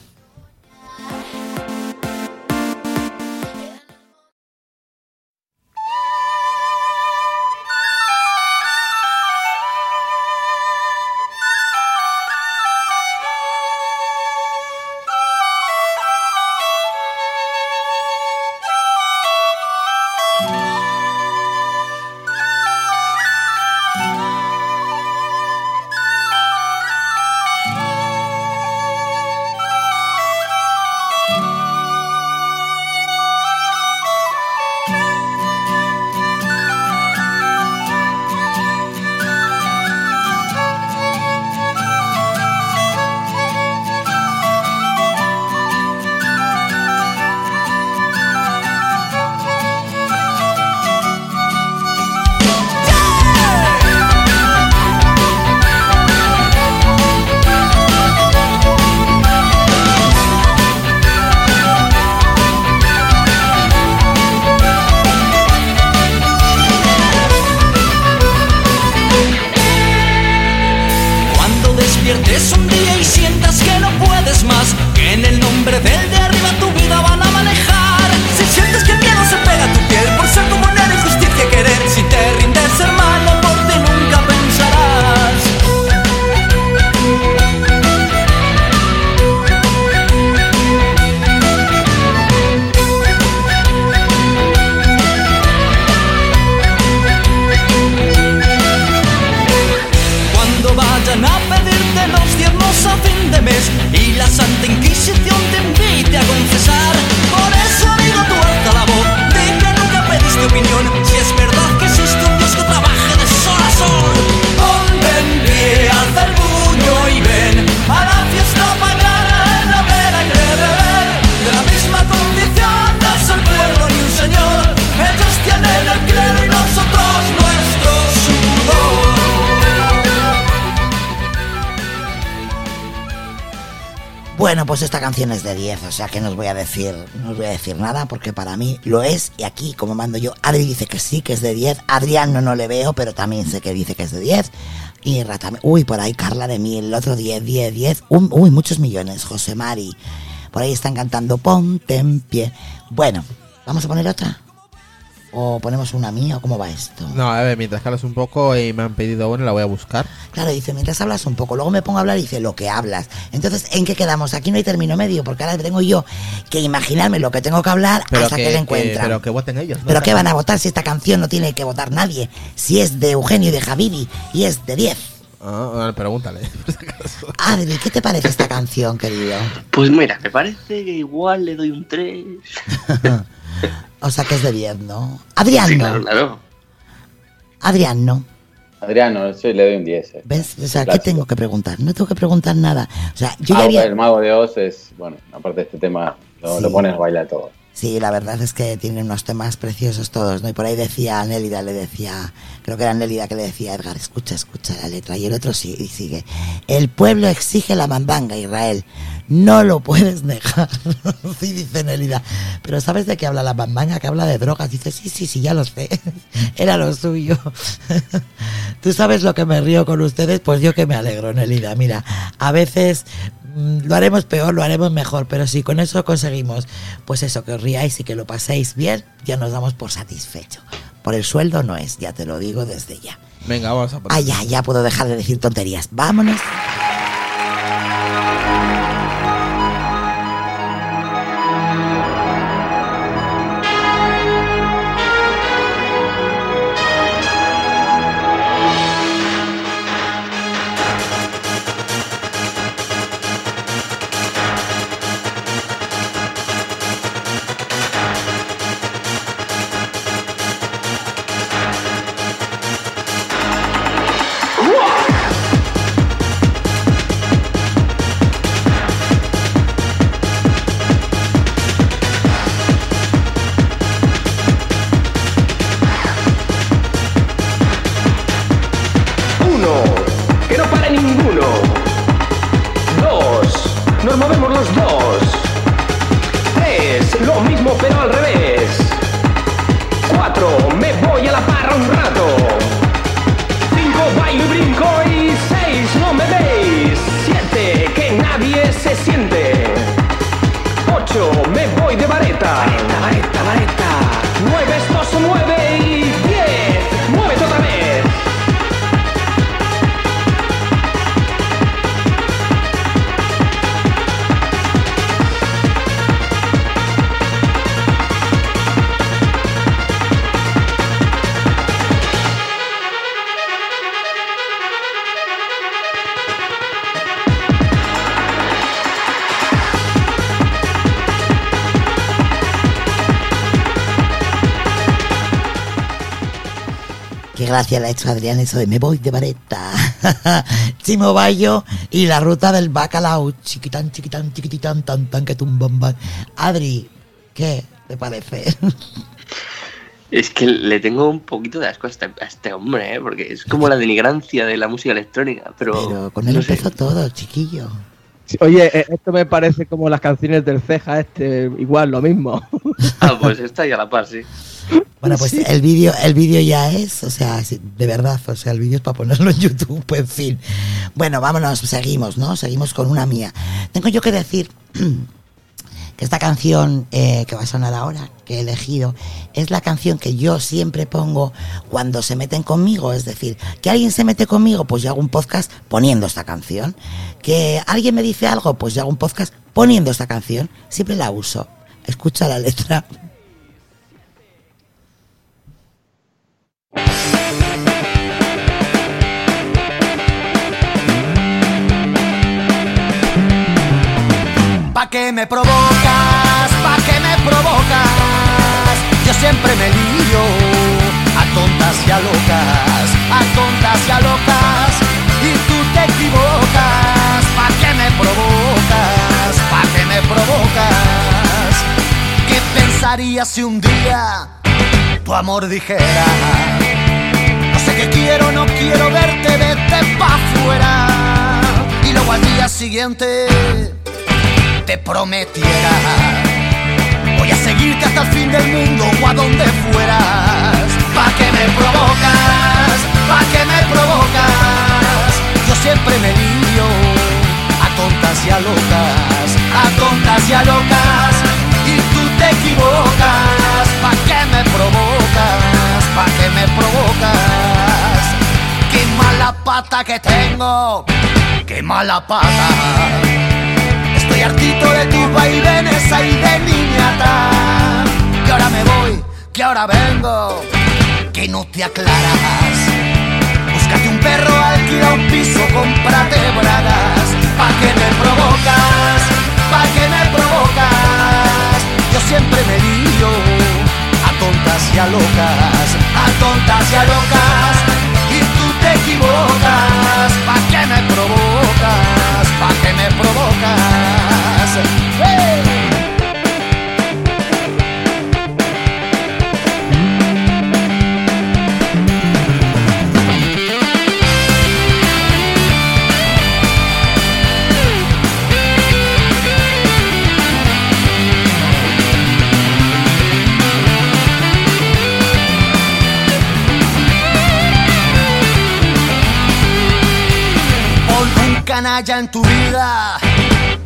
Pues esta canción es de 10, o sea que no os voy a decir, no os voy a decir nada porque para mí lo es y aquí como mando yo, Adri dice que sí, que es de 10, Adrián no, no le veo, pero también sé que dice que es de 10 y Rata, uy, por ahí Carla de mí, el otro 10, 10, 10, un- uy, muchos millones, José Mari, por ahí están cantando Ponte en pie. Bueno, ¿vamos a poner otra? ¿O ponemos una mía o cómo va esto? No, a ver, mientras hablas un poco y me han pedido una, la voy a buscar. Claro, dice, mientras hablas un poco, luego me pongo a hablar y dice lo que hablas. Entonces, ¿en qué quedamos? Aquí no hay término medio, porque ahora tengo yo que imaginarme lo que tengo que hablar Pero hasta que, que, le que- encuentran. pero que voten ellos. ¿no? ¿Pero qué van a votar si esta canción no tiene que votar nadie? Si es de Eugenio y de Javivi y es de 10. Ah, bueno, pregúntale. Adri, ¿qué te parece esta canción, querido? Pues mira, me parece que igual le doy un 3. O sea, que es de 10, ¿no? Adrián, Sí, no. claro, claro. Adrián, no. Adriano, yo le doy un 10. eh. ¿Ves? O sea, ¿qué tengo que preguntar? No tengo que preguntar nada. O sea, yo ya Ah, había... El mago de Oz es, bueno, aparte de este tema, lo, Sí. lo pones a bailar todo. Sí, la verdad es que tienen unos temas preciosos todos, ¿no? Y por ahí decía Nélida, le decía, creo que era Nélida que le decía a Edgar, escucha, escucha la letra. Y el otro sí, y sigue. El pueblo exige la mandanga, Israel. No lo puedes dejar. sí, dice Nélida. Pero ¿sabes de qué habla la mandanga? Que habla de drogas. Dice, sí, sí, sí, ya lo sé. Era lo suyo. ¿Tú sabes lo que me río con ustedes? Pues yo que me alegro, Nélida. Mira, a veces Mm, Lo haremos peor, lo haremos mejor, pero si con eso conseguimos, pues eso, que os riáis y que lo paséis bien, ya nos damos por satisfecho. Por el sueldo no es, ya te lo digo desde ya. Venga, vamos a. Ah, ya, ya puedo dejar de decir tonterías. Vámonos. Qué gracia le ha hecho Adrián eso de me voy de vareta. Chimo Bayo y la ruta del bacalao. Chiquitán, chiquitán, chiquititán, tan, tan, que tumbamban. Adri, ¿qué te parece? Es que le tengo un poquito de asco a este, a este hombre, ¿eh? porque es como la denigrancia de la música electrónica. Pero, Pero con él no sé. empezó todo, chiquillo. Oye, eh, esto me parece como las canciones del ceja este, igual, lo mismo. Ah, pues está ahí a la par, sí. Bueno, pues el vídeo el vídeo ya es, o sea, sí, de verdad, o sea, el vídeo es para ponerlo en YouTube, en fin. Bueno, vámonos, seguimos, ¿no? Seguimos con una mía. Tengo yo que decir que esta canción eh, que va a sonar ahora, que he elegido, es la canción que yo siempre pongo cuando se meten conmigo. Es decir, que alguien se mete conmigo, pues yo hago un podcast poniendo esta canción. Que alguien me dice algo, pues yo hago un podcast poniendo esta canción. Siempre la uso. Escucha la letra. Pa' que me provocas, pa' que me provocas. Yo siempre me lío a tontas y a locas, a tontas y a locas. Y tú te equivocas, pa' que me provocas, pa' que me provocas. ¿Qué pensarías si un día tu amor dijera? No sé qué quiero, no quiero verte, vete pa' afuera. Y luego al día siguiente te prometiera. Voy a seguirte hasta el fin del mundo o a donde fueras. Pa' que me provocas, pa' que me provocas. Yo siempre me lío a tontas y a locas A tontas y a locas. Y tú te equivocas Pa' que me provocas, pa' que me provocas. Qué mala pata que tengo, qué mala pata hartito de tus vaivenes ahí de niñata Que ahora me voy, que ahora vengo Que no te aclaras. Búscate un perro, alquila un piso, cómprate bragas. Pa' que me provocas, pa' que me provocas Yo siempre me lío a tontas y a locas A tontas y a locas. Y tú te equivocas. Pa' que me provocas, pa' que me provocas dice. Canalla en tu vida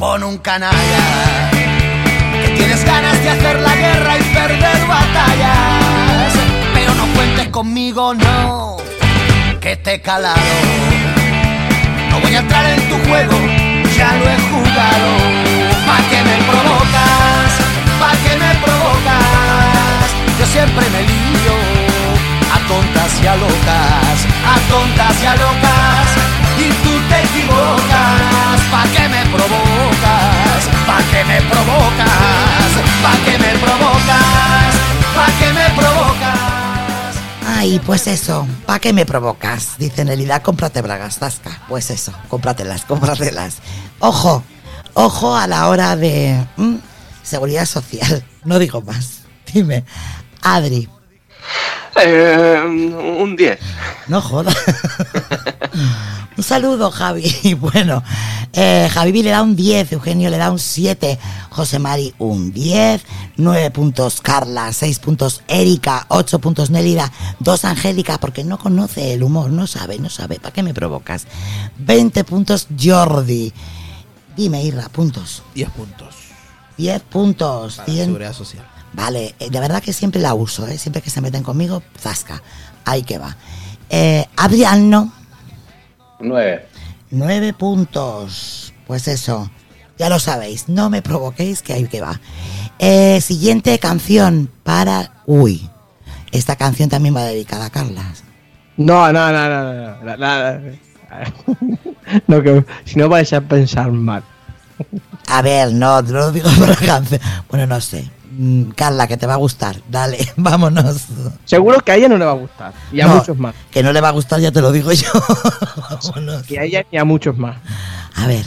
pon un canalla. Que tienes ganas de hacer la guerra y perder batallas. Pero no cuentes conmigo, no, que he calado. No voy a entrar en tu juego, ya lo he jugado. ¿Pa' qué me provocas? ¿Pa' qué me provocas? Yo siempre me lío a tontas y a locas, a tontas y a locas. Tú te equivocas. ¿Pa' qué me provocas? ¿Pa' qué me provocas? ¿Pa' qué me provocas? ¿Pa' qué me provocas? Ay, pues eso, ¿pa' qué me provocas? Dice Nelida, cómprate bragas, Zasca. Pues eso, cómpratelas, cómpratelas. Ojo, ojo a la hora de mm, seguridad social. No digo más. Dime, Adri, Eh, un 10. no jodas. un saludo, Javi. Bueno, eh, Javi le da un 10, Eugenio le da un 7, José Mari un 10, 9 puntos Carla, 6 puntos Erika, 8 puntos Nélida, 2 Angélica, porque no conoce el humor, no sabe, no sabe, ¿para qué me provocas? 20 puntos Jordi. Dime, Irra, puntos. 10 puntos. 10 puntos. Para la 100. seguridad social. Vale, eh, de verdad que siempre la uso, ¿eh? siempre que se meten conmigo, zasca. Ahí que va. Eh, Adriano, 9. 9 puntos. Pues eso, ya lo sabéis, no me provoquéis que ahí que va. Eh, siguiente canción para... Uy, esta canción también va dedicada a Carla. No, no, no, no, no, no, no, no. No, que si no vais a pensar mal. A ver, no, no lo digo por la canción. Bueno, no sé. Mm, Carla, que te va a gustar. Dale, vámonos. Seguro que a ella no le va a gustar. Y a No, muchos más. Que no le va a gustar, ya te lo digo yo. vámonos. Y a ella y a muchos más. A ver.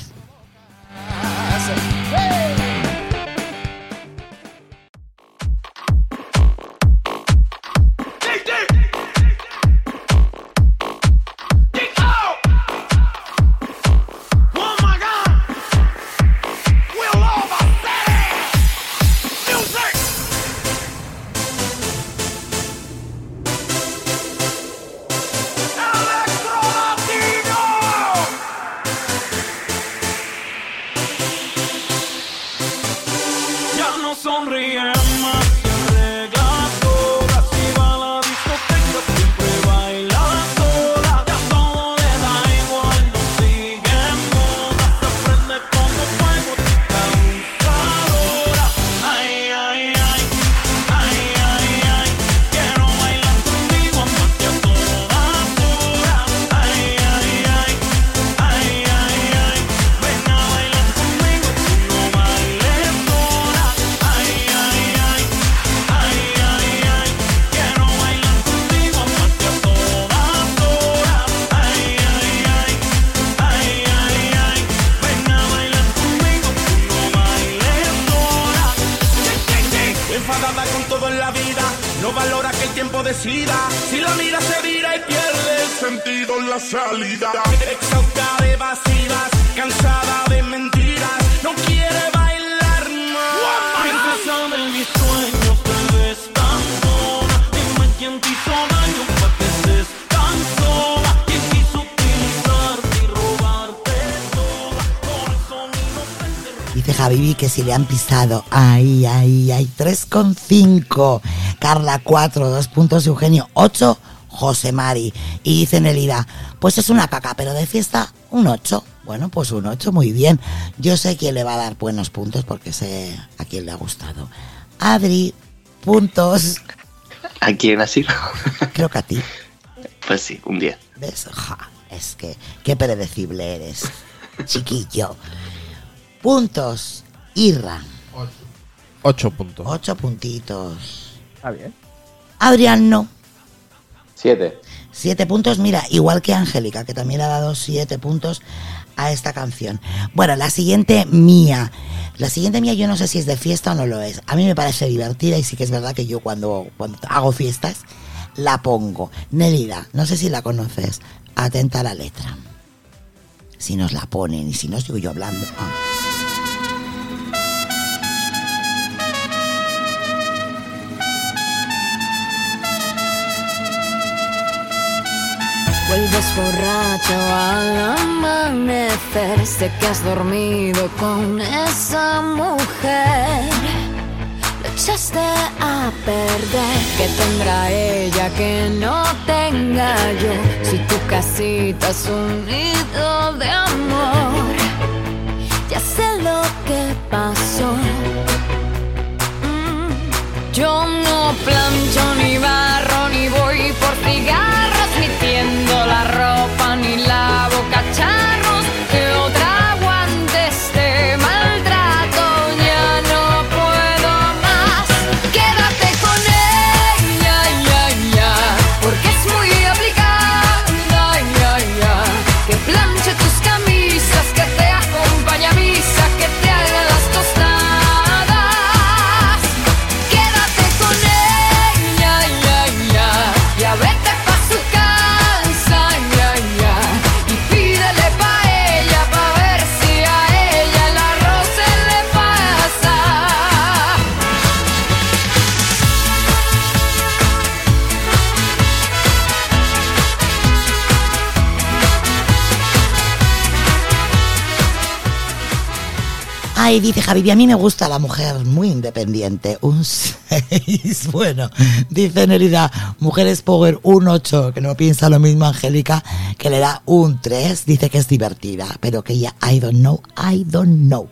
Que le han pisado. Ahí, ahí, ahí. 3,5. Carla 4, 2 puntos. Eugenio 8. José Mari. Y dice Nelida, pues es una caca, pero de fiesta un 8. Bueno, pues un 8, muy bien. Yo sé quién le va a dar buenos puntos porque sé a quién le ha gustado. Adri, puntos. ¿A quién ha sido? Creo que a ti. Pues sí, un 10. ¿Ves? Ja, es que qué predecible eres, chiquillo. Puntos. Irra. 8 puntos. Ocho puntitos. Está bien. Adrián no. 7. Siete puntos, mira, igual que Angélica, que también ha dado siete puntos a esta canción. Bueno, la siguiente mía. La siguiente mía yo no sé si es de fiesta o no lo es. A mí me parece divertida y sí que es verdad que yo cuando, cuando hago fiestas la pongo. Nelida, no sé si la conoces. Atenta a la letra. Si nos la ponen y si no sigo yo hablando. Ah. Vuelves borracho al amanecer. Sé que has dormido con esa mujer. Lo echaste a perder. Que tendrá ella que no tenga yo. Si tu casita es un nido de amor. Ya sé lo que pasó. Mm, Yo no plancho ni barro ni voy por cigarros Ay, dice Javi, a mí me gusta la mujer muy independiente. Un 6. Bueno, dice Nerida, mujeres power un 8, que no piensa lo mismo Angélica, que le da un 3. Dice que es divertida, pero que ella, I don't know, I don't know.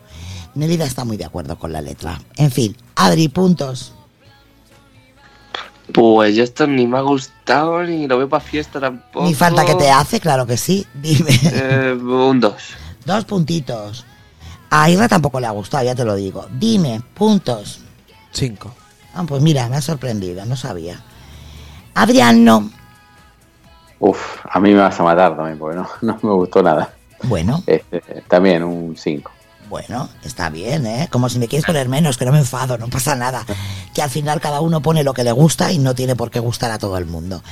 Nelida está muy de acuerdo con la letra. En fin, Adri, puntos. Pues ya esto ni me ha gustado ni lo veo para fiesta tampoco. Ni falta que te hace, claro que sí. Dime. Eh, un 2. Dos puntitos. A Irra tampoco le ha gustado, ya te lo digo. Dime, puntos. Cinco. Ah, pues mira, me ha sorprendido, no sabía. Adrián, no. Uf, a mí me vas a matar también, porque no, no me gustó nada. Bueno, Este, también un 5. bueno, está bien, ¿eh? Como si me quieres poner menos, que no me enfado, no pasa nada. Que al final cada uno pone lo que le gusta y no tiene por qué gustar a todo el mundo.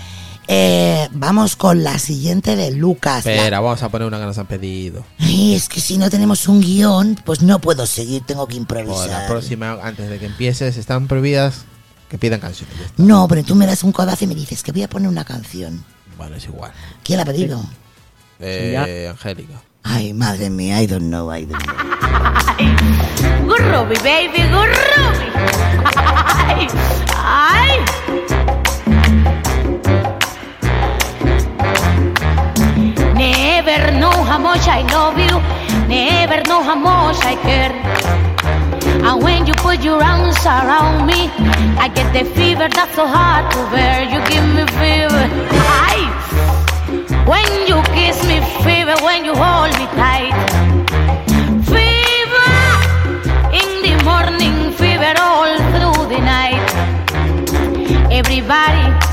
Eh, vamos con la siguiente de Lucas. La- Espera, vamos a poner una que nos han pedido. Ay, es que si no tenemos un guion, pues no puedo seguir, tengo que Por la improvisar. próxima, antes de que empieces, están prohibidas que pidan canciones. No, pero tú me das un codazo y me dices que voy a poner una canción. Bueno, es igual. ¿Quién la ha pedido? Eh, Angélica. Ay, madre mía, I don't know, I don't know. Gurrubi, baby, gurrubi. Ay, ay. Never know how much I love you. Never know how much I care. And when you put your arms around me, I get the fever that's so hard to bear. You give me fever. Ay. When you kiss me, fever. When you hold me tight. Fever in the morning, fever all through the night. Everybody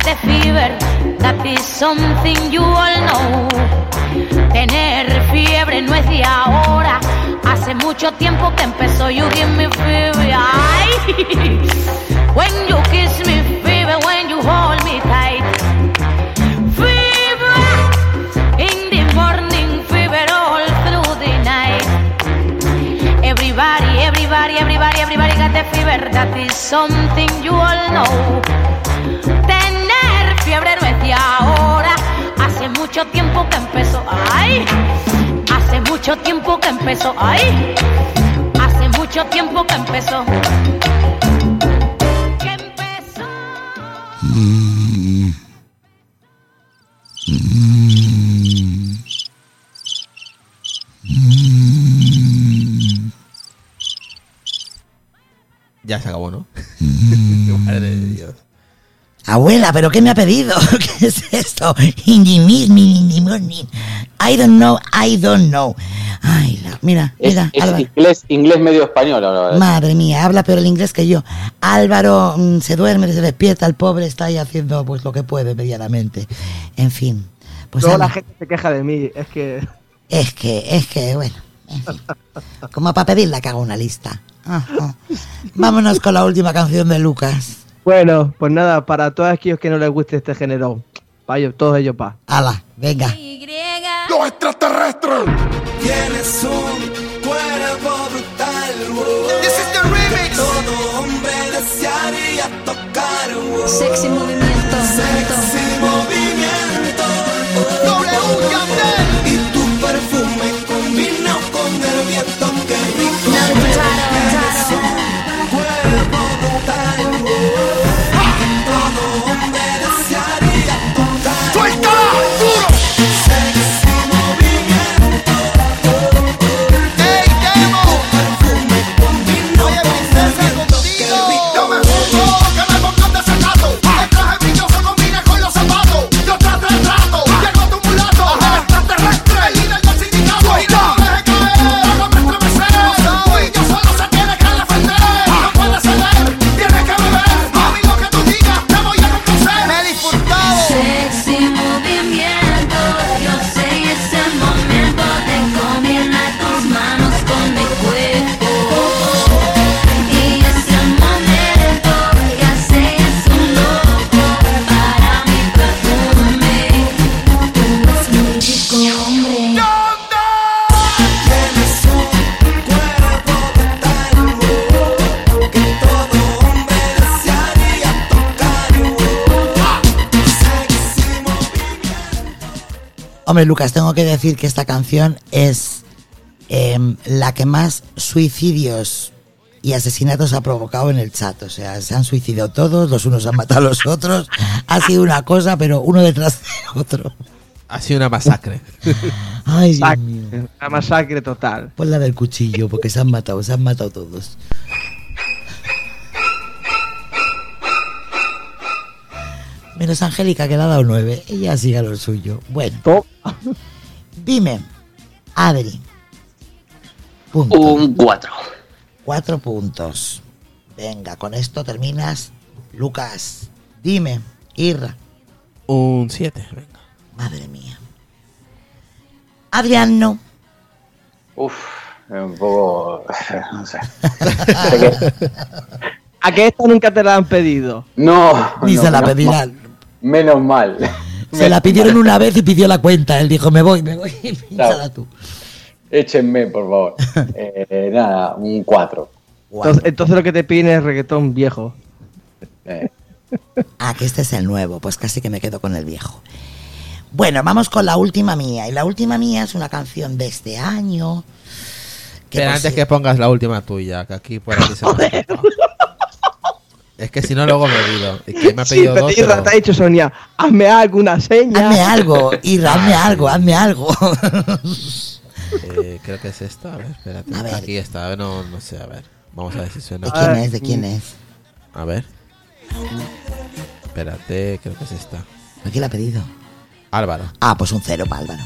that is something you all know. Tener fiebre no es de ahora, hace mucho tiempo que empezó. You give me fever, ay. When you kiss me, fever, when you hold me tight. Fever in the morning, fever all through the night. Everybody, everybody, everybody, everybody got the fever. That is something you all know. De ahora. Hace mucho tiempo que empezó. Ay, hace mucho tiempo que empezó. Ay, hace mucho tiempo que empezó. Que empezó. Ya se acabó, ¿no? Madre de Dios. Abuela, ¿pero qué me ha pedido? ¿Qué es esto? I don't know, I don't know. Ay, la- mira, Es, mira, es Álvaro. inglés, inglés medio español ahora. Madre mía, habla peor el inglés que yo. Álvaro mm, se duerme, se despierta, el pobre está ahí haciendo pues lo que puede medianamente. En fin, pues Luego la gente se queja de mí. Es que. es que, es que, bueno, en fin. como para pedirle que haga una lista. Ajá. Vámonos con la última canción de Lucas. Bueno, pues nada, para todos aquellos que no les guste este género, para todos ellos pa. Ala, venga. Y Los extraterrestres. Tienes un cuerpo brutal. Wow. This is the remix. Todo hombre desearía tocar. Wow. Sexy movimiento. Sexy movimiento. W Candel. Y tu perfume combinado con el viento que rico. No, no, no, no, no. Cuerpo brutal. Wow. Hombre, Lucas, tengo que decir que esta canción es em, la que más suicidios y asesinatos ha provocado en el chat. O sea, se han suicidado todos, los unos han matado a los otros. Ha sido una cosa, pero uno detrás de otro. Ha sido una masacre. Ay, Dios mío. Una masacre total. Pon la del cuchillo, porque se han matado, se han matado todos. Menos Angélica, que le ha dado nueve. Ella sigue a lo suyo. Bueno. Dime, Adri. Punto. Un 4. Cuatro puntos. Venga, con esto terminas. Lucas, dime, Irra. Un 7. Madre mía. Adriano. Uf, un poco. No sé. ¿A que esta nunca te la han pedido? No. Ni no, se la pedirán. Menos mal. Se la pidieron una vez y pidió la cuenta. Él dijo, me voy, me voy. Pínsala tú. Échenme, por favor. Eh, nada, un 4. Entonces, entonces lo que te piden es reggaetón viejo. Ah, que este es el nuevo. Pues casi que me quedo con el viejo. Bueno, vamos con la última mía. Y la última mía es una canción de este año. que Pero antes si- que pongas la última tuya, que aquí por aquí se Es que si no, luego me olvido. Y que me ha Sí, pedido pero dos. Irra, pero- te ha dicho Sonia, hazme alguna seña. Hazme algo, Irra, hazme algo, hazme algo. Eh, creo que es esta. A ver, espérate. A ver. Aquí está. A ver, no, no sé. A ver. Vamos a ver si suena. ¿De quién es? ¿De quién es? A ver. Espérate, creo que es esta. ¿A quién la ha pedido? Álvaro. Ah, pues un cero para Álvaro.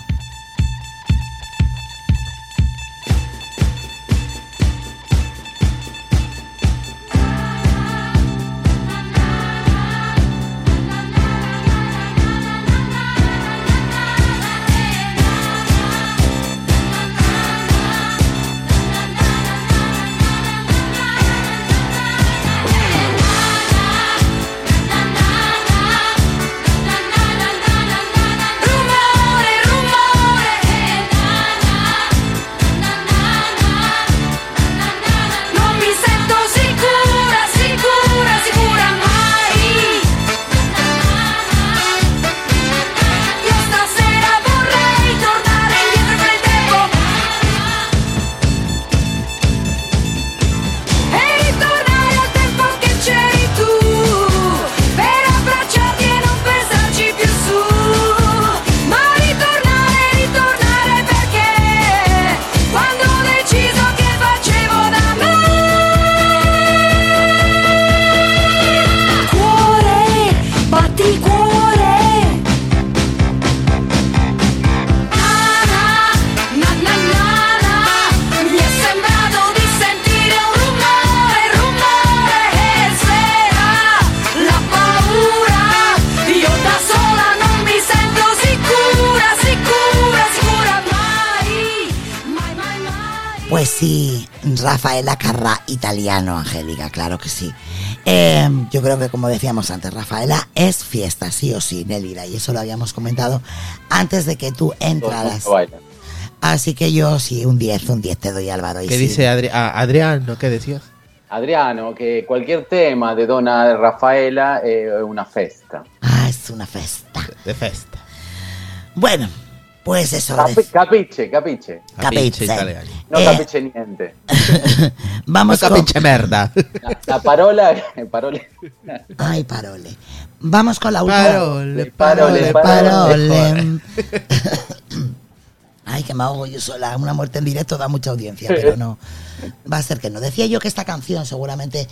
Rafaela Carrá, italiano, Angélica, claro que sí. Eh, yo creo que como decíamos antes, Rafaela es fiesta, sí o sí, Nélida, y eso lo habíamos comentado antes de que tú entraras. Así que yo sí, un 10, un 10 te doy Álvaro. y ¿Qué sí. dice Adri ah, Adrián? ¿No? ¿Qué decías? Adriano, que cualquier tema de Dona Rafaela eh, è una festa. Ah, es una festa. De festa. Bueno, pues eso. Capi- de- capiche, capiche. Capiche. No Eh, capiche niente. Vamos No con... capiche merda. La parola, parola. Ay, parole. Vamos con la última. Parole, parole, parole. Ay, que me ahogo yo sola. Una muerte en directo da mucha audiencia, pero no. Va a ser que no. Decía yo que esta canción seguramente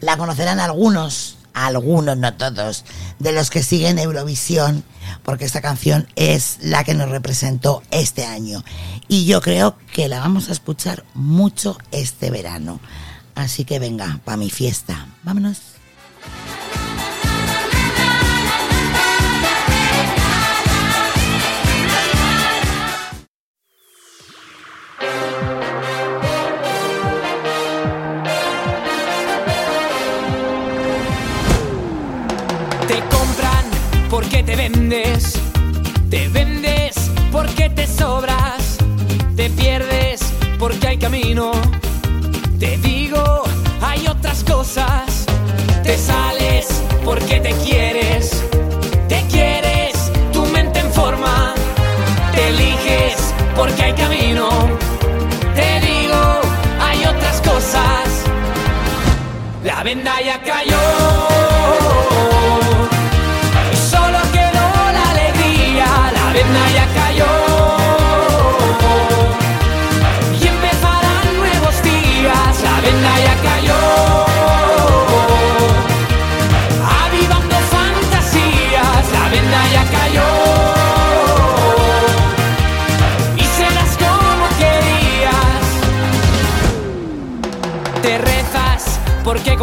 la conocerán algunos, algunos, no todos, de los que siguen Eurovisión, porque esta canción es la que nos representó este año. Y yo creo que la vamos a escuchar mucho este verano. Así que venga, para mi fiesta. Vámonos. vendes, te vendes porque te sobras, te pierdes porque hay camino. Te digo, hay otras cosas, te sales porque te quieres, te quieres, tu mente en forma, te eliges porque hay camino. Te digo, hay otras cosas, la venda ya cayó.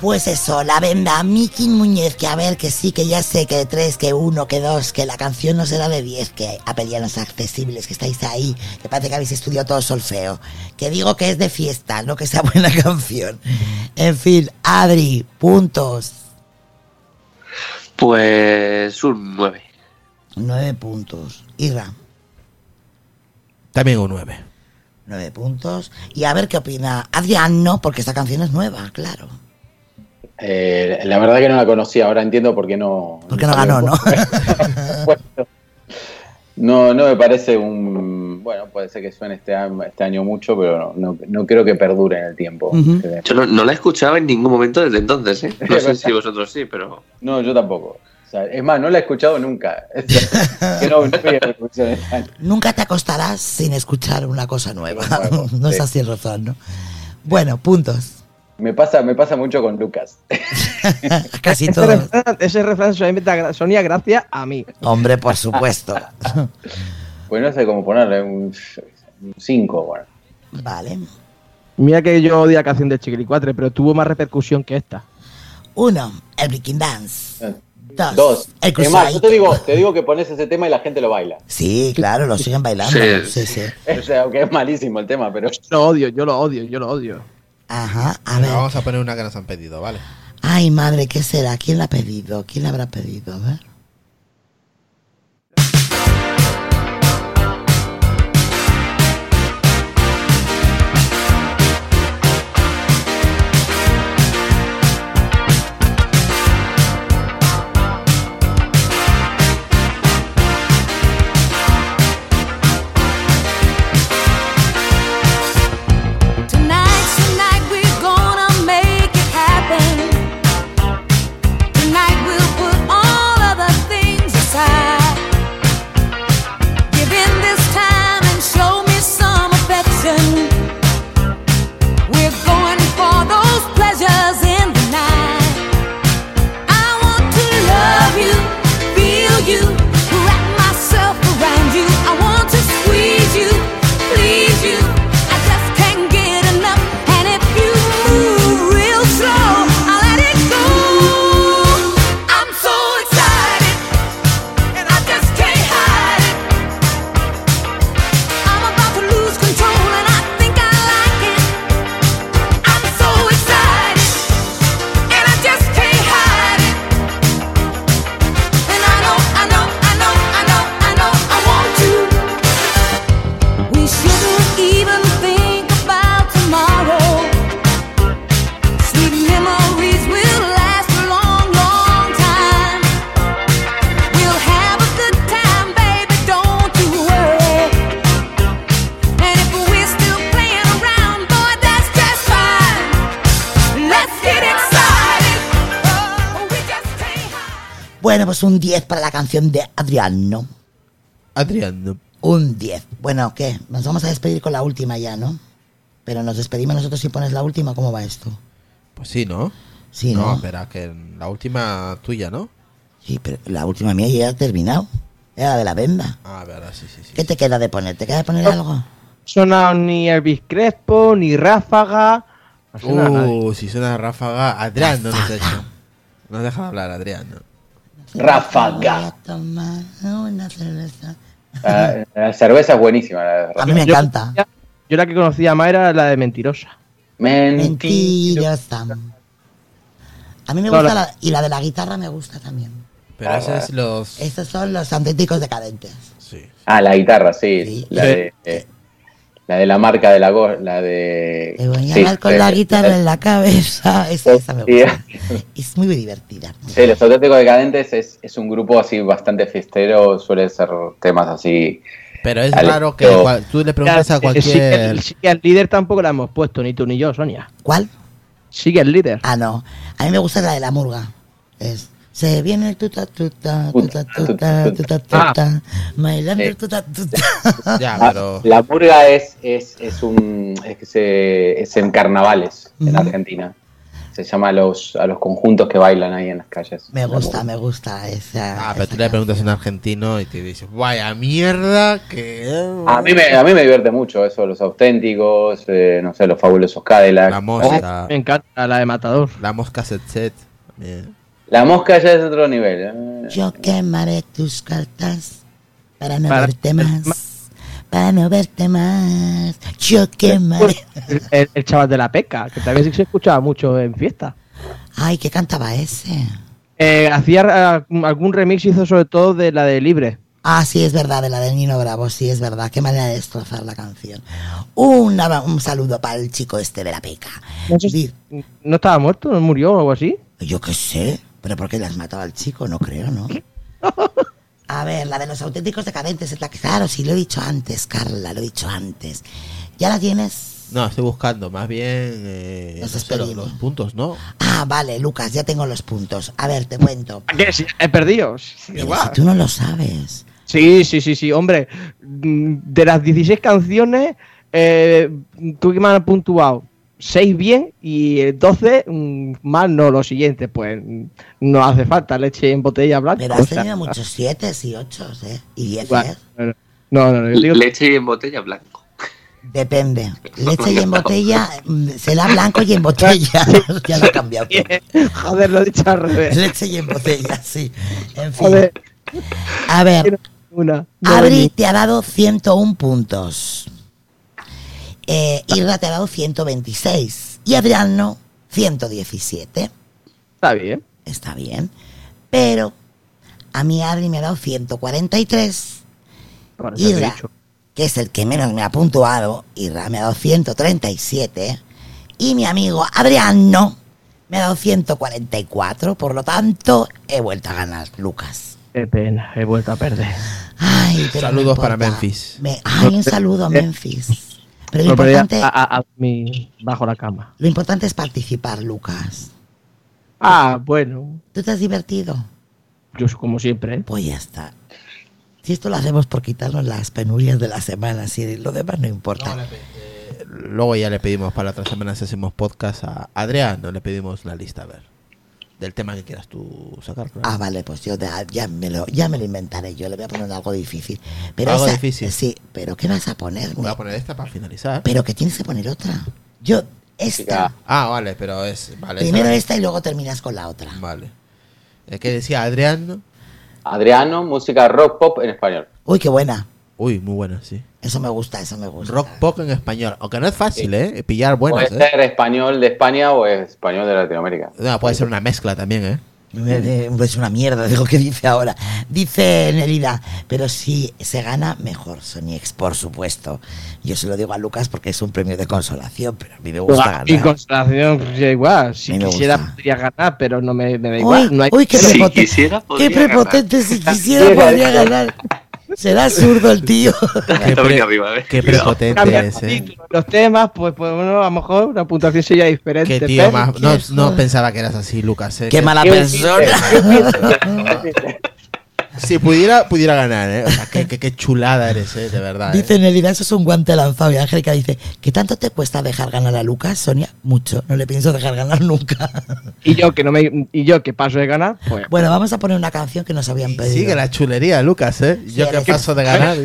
Pues eso, la venda Miki Muñez, que a ver, que sí, que ya sé, que de tres, que uno, que dos, que la canción no será de diez, que apelianos accesibles, que estáis ahí, que parece que habéis estudiado todo solfeo, que digo que es de fiesta, no que sea buena canción. En fin, Adri, puntos, Pues un 9. nueve puntos. Irra, También un 9. nueve puntos. Y a ver qué opina Adrián, no, porque esta canción es nueva, claro. Eh, la verdad que no la conocía, ahora entiendo por qué no. Porque no ganó, ¿no? No, no me parece un. Bueno, puede ser que suene este, año- este año mucho, pero no, no, no creo que perdure en el tiempo. Yo no, no la he escuchado en ningún momento desde entonces, ¿eh? No sé si vosotros sí, pero. No, yo tampoco. O sea, es más, no la he escuchado nunca. que no, este. Nunca te acostarás sin escuchar una cosa nueva. no es así el razón, ¿no? Bueno, puntos. Me pasa, me pasa mucho con Lucas. Casi Ese todo. refrán, ese refrán solamente da gra- Sonia gracias a mí. Hombre, por supuesto. Pues no sé cómo ponerle un 5, bueno. Vale. Mira que yo odio la canción de Chiquilicuatre, pero tuvo más repercusión que esta. Uno, el Breaking Dance. Dos, Dos. el Es más, yo te digo, te digo que pones ese tema y la gente lo baila. Sí, claro, lo siguen bailando. Sí, sí. O sea, aunque es malísimo el tema, pero. Lo odio, yo lo odio, yo lo odio. Ajá, a ver. Vamos a poner una que nos han pedido, ¿vale? Ay, madre, ¿qué será? ¿Quién la ha pedido? ¿Quién la habrá pedido? A ver. Pues un 10 para la canción de Adriano. Adriano. Un 10. Bueno, ¿qué? Nos vamos a despedir con la última ya, ¿no? Pero nos despedimos nosotros si pones la última, ¿cómo va esto? Pues sí, ¿no? Sí, no, ¿no? espera, que la última tuya, ¿no? Sí, pero la última mía ya ha terminado. Era la de la venda. Ah, verdad, sí, sí, sí. ¿Qué te queda de poner? ¿Te queda de poner algo? Sonado ni Elvis Crespo, ni Ráfaga. No. Uh, si suena ráfaga, Adrián no nos. No deja de hablar, Adrián. Ráfaga. Toma una cerveza. Ah, la cerveza es buenísima. la de A mí me encanta. Yo la que conocía más era la de Mentirosa. Mentirosa. Mentirosa. A mí me No, gusta la- la, y la de la guitarra me gusta también. Pero ese es los. Estos son los auténticos decadentes. Ah, la guitarra, sí. La, de, eh, la de la marca de la go- la de. Te voy a sí, dar con eh, la guitarra en la cabeza. Esa, esa me gusta. Es muy divertida. Sí, Los Auténticos Decadentes es, es un grupo así bastante fiestero, suele ser temas así. Pero es al raro que cual- tú le preguntas a cualquier. sí que al líder tampoco la hemos puesto, ni tú ni yo, Sonia. ¿Cuál? Sigue el líder. Ah, no. A mí me gusta la de la murga. Es. Se viene el tuta tuta tuta tuta tuta tuta. Bailando el tuta tuta. Ah, La murga es, es, es un es, que se, es en carnavales en. Argentina. Se llama a los, a los conjuntos que bailan ahí en las calles. Me gusta, me gusta esa. Ah, pero tú le preguntas a un argentino y te dice, vaya mierda que. A mí, me, a mí me divierte mucho eso, los auténticos, eh, no sé, los fabulosos Cadillac. La mosca. Me encanta la de Matador. La mosca set set. también. La mosca ya es otro nivel. eh. Yo quemaré tus cartas para no Para- verte más. Para no verte más. Yo quemaré. El, el- el chaval de la peca, que también sí se escuchaba mucho en fiesta. Ay, ¿qué cantaba ese? Eh, hacía eh, algún remix, hizo sobre todo de la de Libre. Ah, sí, es verdad, de la de Nino Bravo, sí, es verdad. Qué manera de destrozar la canción. Una- un saludo para el chico este de la peca. No, sé ¿No estaba muerto? ¿No murió o algo así? Yo qué sé, pero ¿por qué le has matado al chico? No creo, ¿no? A ver, la de los auténticos decadentes es la que... Claro, sí, lo he dicho antes, Carla, lo he dicho antes. ¿Ya la tienes? No, estoy buscando, más bien. Eh, no sé, los, puntos, ¿no? Ah, vale, Lucas, ya tengo los puntos. A ver, te cuento. ¿Qué? Si he perdido. Sí, Pero guau. si tú no lo sabes. Sí, sí, sí, sí, hombre. mm, De las 16 canciones, eh, tú que me has puntuado 6 bien y el 12 mm, mal no, lo siguiente, pues mm, no hace falta leche en botella blanca. Pero o has sea, tenido muchos siete y ocho, ¿eh? Y diez, igual, ¿eh? No, no, no, yo digo- Leche en botella blanco. Depende. Leche y en botella, mm, será blanco y en botella. ya lo he cambiado. Joder, lo he dicho al revés. Leche y en botella, sí. En fin. Joder, A ver, una. te ha dado 101 puntos. Eh, Irra te ha dado 126. Y Adriano, 117. Está bien. Está bien. Pero a mí Adri me ha dado 143. Por eso te he Irra, que es el que menos me ha puntuado, Irra me ha dado 137. Y mi amigo Adriano me ha dado 144. Por lo tanto, he vuelto a ganar, Lucas. Qué pena, he vuelto a perder. Ay, no Saludos para. Memphis. Me- ay, un saludo a Memphis. Pero lo importante, a- a- a mi- bajo la cama. lo importante es participar, Lucas. Ah, bueno. ¿Tú te has divertido? Yo como siempre. ¿eh? Pues ya está. Si esto lo hacemos por quitarnos las penurias de la semana, si lo demás no importa. Luego ya le pedimos para la otra semana si hacemos podcast a Adrián, no le pedimos la lista, a ver. Del tema que quieras tú sacar. claro. Ah, vale, pues yo de- ya, me lo, ya me lo inventaré. Yo le voy a poner algo difícil. Pero Algo esa- difícil. Sí, pero ¿qué vas a poner? Voy a poner esta para finalizar. Pero que tienes que poner otra. Yo, esta. Ah, vale, pero es. Vale, Primero esa- esta y luego terminas con la otra. Vale. Es que decía Adrián. Adriano, música rock pop en español. Uy, qué buena. Uy, muy buena, sí. Eso me gusta, eso me gusta. Rock pop en español. Aunque no es fácil, ¿eh? Pillar buenas, puede ¿eh? ser español de España o español de Latinoamérica. No, puede ser una mezcla también, ¿eh? Me- me- Es una mierda de lo que dice ahora. Dice Nelida, pero si se gana, mejor. Soniex, por supuesto. Yo se lo digo a Lucas porque es un premio de consolación, pero a mí me gusta Y ganar. consolación, pues, ya igual. Si me quisiera, gusta. podría ganar, pero no me, me da igual. Uy, no hay- uy, qué, pero- prepoten- qué prepotente. Si quisiera, podría ganar. Será zurdo el tío. Qué, pre- qué prepotente es, ¿eh? los temas, pues, pues bueno, a lo mejor una puntuación sería diferente. Qué tío pero- más. No, no pensaba que eras así, Lucas, ¿eh? Qué mala persona. Si pudiera, pudiera ganar, ¿eh? O sea, qué, qué- qué chulada eres, ¿eh? De verdad. ¿eh? Dice Nelida, eso es un guante lanzado. Y Angélica dice, ¿qué tanto te cuesta dejar ganar a Lucas, Sonia? Mucho. No le pienso dejar ganar nunca. Y yo que no me y yo que paso de ganar, pues Bueno, vamos a poner una canción que nos habían pedido. Sigue la chulería, Lucas, ¿eh? Yo que paso de ganar.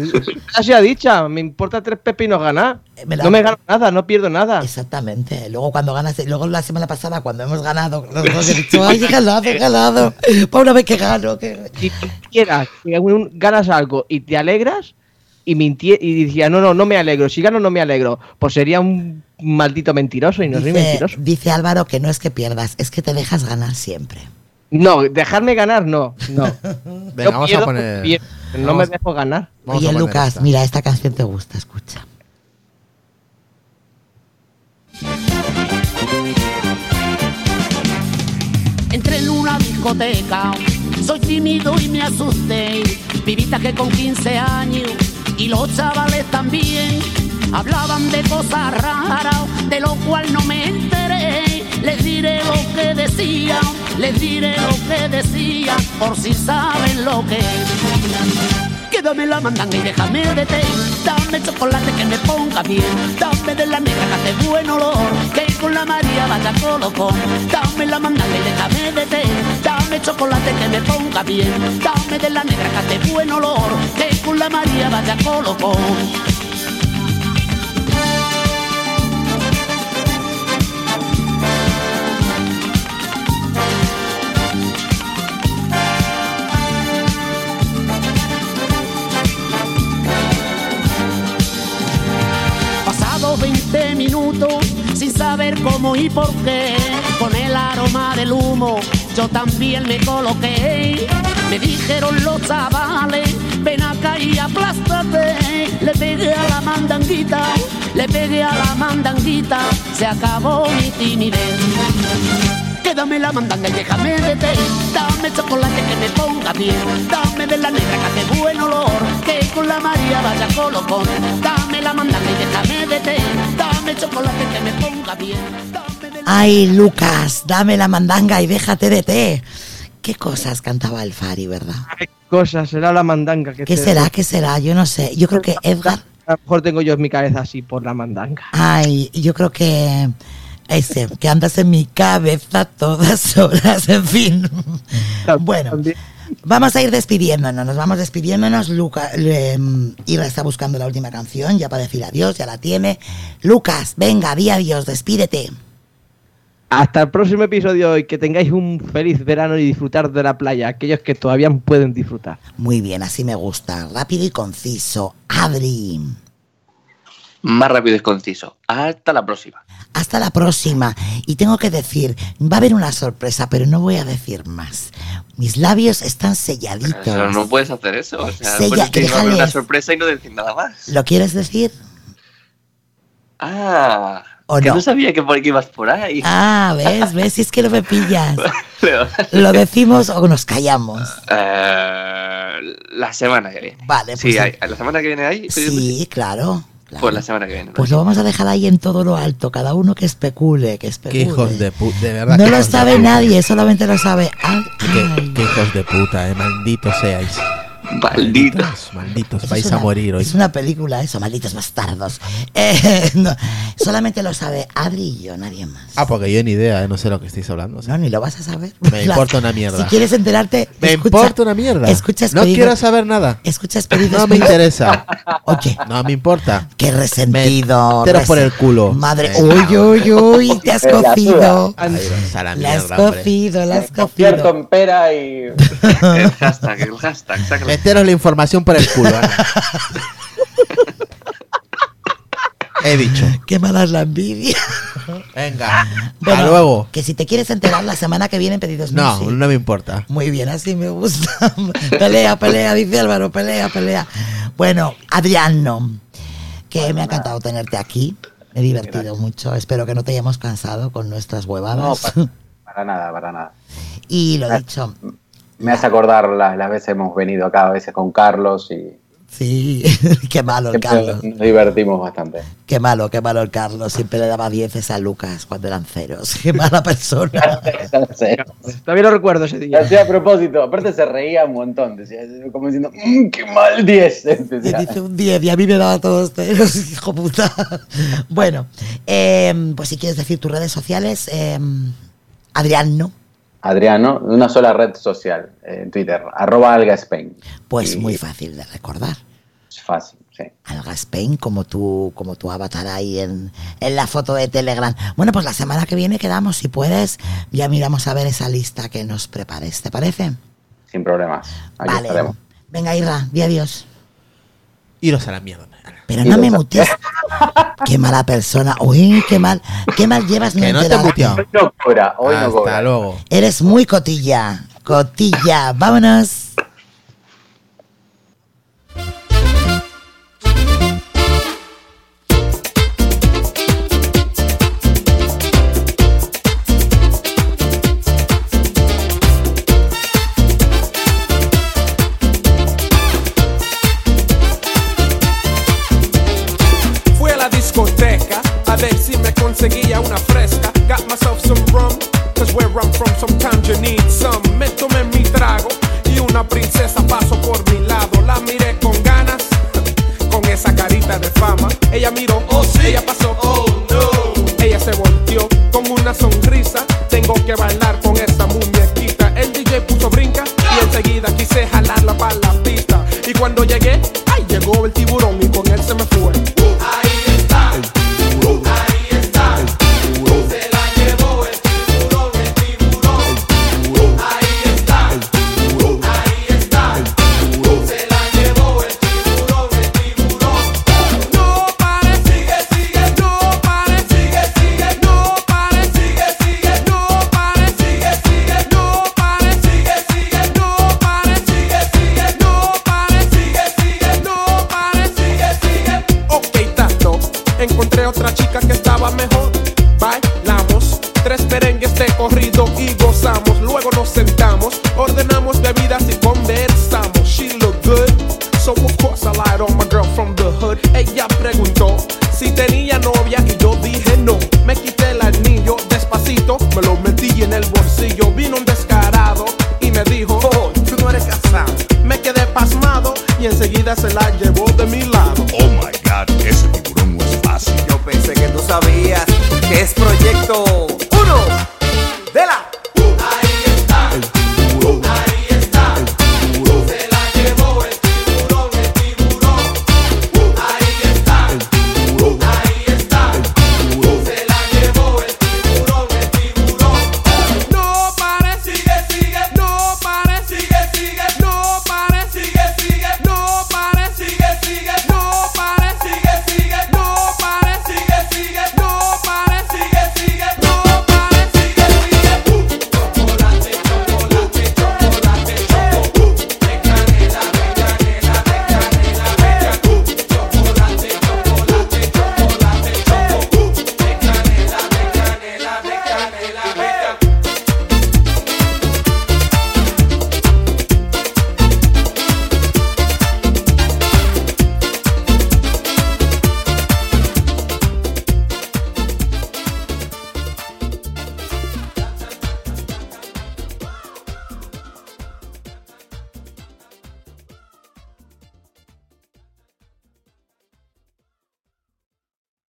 así ha dicha, me importa tres pepinos ganar. Me la- No me gano nada, no pierdo nada. Exactamente. Luego cuando ganas, luego la semana pasada cuando hemos ganado, los dos he dicho, ay, he ganado, he ganado. Para una vez que gano. Que... Si quieras que un- ganas algo y te alegras, y, mintie- y decía, no, no, no me alegro, si gano no me alegro, pues sería un maldito mentiroso y no soy Dice, mentiroso. dice Álvaro que no es que pierdas, es que te dejas ganar siempre. No, dejarme ganar, no, no. Venga, Yo vamos a poner- pierdo, no vamos- me dejo ganar. Oye, Lucas, mira, esta canción te gusta, escucha. Entré en una discoteca, soy tímido y me asusté. Vivita que con 15 años y los chavales también hablaban de cosas raras, de lo cual no me enteré. Les diré lo que decían, les diré lo que decían, por si saben lo que es. Quédame la mandanga y déjame de té. Dame chocolate que me ponga bien. Dame de la negra que hace buen olor. Que con la María vaya colocón. Dame la mandanga y déjame de té. Dame chocolate que me ponga bien. Dame de la negra que hace buen olor. Que con la María vaya colocón. Sin saber cómo y por qué, con el aroma del humo yo también me coloqué. Me dijeron los chavales, ven acá y aplástate. Le pegué a la mandanguita, le pegué a la mandanguita, se acabó mi timidez. Quédame la mandanga y déjame de té. Dame chocolate que me ponga bien. Dame de la negra que hace buen olor. Que con la María vaya colocón. Dame la mandanga y déjame de té. Dame chocolate que me ponga bien. Ay, Lucas, dame la mandanga y déjate de té. Qué cosas cantaba el Fari, ¿verdad? ¿Qué cosa será la mandanga? Que ¿Qué será? ¿Qué será? Yo no sé. Yo creo que Edgar. A lo mejor tengo yo en mi cabeza así por la mandanga. Ay, yo creo que. Ese, que andas en mi cabeza todas horas, en fin. Bueno, vamos a ir despidiéndonos, nos vamos despidiéndonos. Luca, eh, Ira está buscando la última canción ya para decir adiós, ya la tiene. Lucas, venga, di adiós, despídete. Hasta el próximo episodio y que tengáis un feliz verano y disfrutar de la playa, aquellos que todavía pueden disfrutar. Muy bien, así me gusta. Rápido y conciso. Adri, Más rápido y conciso. Hasta la próxima. Hasta la próxima. Y tengo que decir, va a haber una sorpresa, pero no voy a decir más. Mis labios están selladitos. Pero no puedes hacer eso. O sea, Sella- puedes decir, va a haber una sorpresa y no decir nada más. ¿Lo quieres decir? Ah, ¿O que no? no sabía que por aquí ibas por ahí. Ah, ves, ves, si es que no me pillas. ¿Lo decimos o nos callamos? Eh, la semana que viene. Vale, Sí, pues- hay- la semana que viene ahí. Sí, claro. Pues la semana que viene. Pues lo vamos a dejar ahí en todo lo alto, cada uno que especule, que Qué especule. hijos de puta, de verdad. No qué lo sabe nadie, solamente lo sabe. Ay, Qué, qué hijos de puta, eh, malditos seáis. Malditos. Malditos, vais a morir hoy. Es una película, eso, malditos bastardos. Eh, no, solamente lo sabe Adri y yo, nadie más. Ah, porque yo ni idea, eh, no sé lo que estáis hablando. No, ni lo vas a saber. Me importa una mierda. Si quieres enterarte, Me escucha- importa una mierda. Escucha no quiero saber nada. Escucha Expedidos No me interesa. Oye, No me importa. qué resentido. Resen- por el culo. Madre, Eh, uy, uy, uy, te has cocido. La La has cocido, la has cocido. en pera y. El hashtag, el hashtag. sácalo. Meteros la información por el culo. Ana. He dicho. Qué mala es la envidia. Venga. Hasta Bueno, luego. Que si te quieres enterar la semana que viene en Pedidos No, Music. no me importa. Muy bien, así me gusta. pelea, pelea, dice Álvaro, pelea, pelea. Bueno, Adriano, que me ha encantado tenerte aquí. Me he divertido mucho. Espero que no te hayamos cansado con nuestras No, huevadas. para, para nada, para nada. y lo dicho, Me hace acordar las, las veces hemos venido acá, a veces con Carlos y sí, qué malo el Carlos. nos divertimos bastante. Qué malo, qué malo el Carlos. Siempre le daba dieces a Lucas cuando eran ceros. Qué mala persona. Todavía lo recuerdo ese día. hacía a propósito, aparte se reía un montón, decía, como diciendo, "Mm, qué mal 10. Y decía. dice un 10 y a mí me daba todos ceros, hijo puta. Bueno, eh, pues si quieres decir tus redes sociales, eh, Adriano, una sola red social, eh, Twitter, arroba algaspain. Pues muy fácil de recordar. Es fácil. Sí. Algaspain, como tu, como tu avatar ahí en, en, la foto de Telegram. Bueno, pues la semana que viene quedamos, si puedes, ya miramos a ver esa lista que nos prepares, ¿te parece? Sin problemas. Aquí vale. estaremos. Venga, Irra, di adiós. Iros a la mierda. Pero no me mutees. qué mala persona. Uy, qué mal, qué mal llevas mi no te no Hasta luego. Eres muy cotilla, cotilla. Vámonos.